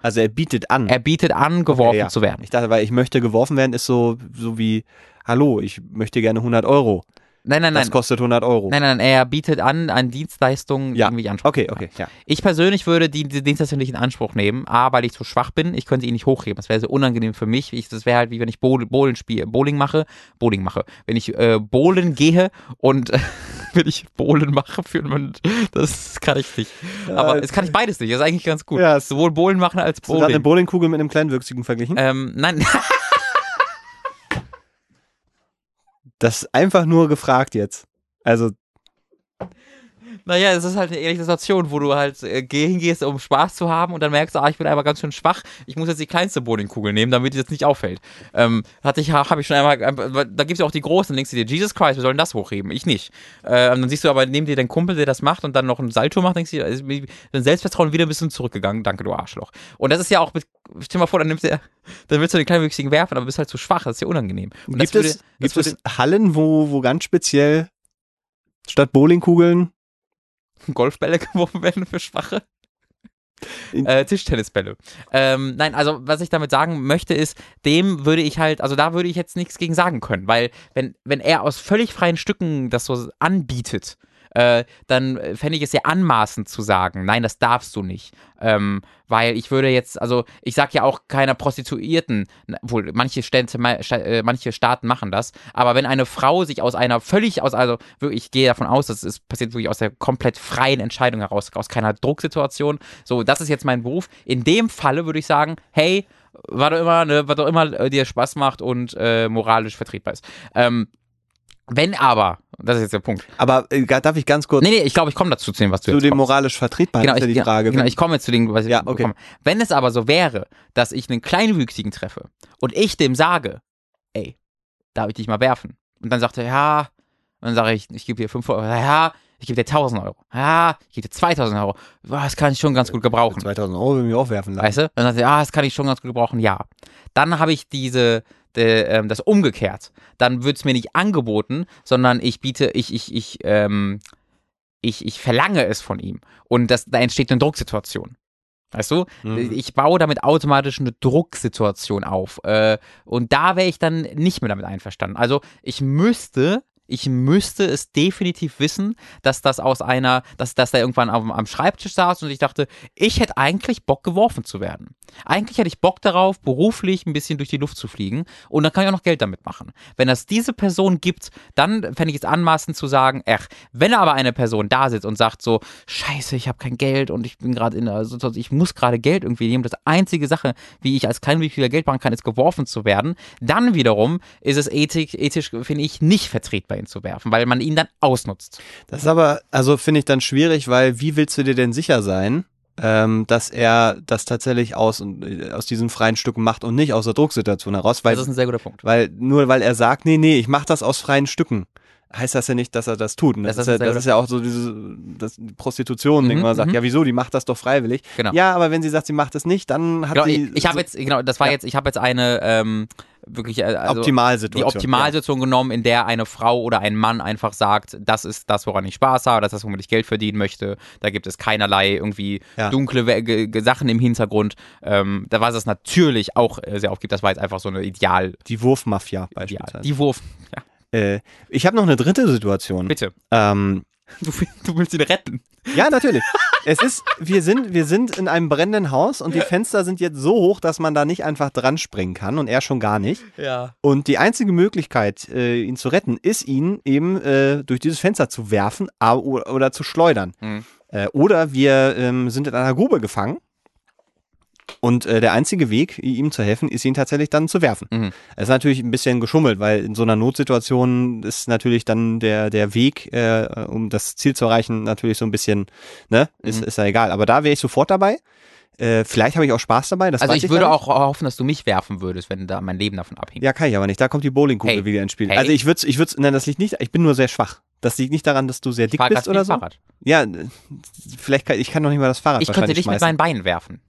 Speaker 2: also er bietet an.
Speaker 1: Er bietet an, geworfen
Speaker 2: ja.
Speaker 1: zu werden.
Speaker 2: ich dachte, weil ich möchte geworfen werden, ist so, so wie, hallo, ich möchte gerne 100 Euro.
Speaker 1: Nein, nein,
Speaker 2: Das
Speaker 1: nein.
Speaker 2: kostet 100 Euro.
Speaker 1: Nein, nein, er bietet an, an Dienstleistungen
Speaker 2: Ja.
Speaker 1: irgendwie Anspruch.
Speaker 2: Okay, okay, ja.
Speaker 1: Ich persönlich würde die, die Dienstleistung nicht in Anspruch nehmen. A, weil ich zu schwach bin. Ich könnte ihn nicht hochheben. Das wäre sehr unangenehm für mich. Ich, das wäre halt wie wenn ich Bowl, Bowling, spiel, Bowling mache. Bowling mache. Wenn ich äh, Bowlen gehe und wenn ich Bowlen mache für einen, das kann ich nicht. Aber es kann ich beides nicht. Das ist eigentlich ganz gut.
Speaker 2: Ja,
Speaker 1: Sowohl Bowlen machen als
Speaker 2: Hast du gerade eine
Speaker 1: Bowling.
Speaker 2: Bowlingkugel mit einem Kleinwüchsigen verglichen?
Speaker 1: Ähm, nein,
Speaker 2: Das einfach nur gefragt jetzt. Also,
Speaker 1: Naja, es ist halt eine ähnliche Situation, wo du halt äh, geh- hingehst, um Spaß zu haben und dann merkst du, ah, ich bin einfach ganz schön schwach, ich muss jetzt die kleinste Bowlingkugel nehmen, damit die jetzt nicht auffällt. Ähm, hatte ich, habe ich schon einmal, äh, da gibt es ja auch die großen, dann denkst du dir, Jesus Christ, wir sollen das hochheben, ich nicht. Äh, und dann siehst du aber neben dir deinen Kumpel, der das macht und dann noch einen Salto macht, denkst du dir, ist dein Selbstvertrauen wieder ein bisschen zurückgegangen, danke du Arschloch. Und das ist ja auch, mit, stell dir mal vor, dann nimmst du, dann willst du den kleinwüchsigen werfen, aber bist halt zu schwach, das ist ja unangenehm. Und
Speaker 2: gibt
Speaker 1: würde,
Speaker 2: es, gibt es
Speaker 1: würde
Speaker 2: Hallen, wo, wo ganz speziell statt Bowlingkugeln
Speaker 1: Golfbälle geworfen werden für Schwache? Äh, Tischtennisbälle. Ähm, nein, also was ich damit sagen möchte ist, dem würde ich halt, also da würde ich jetzt nichts gegen sagen können, weil wenn, wenn er aus völlig freien Stücken das so anbietet, äh, dann äh, fände ich es sehr anmaßend zu sagen, nein, das darfst du nicht. Ähm, weil ich würde jetzt, also ich sag ja auch keiner Prostituierten, wohl manche Städte, äh, manche Staaten machen das, aber wenn eine Frau sich aus einer völlig aus, also wirklich, ich gehe davon aus, das ist passiert wirklich aus der komplett freien Entscheidung heraus, aus keiner Drucksituation. So, das ist jetzt mein Beruf. In dem Falle würde ich sagen, hey, war doch immer, ne, was doch immer äh, dir Spaß macht und äh, moralisch vertretbar ist. Ähm, wenn aber, das ist jetzt der Punkt.
Speaker 2: Aber äh, darf ich ganz kurz
Speaker 1: Nee, nee, ich glaube, ich komme dazu zu dem, was du
Speaker 2: zu dem
Speaker 1: kommst.
Speaker 2: moralisch vertretbaren?
Speaker 1: Genau,
Speaker 2: ist ja
Speaker 1: ich,
Speaker 2: die Frage.
Speaker 1: Genau, ich komme jetzt zu dem, was ich
Speaker 2: Ja, okay.
Speaker 1: bekomme. Wenn es aber so wäre, dass ich einen Kleinwüchsigen treffe und ich dem sage, ey, darf ich dich mal werfen? Und dann sagt er, ja, und dann sage ich, ich gebe dir 5 Euro. Ja, ich gebe dir 1000 Euro. Ja, ich gebe dir 2000 Euro. Das kann ich schon ganz gut gebrauchen.
Speaker 2: 2000 Euro will ich mir auch werfen lassen.
Speaker 1: Weißt du? Und dann sagt er, ah, das kann ich schon ganz gut gebrauchen, ja. Dann habe ich diese, ähm, das umgekehrt. Dann wird es mir nicht angeboten, sondern ich biete, ich, ich, ich, ähm, ich, ich verlange es von ihm. Und das, da entsteht eine Drucksituation. Weißt du?
Speaker 2: Mhm.
Speaker 1: Ich baue damit automatisch eine Drucksituation auf. Äh, und da wäre ich dann nicht mehr damit einverstanden. Also ich müsste, ich müsste es definitiv wissen, dass das aus einer, dass, dass da irgendwann am, am Schreibtisch saß und ich dachte, ich hätte eigentlich Bock geworfen zu werden. Eigentlich hätte ich Bock darauf, beruflich ein bisschen durch die Luft zu fliegen und dann kann ich auch noch Geld damit machen. Wenn das diese Person gibt, dann fände ich es anmaßend zu sagen, ach, wenn aber eine Person da sitzt und sagt so, scheiße, ich habe kein Geld und ich bin gerade in Situation, ich muss gerade Geld irgendwie nehmen, das einzige Sache, wie ich als Kleinwüchsiger Geld machen kann, ist geworfen zu werden, dann wiederum ist es ethik, ethisch, finde ich, nicht vertretbar, ihn zu werfen, weil man ihn dann ausnutzt.
Speaker 2: Das ist aber, also finde ich dann schwierig, weil wie willst du dir denn sicher sein, ähm, dass er das tatsächlich aus, äh, aus diesen freien Stücken macht und nicht aus der Drucksituation heraus? Weil,
Speaker 1: Das ist ein sehr guter Punkt.
Speaker 2: weil nur weil er sagt, nee, nee, ich mache das aus freien Stücken, heißt das ja nicht, dass er das tut. Und das,
Speaker 1: Das
Speaker 2: ist, ja, das ist ja auch so diese das Prostitution, ding
Speaker 1: Mhm,
Speaker 2: man sagt,
Speaker 1: mhm.
Speaker 2: ja, wieso, die macht das doch freiwillig.
Speaker 1: Genau.
Speaker 2: Ja, aber wenn sie sagt, sie macht es nicht, dann hat
Speaker 1: Genau,
Speaker 2: sie
Speaker 1: ich ich habe jetzt, genau, das war
Speaker 2: Ja.
Speaker 1: jetzt, ich habe jetzt eine ähm, wirklich äh, also,
Speaker 2: Optimalsituation.
Speaker 1: die Optimalsituation genommen, in der eine Frau oder ein Mann einfach sagt, das ist das, woran ich Spaß habe, das ist das, womit ich Geld verdienen möchte. Da gibt es keinerlei irgendwie
Speaker 2: Ja.
Speaker 1: dunkle Sachen im Hintergrund. Ähm, da was es natürlich auch äh, sehr oft gibt, das war jetzt einfach so eine Ideal.
Speaker 2: Ja. Die Wurfmafia beispielsweise.
Speaker 1: Die Wurf. Ja,
Speaker 2: Äh, ich habe noch eine dritte Situation.
Speaker 1: bitte.
Speaker 2: Ähm,
Speaker 1: Du, du willst ihn retten.
Speaker 2: Ja, natürlich. es ist, wir sind, wir sind in einem brennenden Haus und die Fenster sind jetzt so hoch, dass man da nicht einfach dran springen kann und er schon gar nicht.
Speaker 1: Ja.
Speaker 2: Und die einzige Möglichkeit, äh, ihn zu retten, ist ihn eben äh, durch dieses Fenster zu werfen oder zu schleudern.
Speaker 1: Mhm.
Speaker 2: Äh, oder wir ähm, sind in einer Grube gefangen. Und äh, der einzige Weg, ihm zu helfen, ist ihn tatsächlich dann zu werfen.
Speaker 1: Mhm.
Speaker 2: Es ist natürlich ein bisschen geschummelt, weil in so einer Notsituation ist natürlich dann der, der Weg, äh, um das Ziel zu erreichen, natürlich so ein bisschen, ne, ist,
Speaker 1: Mhm.
Speaker 2: ist ja egal. Aber da wäre ich sofort dabei. Äh, vielleicht habe ich auch Spaß dabei. Das
Speaker 1: Also ich würde auch hoffen, dass du mich werfen würdest, wenn da mein Leben davon abhängt.
Speaker 2: Ja, kann ich aber nicht. Da kommt die Bowlingkugel
Speaker 1: Hey.
Speaker 2: wieder ins Spiel.
Speaker 1: Hey.
Speaker 2: Also ich würde, ich würde, nein, das liegt nicht. Ich bin nur sehr schwach. Das liegt nicht daran, dass du sehr dick bist oder
Speaker 1: mit
Speaker 2: so?
Speaker 1: Fahrrad.
Speaker 2: Ja, vielleicht kann ich kann noch nicht mal das Fahrrad
Speaker 1: Ich könnte dich mit
Speaker 2: schmeißen.
Speaker 1: meinen Beinen werfen.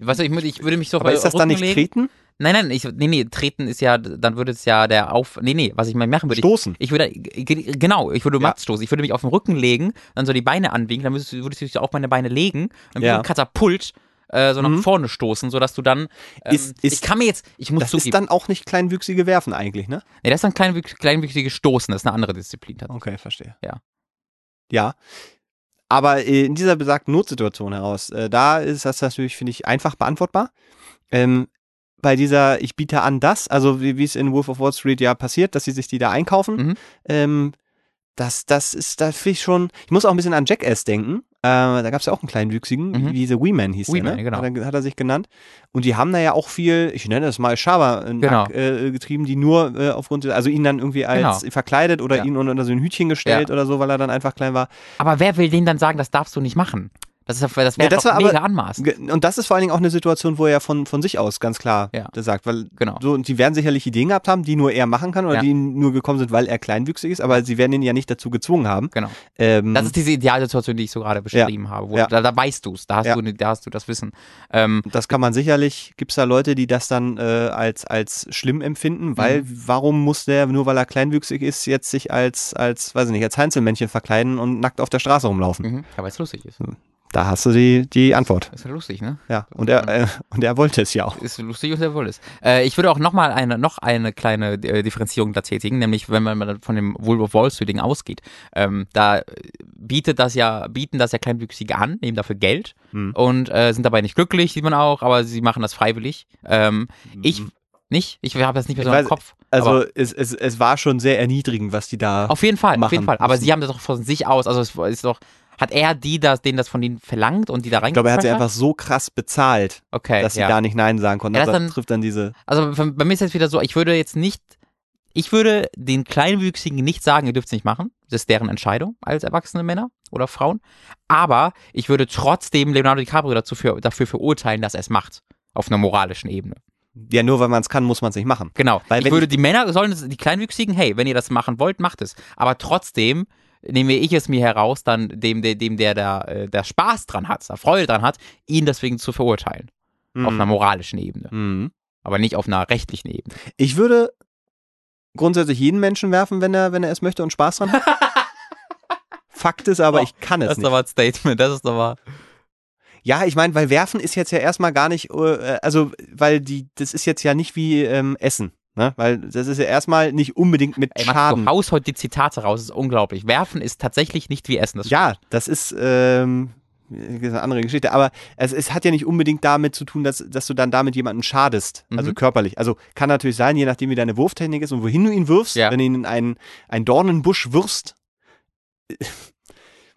Speaker 1: Weißt du, ich, würde- ich würde mich so
Speaker 2: Aber ist das dann nicht
Speaker 1: legen.
Speaker 2: treten?
Speaker 1: Nein, nein, ich, nee, nee, treten ist ja, dann würde es ja der Auf, nee, nee, was ich mal machen würde,
Speaker 2: Stoßen.
Speaker 1: ich, ich würde, genau, ich würde
Speaker 2: Ja.
Speaker 1: Stoßen, ich würde mich auf den Rücken legen, dann so die Beine anwinkeln, dann würdest du, würdest du dich auf meine Beine legen, dann
Speaker 2: Ja.
Speaker 1: würde ein Katapult äh, so nach
Speaker 2: Mhm.
Speaker 1: vorne stoßen, sodass du dann, ähm,
Speaker 2: Ist- ist-
Speaker 1: ich kann mir jetzt, ich muss
Speaker 2: Das ist
Speaker 1: zugeben,
Speaker 2: dann auch nicht kleinwüchsige Werfen eigentlich, ne?
Speaker 1: nee, das ist dann klein, kleinwüchsiges Stoßen, das ist eine andere Disziplin. tatsächlich.
Speaker 2: Okay, verstehe.
Speaker 1: Ja.
Speaker 2: Ja. Aber äh, in dieser besagten Notsituation heraus, äh, da ist das natürlich, finde ich, einfach beantwortbar. Ähm, bei dieser, ich biete an das, also wie wie es in Wolf of Wall Street ja passiert, dass sie sich die da einkaufen,
Speaker 1: Mhm.
Speaker 2: ähm, das, das ist, da finde ich schon, ich muss auch ein bisschen an Jackass denken. Äh, da gab es ja auch einen kleinwüchsigen,
Speaker 1: Mhm.
Speaker 2: wie The Wee Man hieß
Speaker 1: Wee
Speaker 2: der, ne?
Speaker 1: genau.
Speaker 2: Hat, er, hat er sich genannt. Und die haben da ja auch viel, ich nenne das mal Schaber
Speaker 1: Genau.
Speaker 2: äh, getrieben, die nur äh, aufgrund, also ihn dann irgendwie als
Speaker 1: Genau.
Speaker 2: verkleidet oder
Speaker 1: Ja.
Speaker 2: ihn unter so ein Hütchen gestellt
Speaker 1: Ja.
Speaker 2: oder so, weil er dann einfach klein war.
Speaker 1: Aber wer will denen dann sagen, das darfst du nicht machen? Das, ist, ja- das wäre
Speaker 2: Ja, das war aber-
Speaker 1: mega anmaßen.
Speaker 2: Ge- Und das ist vor allen Dingen auch eine Situation, wo er von, von sich aus ganz klar
Speaker 1: Ja.
Speaker 2: das sagt, weil
Speaker 1: Genau.
Speaker 2: so, und die werden sicherlich Ideen gehabt haben, die nur er machen kann oder
Speaker 1: Ja.
Speaker 2: die nur gekommen sind, weil er kleinwüchsig ist, aber sie werden ihn ja nicht dazu gezwungen haben.
Speaker 1: Genau.
Speaker 2: Ähm,
Speaker 1: Das ist diese Idealsituation, die ich so gerade beschrieben habe.
Speaker 2: Ja.
Speaker 1: da, da weißt du es, da, hast
Speaker 2: Ja.
Speaker 1: du ne- da hast du das Wissen. Ähm,
Speaker 2: das kann man sicherlich, gibt es da Leute, die das dann äh, als, als schlimm empfinden, weil
Speaker 1: Mhm.
Speaker 2: warum muss der, nur weil er kleinwüchsig ist, jetzt sich als, als, weiß ich nicht, als Heinzelmännchen verkleiden und nackt auf der Straße rumlaufen?
Speaker 1: mhm. Ja, weil es lustig ist.
Speaker 2: Da hast du die, die Antwort.
Speaker 1: Ist ja lustig, ne?
Speaker 2: Ja, und er, äh, und er wollte es ja auch.
Speaker 1: Ist lustig und sehr wohl ist. Äh, ich würde auch noch mal eine, noch eine kleine äh, Differenzierung da tätigen, nämlich wenn man von dem Wolf of Wall Street Ding ausgeht. Ähm, da bietet das ja, bieten das ja Kleinwüchsige an, nehmen dafür Geld
Speaker 2: Hm.
Speaker 1: und äh, sind dabei nicht glücklich, sieht man auch, aber sie machen das freiwillig. Ähm, ich nicht, ich habe das nicht mehr so
Speaker 2: Ich
Speaker 1: im
Speaker 2: weiß-
Speaker 1: Kopf.
Speaker 2: Also es, es, es war schon sehr erniedrigend, was die da.
Speaker 1: auf jeden Fall, auf jeden Fall. Aber
Speaker 2: müssen.
Speaker 1: sie haben das doch von sich aus, also es ist doch, hat er die, das, denen das von denen verlangt und die da
Speaker 2: ich glaube, er hat sie einfach so krass bezahlt,
Speaker 1: okay,
Speaker 2: dass sie
Speaker 1: ja.
Speaker 2: da nicht Nein sagen konnten.
Speaker 1: Ja,
Speaker 2: Also
Speaker 1: das dann-
Speaker 2: trifft dann diese.
Speaker 1: Also bei mir ist jetzt wieder so, ich würde jetzt nicht, ich würde den Kleinwüchsigen nicht sagen, ihr dürft es nicht machen. Das ist deren Entscheidung als erwachsene Männer oder Frauen. Aber ich würde trotzdem Leonardo DiCaprio dazu für, dafür verurteilen, dass er es macht. Auf einer moralischen Ebene.
Speaker 2: Ja, nur weil man es kann, muss man es nicht machen.
Speaker 1: Genau.
Speaker 2: Weil
Speaker 1: ich würde die Männer, sollen die Kleinwüchsigen, hey, wenn ihr das machen wollt, macht es. Aber trotzdem nehme ich es mir heraus, dann dem, der, dem der, der, äh, der Spaß dran hat, der Freude dran hat, ihn deswegen zu verurteilen. Auf einer moralischen Ebene.
Speaker 2: Mhm.
Speaker 1: Aber nicht auf einer rechtlichen Ebene.
Speaker 2: Ich würde grundsätzlich jeden Menschen werfen, wenn er, wenn er es möchte und Spaß dran hat. Fakt ist aber,
Speaker 1: Oh,
Speaker 2: ich kann es
Speaker 1: Das ist
Speaker 2: nicht.
Speaker 1: aber ein Statement, das ist aber.
Speaker 2: Ja, ich meine, weil werfen ist jetzt ja erstmal gar nicht, äh, also, weil die, das ist jetzt ja nicht wie ähm, Essen. Ne? Weil das ist ja erstmal nicht unbedingt mit
Speaker 1: Ey,
Speaker 2: Schaden.
Speaker 1: du haust heute die Zitate raus, das ist unglaublich. Werfen ist tatsächlich nicht wie Essen. Das
Speaker 2: Ja, das ist, ähm, das ist eine andere Geschichte, aber es, es hat ja nicht unbedingt damit zu tun, dass, dass du dann damit jemanden schadest, also
Speaker 1: Mhm.
Speaker 2: körperlich. Also kann natürlich sein, je nachdem wie deine Wurftechnik ist und wohin du ihn wirfst,
Speaker 1: Ja.
Speaker 2: wenn du ihn in einen, einen Dornenbusch wirfst,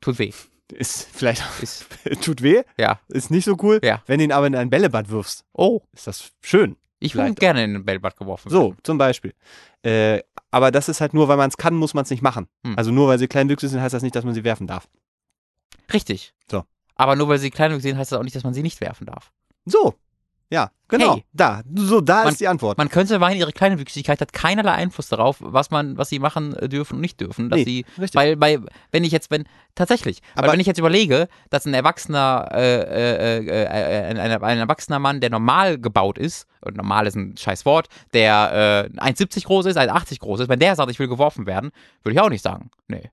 Speaker 1: tut weh.
Speaker 2: ist vielleicht,
Speaker 1: Ist,
Speaker 2: tut weh,
Speaker 1: ja.
Speaker 2: ist nicht so cool.
Speaker 1: Ja.
Speaker 2: Wenn du ihn aber in ein Bällebad wirfst,
Speaker 1: Oh,
Speaker 2: ist das schön.
Speaker 1: Ich würde gerne in ein Bällbad geworfen
Speaker 2: So,
Speaker 1: werden.
Speaker 2: zum Beispiel. Äh, aber das ist halt nur, weil man es kann, muss man es nicht machen.
Speaker 1: Hm.
Speaker 2: Also nur weil sie kleinwüchsig sind, heißt das nicht, dass man sie werfen darf.
Speaker 1: Richtig.
Speaker 2: So.
Speaker 1: Aber nur weil sie Kleidung sehen, heißt das auch nicht, dass man sie nicht werfen darf.
Speaker 2: So. Ja, genau.
Speaker 1: Hey.
Speaker 2: Da. So, da
Speaker 1: Man-
Speaker 2: ist die Antwort.
Speaker 1: Man könnte meinen, ihre Kleinwüchsigkeit hat keinerlei Einfluss darauf, was man, was sie machen äh, dürfen und nicht dürfen. Dass
Speaker 2: Nee,
Speaker 1: sie,
Speaker 2: richtig.
Speaker 1: weil, bei, wenn ich jetzt, wenn, tatsächlich,
Speaker 2: Aber-
Speaker 1: wenn ich jetzt überlege, dass ein erwachsener, äh, äh, äh, äh, ein, ein, erwachsener Mann, der normal gebaut ist, und normal ist ein scheiß Wort, der äh, 1,70 groß ist, 1,80 groß ist, wenn der sagt, ich will geworfen werden, würde ich auch nicht sagen. Nee.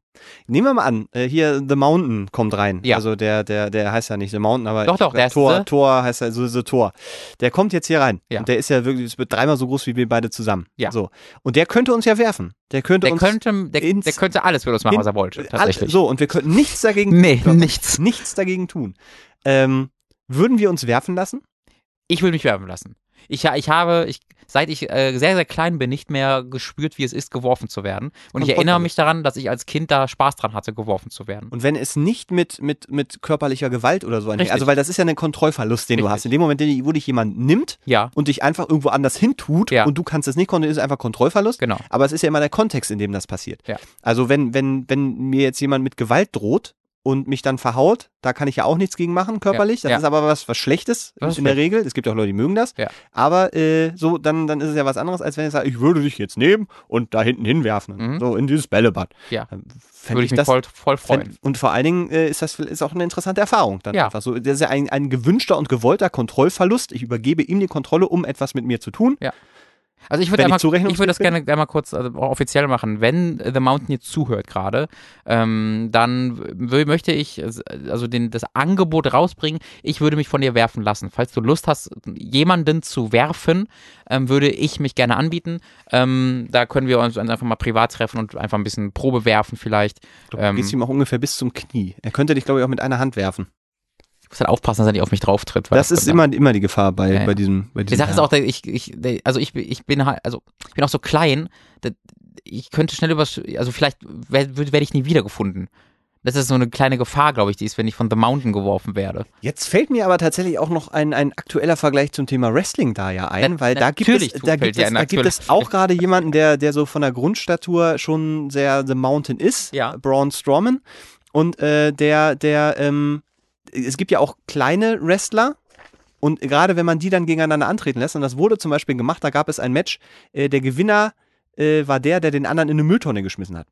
Speaker 2: Nehmen wir mal an, äh, hier The Mountain kommt rein.
Speaker 1: Ja.
Speaker 2: Also der, der, der heißt ja nicht The Mountain, aber
Speaker 1: Doch, doch, der ist
Speaker 2: Tor, Tor heißt ja so, so Tor. Der kommt jetzt hier rein.
Speaker 1: Ja.
Speaker 2: Und der ist ja wirklich, wird dreimal so groß wie wir beide zusammen.
Speaker 1: Ja.
Speaker 2: So. Und der könnte uns ja werfen. Der könnte
Speaker 1: Der
Speaker 2: uns
Speaker 1: könnte, der,
Speaker 2: ins-
Speaker 1: der könnte alles für uns machen,
Speaker 2: in-
Speaker 1: was er wollte,
Speaker 2: All-
Speaker 1: tatsächlich.
Speaker 2: So, und wir könnten nichts dagegen
Speaker 1: Nee,
Speaker 2: tun.
Speaker 1: nichts.
Speaker 2: Nichts dagegen tun. Ähm, würden wir uns werfen lassen?
Speaker 1: Ich will mich werfen lassen. Ich, ich habe, ich, seit ich äh, sehr, sehr klein bin, nicht mehr gespürt, wie es ist, geworfen zu werden. Und ich
Speaker 2: Kontrollverlust.
Speaker 1: erinnere mich daran, dass ich als Kind da Spaß dran hatte, geworfen zu werden.
Speaker 2: Und wenn es nicht mit, mit, mit körperlicher Gewalt oder so einhergeht, also weil das ist ja ein Kontrollverlust, den du
Speaker 1: Richtig.
Speaker 2: hast. In dem Moment, wo dich jemand nimmt
Speaker 1: Ja,
Speaker 2: und dich einfach irgendwo anders hintut
Speaker 1: Ja.
Speaker 2: und du kannst es nicht kontrollieren, ist einfach Kontrollverlust.
Speaker 1: genau.
Speaker 2: Aber es ist ja immer der Kontext, in dem das passiert.
Speaker 1: Ja.
Speaker 2: Also wenn, wenn, wenn mir jetzt jemand mit Gewalt droht und mich dann verhaut, da kann ich ja auch nichts gegen machen, körperlich.
Speaker 1: Ja,
Speaker 2: Das
Speaker 1: ja.
Speaker 2: ist aber was, was Schlechtes
Speaker 1: ist
Speaker 2: in der. Regel. Es gibt auch Leute, die mögen das.
Speaker 1: Ja.
Speaker 2: Aber äh, so, dann, dann ist es ja was anderes, als wenn ich sage, ich würde dich jetzt nehmen und da hinten hinwerfen.
Speaker 1: Mhm.
Speaker 2: So in dieses Bällebad.
Speaker 1: Ja.
Speaker 2: Dann fänd
Speaker 1: Würde ich mich
Speaker 2: das,
Speaker 1: voll, voll freuen.
Speaker 2: fänd, Und vor allen Dingen äh, ist das ist auch eine interessante Erfahrung. Dann
Speaker 1: Ja.
Speaker 2: einfach so. Das ist ja ein, ein gewünschter und gewollter Kontrollverlust. Ich übergebe ihm die Kontrolle, um etwas mit mir zu tun.
Speaker 1: Also ich würde
Speaker 2: Wenn ich
Speaker 1: würde das gerne einmal kurz also offiziell machen. Wenn The Mountain jetzt zuhört gerade, ähm, dann möchte ich also den, das Angebot rausbringen. Ich würde mich von dir werfen lassen. Falls du Lust hast, jemanden zu werfen, ähm, würde ich mich gerne anbieten. Ähm, da können wir uns einfach mal privat treffen und einfach ein bisschen Probe werfen vielleicht.
Speaker 2: Du
Speaker 1: Ähm,
Speaker 2: gehst ihm auch ungefähr bis zum Knie. Er könnte dich, glaube ich, auch mit einer Hand werfen.
Speaker 1: Ich muss halt aufpassen, dass er nicht auf mich drauf tritt. weil
Speaker 2: Das ist immer, immer die Gefahr bei,
Speaker 1: Ja, ja.
Speaker 2: bei diesem. Bei
Speaker 1: Die
Speaker 2: diesem
Speaker 1: Sache ist auch, ich, ich, also ich, ich bin halt, also ich bin auch so klein, ich könnte schnell über, also vielleicht werde werd ich nie wiedergefunden. Das ist so eine kleine Gefahr, glaube ich, die ist, wenn ich von The Mountain geworfen werde.
Speaker 2: Jetzt fällt mir aber tatsächlich auch noch ein, ein aktueller Vergleich zum Thema Wrestling da ja ein,
Speaker 1: Na-
Speaker 2: weil da gibt es, da gibt es, da gibt es auch gerade jemanden, der, der so von der Grundstatur schon sehr The Mountain ist,
Speaker 1: Ja.
Speaker 2: Braun Strowman. Und äh, der, der, ähm, es gibt ja auch kleine Wrestler. Und gerade wenn man die dann gegeneinander antreten lässt, und das wurde zum Beispiel gemacht, da gab es ein Match, äh, der Gewinner äh, war der, der den anderen in eine Mülltonne geschmissen hat.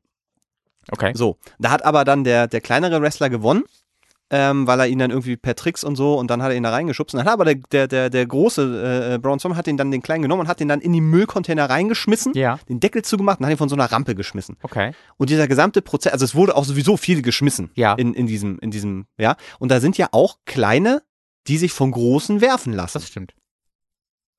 Speaker 1: Okay.
Speaker 2: So, da hat aber dann der, der kleinere Wrestler gewonnen, ähm, weil er ihn dann irgendwie per Tricks und so und dann hat er ihn da reingeschubst. Und dann hat aber der, der, der, der große äh, Braun Strowman hat ihn dann den kleinen genommen und hat ihn dann in die Müllcontainer reingeschmissen,
Speaker 1: Ja.
Speaker 2: den Deckel zugemacht und hat ihn von so einer Rampe geschmissen.
Speaker 1: Okay.
Speaker 2: Und dieser gesamte Prozess, also es wurde auch sowieso viel geschmissen
Speaker 1: Ja.
Speaker 2: in, in diesem, in diesem, ja. Und da sind ja auch kleine, die sich von großen werfen lassen.
Speaker 1: Das stimmt.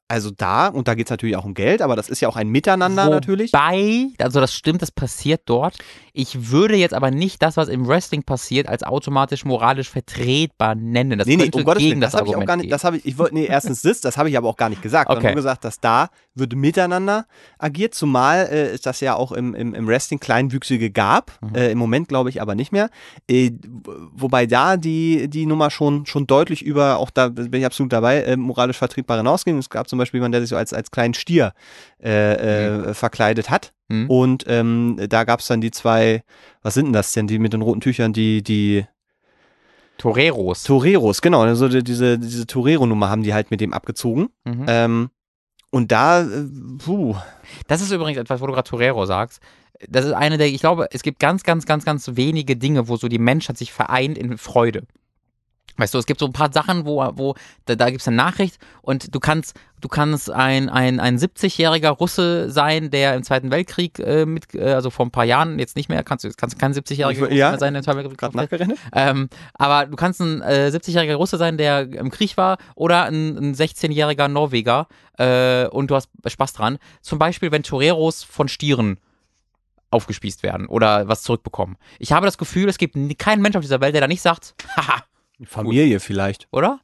Speaker 2: Also da, und da geht es natürlich auch um Geld, aber das ist ja auch ein Miteinander natürlich.
Speaker 1: Wobei, also das stimmt, das passiert dort. Ich würde jetzt aber nicht das, was im Wrestling passiert, als automatisch moralisch vertretbar nennen. Das
Speaker 2: nee, nee, um Gottes
Speaker 1: gegen
Speaker 2: Willen,
Speaker 1: das,
Speaker 2: das, habe ich auch gar nicht, das habe ich, ich wollte, nee, erstens das, das habe ich aber auch gar nicht gesagt,
Speaker 1: Okay.
Speaker 2: nur gesagt, dass da wird miteinander agiert, zumal äh, es das ja auch im, im, im Wrestling Kleinwüchsige gab,
Speaker 1: Mhm.
Speaker 2: äh, im Moment glaube ich aber nicht mehr, äh, wobei da die, die Nummer schon, schon deutlich über, auch da bin ich absolut dabei, äh, moralisch vertretbar hinausging. Es gab zum Beispiel jemanden, der sich so als, als kleinen Stier äh, äh, verkleidet hat
Speaker 1: Mhm.
Speaker 2: und ähm, da gab es dann die zwei, was sind denn das denn, die mit den roten Tüchern, die, die
Speaker 1: Toreros.
Speaker 2: Toreros, genau. Also die- diese, diese Torero-Nummer haben die halt mit dem abgezogen.
Speaker 1: Mhm.
Speaker 2: Ähm, und da, äh, puh,
Speaker 1: Das ist übrigens etwas, wo du gerade Torero sagst. Das ist eine der, ich glaube, es gibt ganz, ganz, ganz, ganz wenige Dinge, wo so die Menschheit sich vereint in Freude. Weißt du, es gibt so ein paar Sachen, wo, wo da, da gibt es eine Nachricht und du kannst, du kannst ein, ein, ein 70-jähriger Russe sein, der im Zweiten Weltkrieg äh, mit, äh, also vor ein paar Jahren, jetzt nicht mehr, kannst du kannst kein 70-jähriger
Speaker 2: Ich-
Speaker 1: Russe
Speaker 2: ja.
Speaker 1: mehr sein, der im Zweiten Weltkrieg
Speaker 2: gerade nachgerechnet.
Speaker 1: ähm, aber du kannst ein äh, 70-jähriger Russe sein, der im Krieg war, oder ein, ein 16-jähriger Norweger äh, und du hast Spaß dran. Zum Beispiel, wenn Toreros von Stieren aufgespießt werden oder was zurückbekommen. Ich habe das Gefühl, es gibt keinen Mensch auf dieser Welt, der da nicht sagt, haha,
Speaker 2: Familie vielleicht.
Speaker 1: oder?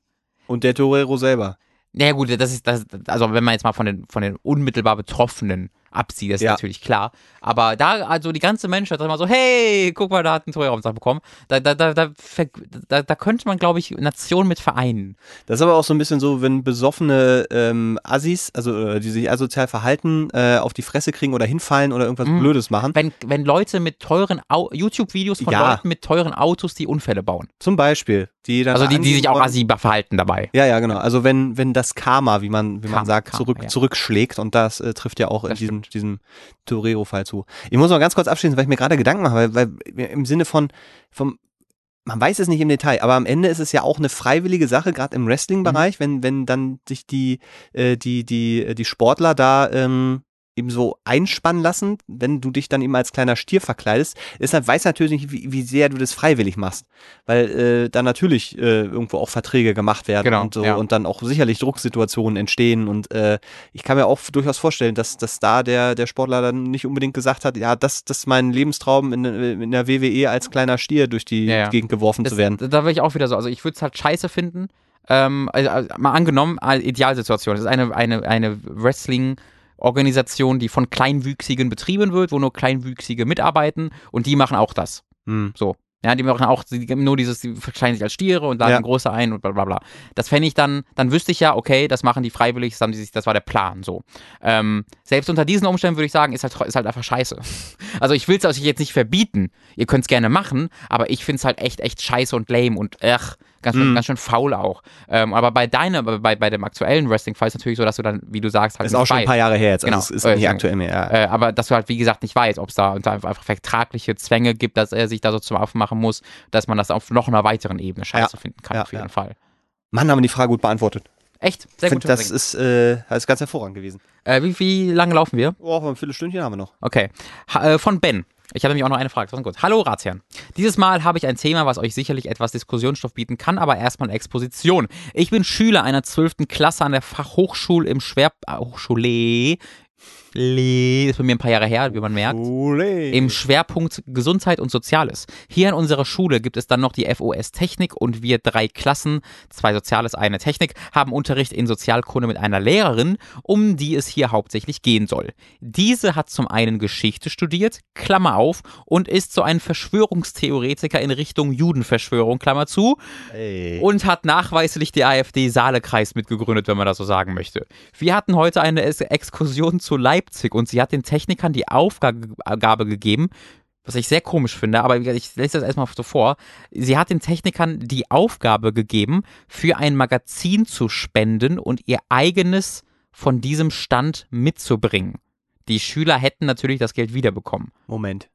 Speaker 2: Und der Torero selber.
Speaker 1: Naja gut, das ist das, also wenn man jetzt mal von den, von den unmittelbar Betroffenen absieht, das ist
Speaker 2: Ja.
Speaker 1: natürlich klar. Aber da, also die ganze Menschheit sagt immer so, hey, guck mal, da hat ein Torero bekommen. Da, da, da, da, da, da könnte man, glaube ich, Nationen mit vereinen.
Speaker 2: Das ist aber auch so ein bisschen so, wenn besoffene ähm, Assis, also äh, die sich asozial verhalten, äh, auf die Fresse kriegen oder hinfallen oder irgendwas
Speaker 1: Mhm.
Speaker 2: Blödes machen.
Speaker 1: wenn, wenn Leute mit teuren YouTube-Videos von
Speaker 2: Ja.
Speaker 1: Leuten mit teuren Autos die Unfälle bauen.
Speaker 2: Zum Beispiel. Die dann
Speaker 1: Also die, die sich auch assi verhalten dabei.
Speaker 2: Ja, ja, genau. Also wenn, wenn das Karma, wie man, wie man
Speaker 1: Karma,
Speaker 2: sagt,
Speaker 1: Karma,
Speaker 2: zurück,
Speaker 1: ja.
Speaker 2: zurückschlägt und das äh, trifft ja auch in
Speaker 1: Das
Speaker 2: diesem, diesem Torero-Fall zu. Ich muss noch ganz kurz abschließen, weil ich mir gerade Gedanken mache, weil, weil im Sinne von, vom, man weiß es nicht im Detail, aber am Ende ist es ja auch eine freiwillige Sache, gerade im Wrestling-Bereich, wenn, wenn dann sich die, äh, die, die, die Sportler da ähm, eben so einspannen lassen, wenn du dich dann eben als kleiner Stier verkleidest. Deshalb weiß natürlich nicht, wie, wie sehr du das freiwillig machst, weil äh, da natürlich äh, irgendwo auch Verträge gemacht werden
Speaker 1: Genau,
Speaker 2: und so
Speaker 1: ja.
Speaker 2: und dann auch sicherlich Drucksituationen entstehen und äh, ich kann mir auch durchaus vorstellen, dass, dass da der, der Sportler dann nicht unbedingt gesagt hat, ja, das, das ist mein Lebenstraum in, in der WWE als kleiner Stier durch die
Speaker 1: Ja, ja.
Speaker 2: Gegend geworfen
Speaker 1: Das,
Speaker 2: zu werden.
Speaker 1: Da wäre ich auch wieder so. Also ich würde es halt scheiße finden. Ähm, also, also, mal angenommen, als Idealsituation. Das ist eine, eine, eine Wrestling-Organisation, die von Kleinwüchsigen betrieben wird, wo nur Kleinwüchsige mitarbeiten und die machen auch das.
Speaker 2: Hm.
Speaker 1: So. Ja, die machen auch die geben nur dieses, die verkleiden sich als Stiere und laden
Speaker 2: Ja.
Speaker 1: große ein und bla bla bla. Das fände ich dann, dann wüsste ich ja, okay, das machen die freiwillig, das, haben die sich, das war der Plan so. Ähm, selbst unter diesen Umständen würde ich sagen, ist halt, ist halt einfach scheiße. Also ich will es euch jetzt nicht verbieten. Ihr könnt es gerne machen, aber ich finde es halt echt, echt scheiße und lame und ach, ganz, schön,
Speaker 2: Mhm.
Speaker 1: ganz schön faul auch. Ähm, aber bei deiner, bei, bei dem aktuellen Wrestling-Fall ist natürlich so, dass du dann, wie du sagst, halt
Speaker 2: Ist auch schon ein paar Jahre her jetzt.
Speaker 1: Genau.
Speaker 2: Also es ist
Speaker 1: Äh,
Speaker 2: nicht
Speaker 1: sagen-
Speaker 2: aktuell mehr. Ja.
Speaker 1: Äh, aber dass du halt, wie gesagt, nicht weißt, ob es da unter einfach vertragliche Zwänge gibt, dass er sich da so zum Aufmachen muss, dass man das auf noch einer weiteren Ebene scheiße
Speaker 2: Ja.
Speaker 1: finden kann,
Speaker 2: Ja,
Speaker 1: auf jeden. Fall.
Speaker 2: Mann, haben wir die Frage gut beantwortet.
Speaker 1: Echt, sehr gut.
Speaker 2: das ist, äh, das ist ganz hervorragend gewesen.
Speaker 1: äh, wie, wie lange laufen wir?
Speaker 2: Oh, ein Viertelstündchen haben wir noch.
Speaker 1: Okay. Ha, äh, von Ben. Ich habe nämlich auch noch eine Frage. Gut. Hallo Ratsherren. Dieses Mal habe ich ein Thema, was euch sicherlich etwas Diskussionsstoff bieten kann, aber erstmal Exposition. Ich bin Schüler einer 12. Klasse an der Fachhochschule im Schwer... Äh, Hochschule... Le, ist bei mir ein paar Jahre her, wie man merkt.
Speaker 2: Ole.
Speaker 1: Im Schwerpunkt Gesundheit und Soziales. Hier an unserer Schule gibt es dann noch die FOS Technik und wir drei Klassen, zwei Soziales, eine Technik, haben Unterricht in Sozialkunde mit einer Lehrerin, um die es hier hauptsächlich gehen soll. Diese hat zum einen Geschichte studiert, Klammer auf, und ist so ein Verschwörungstheoretiker in Richtung Judenverschwörung, Klammer zu,
Speaker 2: Ey.
Speaker 1: und hat nachweislich die AfD Saalekreis mitgegründet, wenn man das so sagen möchte. Wir hatten heute eine Exkursion zu Leipzig und sie hat den Technikern die Aufgabe gegeben, was ich sehr komisch finde, aber ich lese das erstmal so vor. Sie hat den Technikern die Aufgabe gegeben, für ein Magazin zu spenden und ihr eigenes von diesem Stand mitzubringen. Die Schüler hätten natürlich das Geld wiederbekommen
Speaker 2: Moment.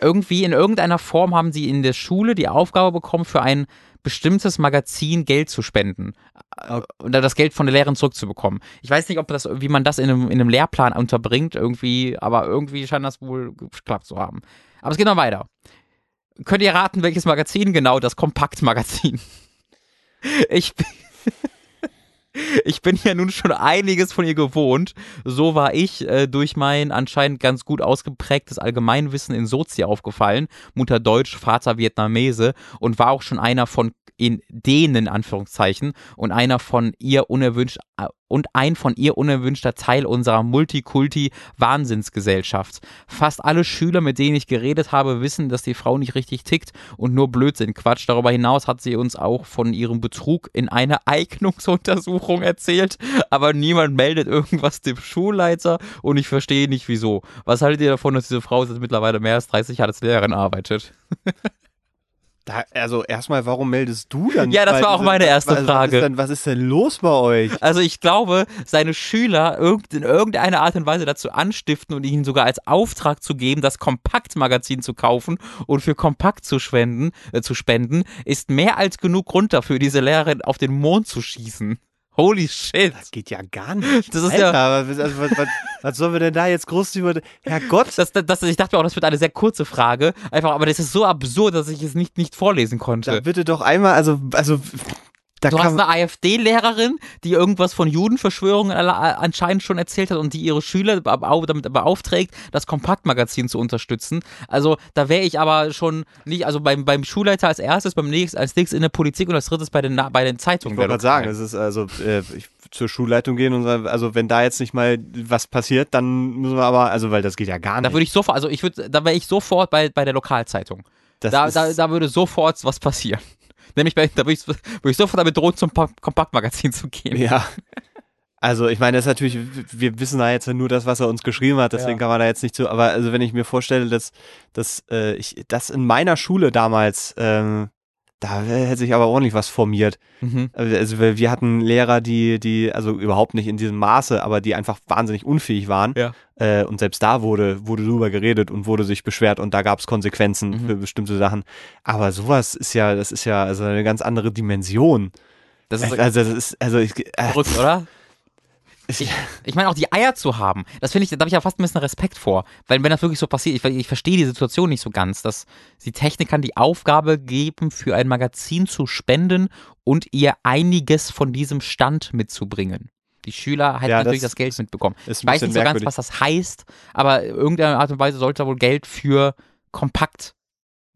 Speaker 1: irgendwie in irgendeiner Form haben sie in der Schule die Aufgabe bekommen, für ein bestimmtes Magazin Geld zu spenden äh, und das Geld von der Lehrerin zurückzubekommen. Ich weiß nicht, ob das, wie man das in einem, in einem Lehrplan unterbringt, irgendwie, aber irgendwie scheint das wohl geklappt zu haben. Aber es geht noch weiter. Könnt ihr raten, welches Magazin? Genau, das Kompaktmagazin. Ich bin, ich bin ja nun schon einiges von ihr gewohnt. So war ich äh, durch mein anscheinend ganz gut ausgeprägtes Allgemeinwissen in Sozi aufgefallen. Mutter Deutsch, Vater Vietnamese und war auch schon einer von in denen Anführungszeichen und einer von ihr unerwünscht äh, und ein von ihr unerwünschter Teil unserer Multikulti-Wahnsinnsgesellschaft. Fast alle Schüler, mit denen ich geredet habe, wissen, dass die Frau nicht richtig tickt und nur Blödsinn quatscht. Darüber hinaus hat sie uns auch von ihrem Betrug in einer Eignungsuntersuchung erzählt, aber niemand meldet irgendwas dem Schulleiter und ich verstehe nicht wieso. Was haltet ihr davon, dass diese Frau jetzt mittlerweile mehr als 30 Jahre als Lehrerin arbeitet?
Speaker 2: Da, also erstmal, warum meldest du dann?
Speaker 1: Ja, das war auch meine erste
Speaker 2: was, Was
Speaker 1: Frage.
Speaker 2: ist, denn, was ist denn los bei euch?
Speaker 1: Also ich glaube, seine Schüler irgend- in irgendeiner Art und Weise dazu anstiften und ihnen sogar als Auftrag zu geben, das Kompaktmagazin zu kaufen und für Kompakt zu spenden, äh, zu spenden, ist mehr als genug Grund dafür, diese Lehrerin auf den Mond zu schießen. Holy shit.
Speaker 2: Das geht ja gar nicht.
Speaker 1: Das ist
Speaker 2: Alter,
Speaker 1: ja-
Speaker 2: was, also, was, was, was sollen wir denn da jetzt groß über... Herrgott.
Speaker 1: Das, das, das, ich dachte mir auch, das wird eine sehr kurze Frage. Einfach, aber das ist so absurd, dass ich es nicht, nicht vorlesen konnte.
Speaker 2: Da bitte doch einmal, also, also, da
Speaker 1: Du hast eine AfD-Lehrerin, die irgendwas von Judenverschwörungen alle- anscheinend schon erzählt hat und die ihre Schüler damit beauftragt, das Kompaktmagazin zu unterstützen. Also da wäre ich aber schon nicht, also beim, beim Schulleiter als erstes, beim nächsten, als nächstes in der Politik und als drittes bei den, bei den Zeitungen.
Speaker 2: Ich wollte gerade sagen, es ist also äh, ich, zur Schulleitung gehen und sagen, also wenn da jetzt nicht mal was passiert, dann müssen wir aber, also weil das geht ja gar
Speaker 1: Da
Speaker 2: nicht.
Speaker 1: würde ich sofort, also ich würde, da wäre ich sofort bei, bei der Lokalzeitung.
Speaker 2: das
Speaker 1: Da,
Speaker 2: ist,
Speaker 1: da, da würde sofort was passieren. Nämlich bei, da würde ich, würde ich sofort damit drohen, zum Pa- Kompaktmagazin zu gehen.
Speaker 2: ja. Also ich meine, das ist natürlich, wir wissen da jetzt nur das, was er uns geschrieben hat, deswegen
Speaker 1: Ja.
Speaker 2: kann man da jetzt nicht so, aber also wenn ich mir vorstelle, dass, dass äh, ich das in meiner Schule damals, ähm, da hätte sich aber ordentlich was formiert.
Speaker 1: Mhm.
Speaker 2: Also wir wir hatten Lehrer, die, die, also überhaupt nicht in diesem Maße, aber die einfach wahnsinnig unfähig waren.
Speaker 1: Ja.
Speaker 2: Äh, und selbst da wurde, wurde drüber geredet und wurde sich beschwert und da gab es Konsequenzen
Speaker 1: Mhm.
Speaker 2: für bestimmte Sachen. Aber sowas ist ja, das ist ja also eine ganz andere Dimension.
Speaker 1: Das ist
Speaker 2: Also das ist, also ich, äh,
Speaker 1: verrückt, oder?
Speaker 2: Ich,
Speaker 1: Ich meine, auch die Eier zu haben, das finde ich, da habe ich ja fast ein bisschen Respekt vor. Weil wenn das wirklich so passiert, ich, ich verstehe die Situation nicht so ganz, dass die Technikern die Aufgabe geben, für ein Magazin zu spenden und ihr einiges von diesem Stand mitzubringen. Die Schüler hätten
Speaker 2: Ja,
Speaker 1: natürlich
Speaker 2: das
Speaker 1: das Geld mitbekommen. Ich weiß nicht so ganz, was das heißt, aber in irgendeiner Art und Weise sollte da wohl Geld für Kompakt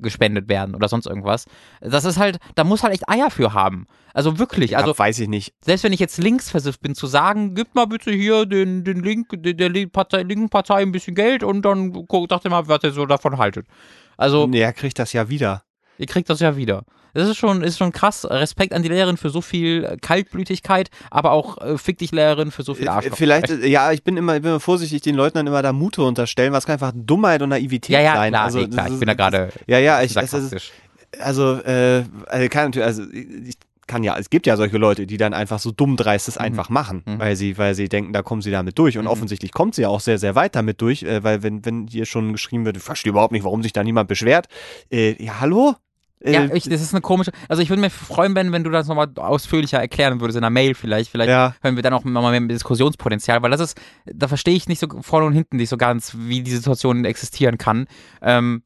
Speaker 1: gespendet werden oder sonst irgendwas. Das ist halt, da muss halt echt Eier für haben. Also wirklich, also
Speaker 2: ja, weiß ich nicht.
Speaker 1: selbst wenn ich jetzt linksversifft bin, zu sagen, gib mal bitte hier den, den Link, der, der Partei, linken Partei ein bisschen Geld und dann guck, dachte mal, was ihr so davon haltet. Also,
Speaker 2: er kriegt das ja wieder.
Speaker 1: Ihr kriegt das ja wieder. Das ist schon, ist schon krass. Respekt an die Lehrerin für so viel Kaltblütigkeit, aber auch äh, fick dich Lehrerin für so viel Arschloch.
Speaker 2: Vielleicht, äh, ja, ich bin immer, ich bin immer vorsichtig, den Leuten dann immer da Mute unterstellen, was kann einfach Dummheit und Naivität
Speaker 1: ja, ja,
Speaker 2: sein.
Speaker 1: klar,
Speaker 2: also,
Speaker 1: nee, klar. Ich bin da gerade
Speaker 2: Ja, ja, ich, es
Speaker 1: sarkastisch.
Speaker 2: also, äh, also kann natürlich, also ich kann ja, es gibt ja solche Leute, die dann einfach so dumm dreist es einfach machen,
Speaker 1: Mhm.
Speaker 2: weil sie, weil sie denken, da kommen sie damit durch. Und
Speaker 1: Mhm.
Speaker 2: offensichtlich kommt sie ja auch sehr, sehr weit damit durch, äh, weil wenn, wenn hier schon geschrieben wird, ich verstehe überhaupt nicht, warum sich da niemand beschwert. Äh, ja, hallo? Äh,
Speaker 1: Ja, ich, das ist eine komische. Also ich würde mich freuen, wenn, wenn du das nochmal ausführlicher erklären würdest in einer Mail vielleicht. Vielleicht
Speaker 2: ja.
Speaker 1: hören wir dann auch nochmal mehr Diskussionspotenzial, weil das ist, da verstehe ich nicht so vorne und hinten nicht so ganz, wie die Situation existieren kann. Ähm,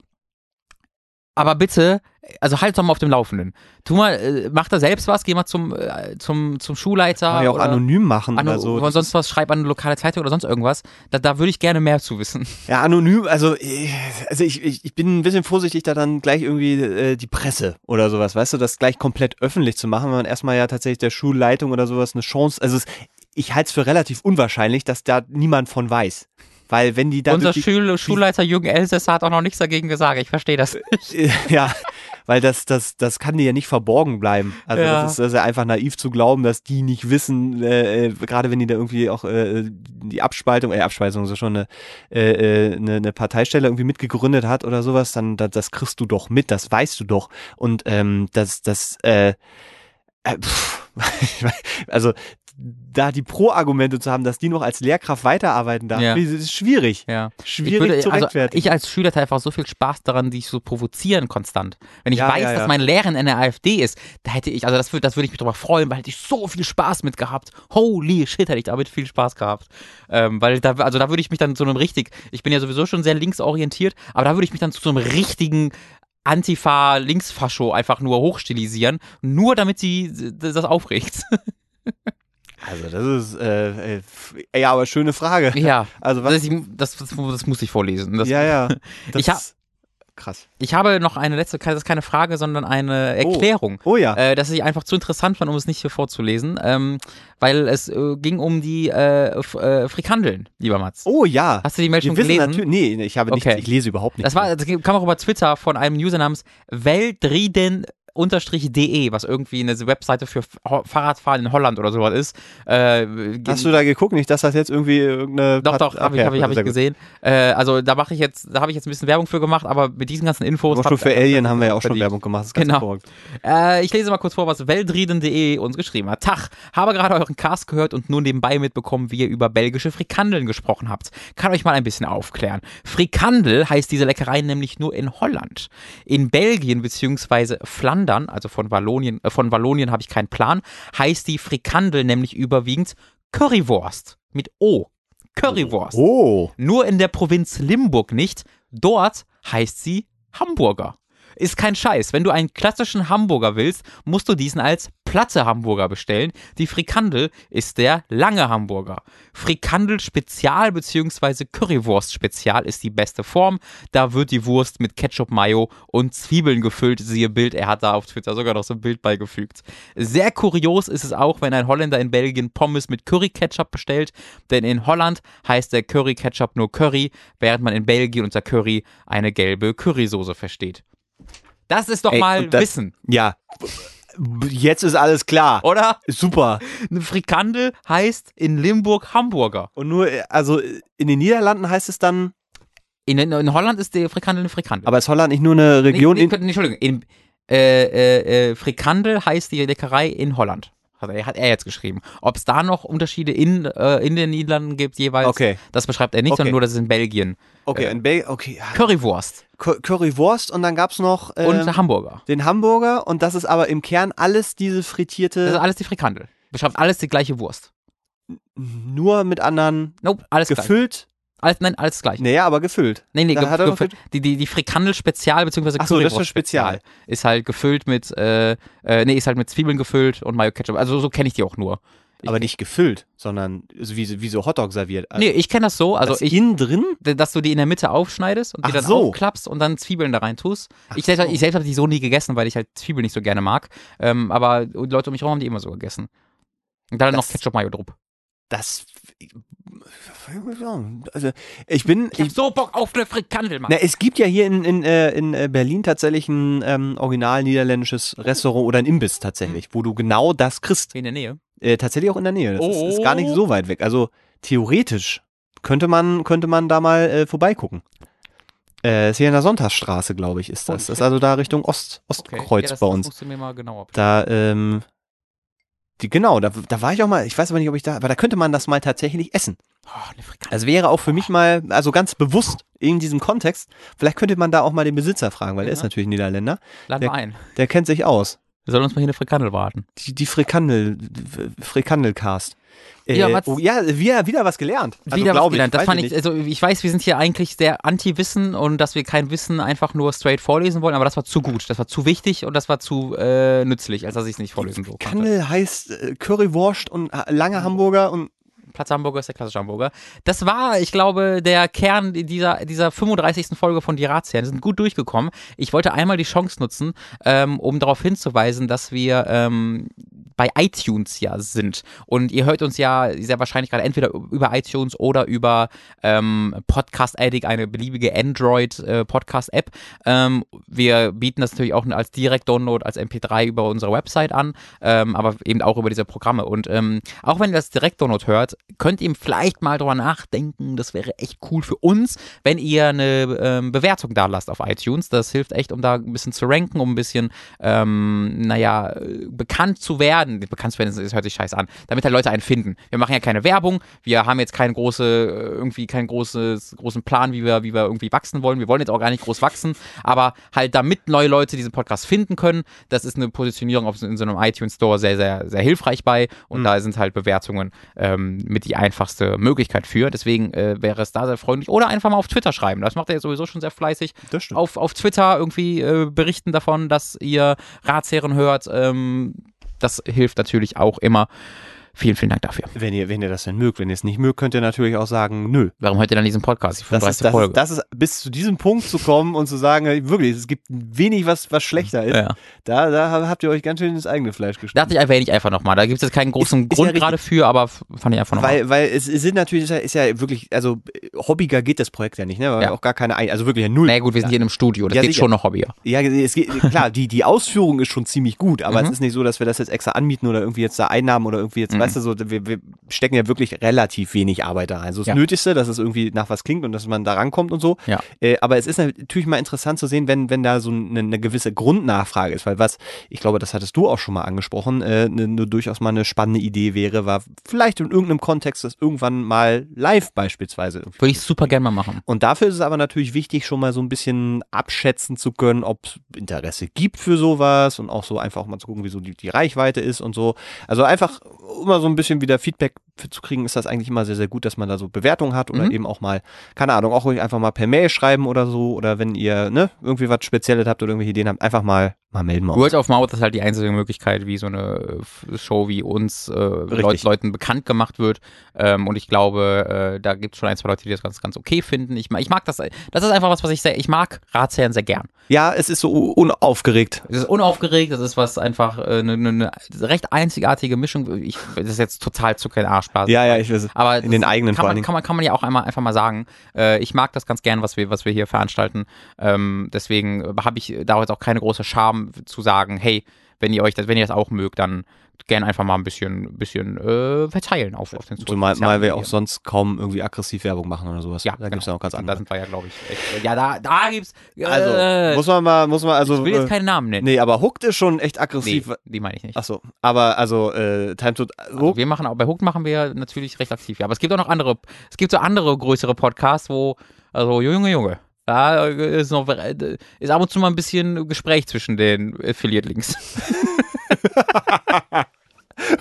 Speaker 1: aber bitte, also halt doch mal auf dem Laufenden. Tu mal, äh, mach da selbst was, geh mal zum, äh, zum, zum Schulleiter.
Speaker 2: Kann man ja auch anonym machen
Speaker 1: ano-
Speaker 2: oder so.
Speaker 1: oder sonst was, schreib an eine lokale Zeitung oder sonst irgendwas. Da, da würde ich gerne mehr zu wissen.
Speaker 2: Ja, anonym, also, äh, also ich, ich, ich bin ein bisschen vorsichtig, da dann gleich irgendwie äh, die Presse oder sowas, weißt du, das gleich komplett öffentlich zu machen, wenn man erstmal ja tatsächlich der Schulleitung oder sowas eine Chance, also es, ich halte es für relativ unwahrscheinlich, dass da niemand von weiß. Weil wenn die da
Speaker 1: Unser Schul Schulleiter Jürgen Elsässer hat auch noch nichts dagegen gesagt. Ich verstehe das.
Speaker 2: äh, ja, weil das, das, das kann dir ja nicht verborgen bleiben. Also
Speaker 1: Ja.
Speaker 2: das, ist, das ist ja einfach naiv zu glauben, dass die nicht wissen, äh, äh, gerade wenn die da irgendwie auch äh, die Abspaltung, äh, Abspaltung, so schon eine, äh, äh, eine, eine Parteistelle irgendwie mitgegründet hat oder sowas, dann das, das kriegst du doch mit, das weißt du doch. Und ähm, das, das, äh, äh, also da die Pro-Argumente zu haben, dass die noch als Lehrkraft weiterarbeiten darf,
Speaker 1: Ja.
Speaker 2: ist schwierig.
Speaker 1: Ja.
Speaker 2: Schwierig
Speaker 1: ich würde,
Speaker 2: zu
Speaker 1: also
Speaker 2: rechtfertigen.
Speaker 1: ich als Schüler hatte einfach so viel Spaß daran, dich so provozieren konstant. Wenn ich
Speaker 2: Ja,
Speaker 1: weiß,
Speaker 2: ja,
Speaker 1: dass meine Lehrerin in der AfD ist, da hätte ich, also das würde, das würde ich mich drüber freuen, weil hätte ich so viel Spaß mit gehabt. Holy shit, hätte ich damit viel Spaß gehabt. Ähm, weil da, also da würde ich mich dann zu einem richtig, ich bin ja sowieso schon sehr linksorientiert, aber da würde ich mich dann zu so einem richtigen Antifa-Linksfascho einfach nur hochstilisieren, nur damit sie das aufregt.
Speaker 2: Also das ist, äh, äh, ja, aber schöne Frage.
Speaker 1: ja,
Speaker 2: Also was?
Speaker 1: das, das, das, das muss ich vorlesen. Das,
Speaker 2: ja, ja. Das
Speaker 1: Ich hab-
Speaker 2: ist krass.
Speaker 1: Ich habe noch eine letzte, das ist keine Frage, sondern eine Erklärung.
Speaker 2: Oh ja.
Speaker 1: Äh, dass ich einfach zu interessant fand, um es nicht hier vorzulesen, ähm, weil es äh, ging um die äh, äh, Frikandeln, lieber Mats.
Speaker 2: oh ja.
Speaker 1: Hast du die Mail schon gelesen?
Speaker 2: natürlich, nee, ich habe
Speaker 1: Okay.
Speaker 2: nichts, ich lese überhaupt nicht.
Speaker 1: Das war, das kam auch über Twitter von einem User namens Weltrieden de, was irgendwie eine Webseite für Fahrradfahren in Holland oder sowas ist. Äh,
Speaker 2: Hast du da geguckt? Nicht, dass das jetzt irgendwie irgendeine.
Speaker 1: doch, doch, habe ich, hab ich, hab ich gesehen. Äh, also da mache ich jetzt, da habe ich jetzt ein bisschen Werbung für gemacht, aber mit diesen ganzen Infos. Hab-
Speaker 2: schon für Alien haben wir ja auch schon. Werbung gemacht. Das ist ganz
Speaker 1: Genau. Äh, ich lese mal kurz vor, was weltrieden.de uns geschrieben hat. Tag, habe gerade euren Cast gehört und nur nebenbei mitbekommen, wie ihr über belgische Frikandeln gesprochen habt. Kann euch mal ein bisschen aufklären. Frikandel heißt diese Leckerei nämlich nur in Holland. In Belgien bzw. Flandern, also von Wallonien, äh, von Wallonien habe ich keinen Plan, heißt die Frikandel nämlich überwiegend Currywurst mit O. Currywurst.
Speaker 2: Oh.
Speaker 1: Nur in der Provinz Limburg nicht. Dort heißt sie Hamburger. Ist kein Scheiß. Wenn du einen klassischen Hamburger willst, musst du diesen als platte Hamburger bestellen. Die Frikandel ist der lange Hamburger. Frikandel Spezial bzw. Currywurst Spezial ist die beste Form. Da wird die Wurst mit Ketchup, Mayo und Zwiebeln gefüllt. Siehe Bild, er hat da auf Twitter sogar noch so ein Bild beigefügt. Sehr kurios ist es auch, wenn ein Holländer in Belgien Pommes mit Curry-Ketchup bestellt, denn in Holland heißt der Curry-Ketchup nur Curry, während man in Belgien unter Curry eine gelbe Currysoße versteht. Das ist doch
Speaker 2: Ey,
Speaker 1: mal
Speaker 2: das-
Speaker 1: Wissen,
Speaker 2: Ja. Jetzt ist alles klar.
Speaker 1: oder?
Speaker 2: Super.
Speaker 1: Eine Frikandel heißt in Limburg Hamburger.
Speaker 2: Und nur, äh, also in den Niederlanden heißt es dann,
Speaker 1: In, in Holland ist die Frikandel eine Frikandel.
Speaker 2: aber ist Holland nicht nur eine Region
Speaker 1: nee,
Speaker 2: in.
Speaker 1: nee, Entschuldigung, in, äh, äh, äh, Frikandel heißt die Leckerei in Holland. Hat er, hat er jetzt geschrieben. Ob es da noch Unterschiede in, äh, in den Niederlanden gibt jeweils,
Speaker 2: Okay.
Speaker 1: das beschreibt er nicht,
Speaker 2: Okay.
Speaker 1: sondern nur, dass es in Belgien.
Speaker 2: Okay, in Belgien, okay.
Speaker 1: Currywurst
Speaker 2: Cur- Currywurst und dann gab's noch ähm,
Speaker 1: und Hamburger.
Speaker 2: den Hamburger und das ist aber im Kern alles diese frittierte,
Speaker 1: Das ist alles die Frikandel. Beschreibt alles die gleiche Wurst.
Speaker 2: nur mit anderen
Speaker 1: Nope, alles gleich.
Speaker 2: gefüllt.
Speaker 1: Alles, nein, alles gleich.
Speaker 2: Naja, aber gefüllt.
Speaker 1: Nee, nee, ge gefüllt. Die, die, die Frikandel Spezial bzw.
Speaker 2: Ach so, das ist Spezial.
Speaker 1: Ist halt gefüllt mit, äh, äh, nee, ist halt mit Zwiebeln gefüllt und Mayo Ketchup. Also so kenne ich die auch nur. Ich-
Speaker 2: aber nicht gefüllt, sondern so wie, wie so Hotdog serviert.
Speaker 1: Nee, ich kenne das so. Also
Speaker 2: das
Speaker 1: ich,
Speaker 2: innen drin?
Speaker 1: dass du die in der Mitte aufschneidest und die
Speaker 2: Ach
Speaker 1: dann
Speaker 2: so.
Speaker 1: aufklappst und dann Zwiebeln da rein tust.
Speaker 2: Ach
Speaker 1: Ich selbst,
Speaker 2: so.
Speaker 1: ich selbst habe die so nie gegessen, weil ich halt Zwiebeln nicht so gerne mag. Ähm, aber die Leute um mich herum haben die immer so gegessen. Und dann noch
Speaker 2: Das-
Speaker 1: Ketchup Mayo drauf.
Speaker 2: Das Also, ich bin.
Speaker 1: Ich hab so Bock auf eine Frikandel, Mann.
Speaker 2: Na, es gibt ja hier in, in, äh, in äh, Berlin tatsächlich ein ähm, original niederländisches Restaurant oder ein Imbiss tatsächlich, wo du genau das kriegst.
Speaker 1: In der Nähe.
Speaker 2: Äh, tatsächlich auch in der Nähe. Das
Speaker 1: Oh.
Speaker 2: ist, ist gar nicht so weit weg. Also theoretisch könnte man, könnte man da mal äh, vorbeigucken. Äh, ist hier in der Sonntagsstraße, glaube ich, ist das. Das ist also da Richtung Ost, Ostkreuz
Speaker 1: ja, das,
Speaker 2: bei
Speaker 1: Das
Speaker 2: uns.
Speaker 1: musst du mir mal genauer
Speaker 2: Da, ähm, die, genau, da, da war ich auch mal, ich weiß aber nicht, ob ich da, aber da könnte man das mal tatsächlich essen.
Speaker 1: Oh.
Speaker 2: Das wäre auch für mich mal, also ganz bewusst in diesem Kontext, vielleicht könnte man da auch mal den Besitzer fragen, weil der
Speaker 1: Ja.
Speaker 2: ist natürlich Niederländer. Der-
Speaker 1: wir ein.
Speaker 2: Der kennt sich aus.
Speaker 1: Wir sollen uns mal hier eine Frikandel warten.
Speaker 2: Die, die Frikandel, Frikandelcast. Äh,
Speaker 1: Ja,
Speaker 2: oh, ja, wieder, wieder was gelernt. Also,
Speaker 1: Wieder was
Speaker 2: glaub ich,
Speaker 1: gelernt. Das fand
Speaker 2: ich
Speaker 1: also ich weiß, wir sind hier eigentlich sehr anti-Wissen und dass wir kein Wissen einfach nur straight vorlesen wollen, aber das war zu gut, das war zu wichtig und das war zu äh, nützlich, als dass ich es nicht vorlesen konnte.
Speaker 2: Kandel heißt äh, Currywurst und äh, lange Hamburger und
Speaker 1: Platz Hamburger ist der klassische Hamburger. Das war, ich glaube, der Kern dieser, dieser 35. Folge von Die Ratsherren. Die sind gut durchgekommen. Ich wollte einmal die Chance nutzen, ähm, um darauf hinzuweisen, dass wir ähm, bei iTunes ja sind. Und ihr hört uns ja sehr wahrscheinlich gerade entweder über iTunes oder über ähm, Podcast Addict, eine beliebige Android-Podcast-App. ähm, wir bieten das natürlich auch als Direkt-Download, als MP3 über unsere Website an, ähm, aber eben auch über diese Programme. Und ähm, auch wenn ihr das Direkt-Download hört, könnt ihr vielleicht mal drüber nachdenken, das wäre echt cool für uns, wenn ihr eine ähm, Bewertung da lasst auf iTunes. Das hilft echt, um da ein bisschen zu ranken, um ein bisschen, ähm, naja, äh, bekannt zu werden. Bekannt zu werden, das, hört sich scheiße an. Damit halt Leute einen finden. Wir machen ja keine Werbung, wir haben jetzt keine große, äh, irgendwie keinen großes, großen Plan, wie wir, wie wir irgendwie wachsen wollen. Wir wollen jetzt auch gar nicht groß wachsen, aber halt damit neue Leute diesen Podcast finden können, das ist eine Positionierung auf, in so einem iTunes Store sehr, sehr, sehr hilfreich bei und da sind halt Bewertungen ähm, mit die einfachste Möglichkeit für. Deswegen äh, wäre es da sehr freundlich. Oder einfach mal auf Twitter schreiben. Das macht er jetzt sowieso schon sehr fleißig.
Speaker 2: Das stimmt.
Speaker 1: Auf, auf Twitter irgendwie äh, berichten davon, dass ihr Ratsherren hört. Ähm, das hilft natürlich auch immer. Vielen, vielen Dank dafür.
Speaker 2: wenn ihr, wenn ihr das denn mögt. Wenn ihr es nicht mögt, könnt ihr natürlich auch sagen, nö.
Speaker 1: Warum hört ihr dann diesen Podcast? Die
Speaker 2: Das
Speaker 1: 35.
Speaker 2: ist, das,
Speaker 1: Folge.
Speaker 2: ist, das ist, bis zu diesem Punkt zu kommen und zu sagen, wirklich, es gibt wenig, was, was schlechter ist.
Speaker 1: ja.
Speaker 2: Da, da habt ihr euch ganz schön ins eigene Fleisch geschnitten.
Speaker 1: Dachte ich, erwähne ich einfach nochmal. Da gibt es jetzt keinen großen
Speaker 2: Ist-
Speaker 1: Grund
Speaker 2: ja
Speaker 1: gerade für, aber fand ich einfach nochmal.
Speaker 2: Weil, weil es, sind natürlich, ist ja, wirklich, also hobbiger geht das Projekt ja nicht, ne? Weil
Speaker 1: Ja.
Speaker 2: auch gar keine, Ein- also wirklich ja null.
Speaker 1: Na gut, wir sind hier in einem Studio. Das
Speaker 2: Ja,
Speaker 1: geht
Speaker 2: sicher.
Speaker 1: schon noch Hobby.
Speaker 2: Ja, es geht, klar, die, die Ausführung ist schon ziemlich gut, aber
Speaker 1: Mhm.
Speaker 2: es ist nicht so, dass wir das jetzt extra anmieten oder irgendwie jetzt da Einnahmen oder irgendwie jetzt,
Speaker 1: Mhm.
Speaker 2: Weißt du, so, wir, wir stecken ja wirklich relativ wenig Arbeit da rein. So das
Speaker 1: Ja.
Speaker 2: Nötigste, dass es irgendwie nach was klingt und dass man da rankommt und so.
Speaker 1: Ja.
Speaker 2: Äh, aber es ist natürlich mal interessant zu sehen, wenn, wenn da so eine, eine gewisse Grundnachfrage ist, weil was, ich glaube, das hattest du auch schon mal angesprochen, äh, eine, eine durchaus mal eine spannende Idee wäre, war vielleicht in irgendeinem Kontext das irgendwann mal live beispielsweise
Speaker 1: Würde ich super gerne mal machen.
Speaker 2: und dafür ist es aber natürlich wichtig, schon mal so ein bisschen abschätzen zu können, ob es Interesse gibt für sowas und auch so einfach auch mal zu gucken, wie so die, die Reichweite ist und so. Also einfach immer so ein bisschen wieder Feedback zu kriegen, ist das eigentlich immer sehr, sehr gut, dass man da so Bewertungen hat oder
Speaker 1: Mhm.
Speaker 2: eben auch mal, keine Ahnung, auch ruhig einfach mal per Mail schreiben oder so oder wenn ihr ne, irgendwie was Spezielles habt oder irgendwelche Ideen habt, einfach mal, mal melden.
Speaker 1: Word of Mouth ist halt die einzige Möglichkeit, wie so eine äh, Show wie uns äh, Leut, Leuten bekannt gemacht wird. Ähm, und ich glaube, äh, da gibt es schon ein, zwei Leute, die das ganz, ganz okay finden. Ich, ich mag das. Das ist einfach was, was ich sehr, ich mag Ratsherren sehr gern.
Speaker 2: Ja, es ist so unaufgeregt.
Speaker 1: Es ist unaufgeregt, das ist was einfach äh, eine, eine, eine recht einzigartige Mischung. Ich, das ist jetzt total Zucker in den Arschblasen.
Speaker 2: Ja, ja, ich weiß. es.
Speaker 1: Aber
Speaker 2: In den eigenen
Speaker 1: kann man, kann man, kann man ja auch einmal einfach mal sagen. Äh, ich mag das ganz gern, was wir, was wir hier veranstalten. Ähm, deswegen habe ich da jetzt auch keine große Scham zu sagen, hey, wenn ihr euch das, wenn ihr das auch mögt, dann gerne einfach mal ein bisschen, bisschen äh, verteilen auf, auf den
Speaker 2: Zumal mal wir auch sonst kaum irgendwie aggressiv Werbung machen oder sowas.
Speaker 1: ja,
Speaker 2: da gibt's ja auch ganz andere.
Speaker 1: Da sind wir ja, glaube ich, echt, ja, da, da gibt's. Äh,
Speaker 2: Also, muss man mal, muss man, also.
Speaker 1: ich will jetzt
Speaker 2: äh,
Speaker 1: keinen Namen nennen.
Speaker 2: Nee, aber Hooked ist schon echt
Speaker 1: Nee,
Speaker 2: aggressiv.
Speaker 1: die meine ich nicht.
Speaker 2: Ach so, aber also äh, Time to
Speaker 1: Also
Speaker 2: Hooked,
Speaker 1: wir machen auch bei Hook machen wir natürlich recht aktiv, ja. Aber es gibt auch noch andere, es gibt so andere größere Podcasts, wo, also Junge, Junge, da ist noch ist ab und zu mal ein bisschen Gespräch zwischen den Affiliate-Links.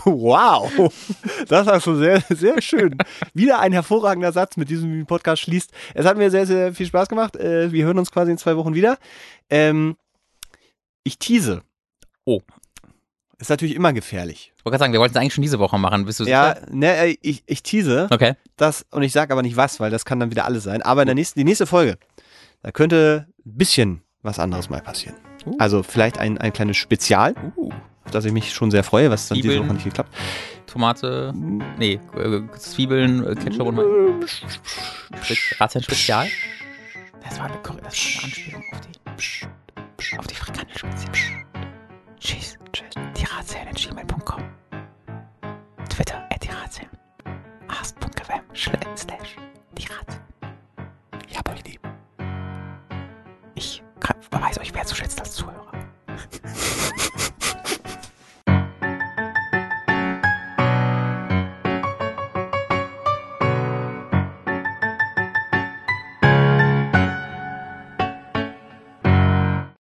Speaker 2: wow, das hast du sehr, sehr schön. Wieder ein hervorragender Satz, mit diesem Podcast schließt. Es hat mir sehr, sehr viel Spaß gemacht. Äh, wir hören uns quasi in zwei Wochen wieder. Ähm, ich tease.
Speaker 1: Oh.
Speaker 2: Ist natürlich immer gefährlich.
Speaker 1: Ich wollte gerade sagen, wir wollten es eigentlich schon diese Woche machen. Bist du
Speaker 2: Ja,
Speaker 1: sicher?
Speaker 2: ne, äh, ich, ich tease
Speaker 1: Okay.
Speaker 2: das und ich sage aber nicht was, weil das kann dann wieder alles sein. Aber in der nächsten, die nächste Folge, da könnte ein bisschen was anderes mal passieren.
Speaker 1: Uh.
Speaker 2: Also vielleicht ein, ein kleines Spezial.
Speaker 1: Uh.
Speaker 2: auf das ich mich schon sehr freue, was dann diese. Woche nicht geklappt.
Speaker 1: Tomate, nee, äh, Zwiebeln, äh, Ketchup und Razzien Spezial. Das war eine, das war eine Anspielung auf die, auf die Frikandel Spezial. Tschüss. Tschüss. Die Razzien at gmail.com. Twitter at die Razzien. Ast.fm slash die Razzien. Ich hab euch lieb. Ich kann, weiß euch wertzuschätzen als Zuhörer.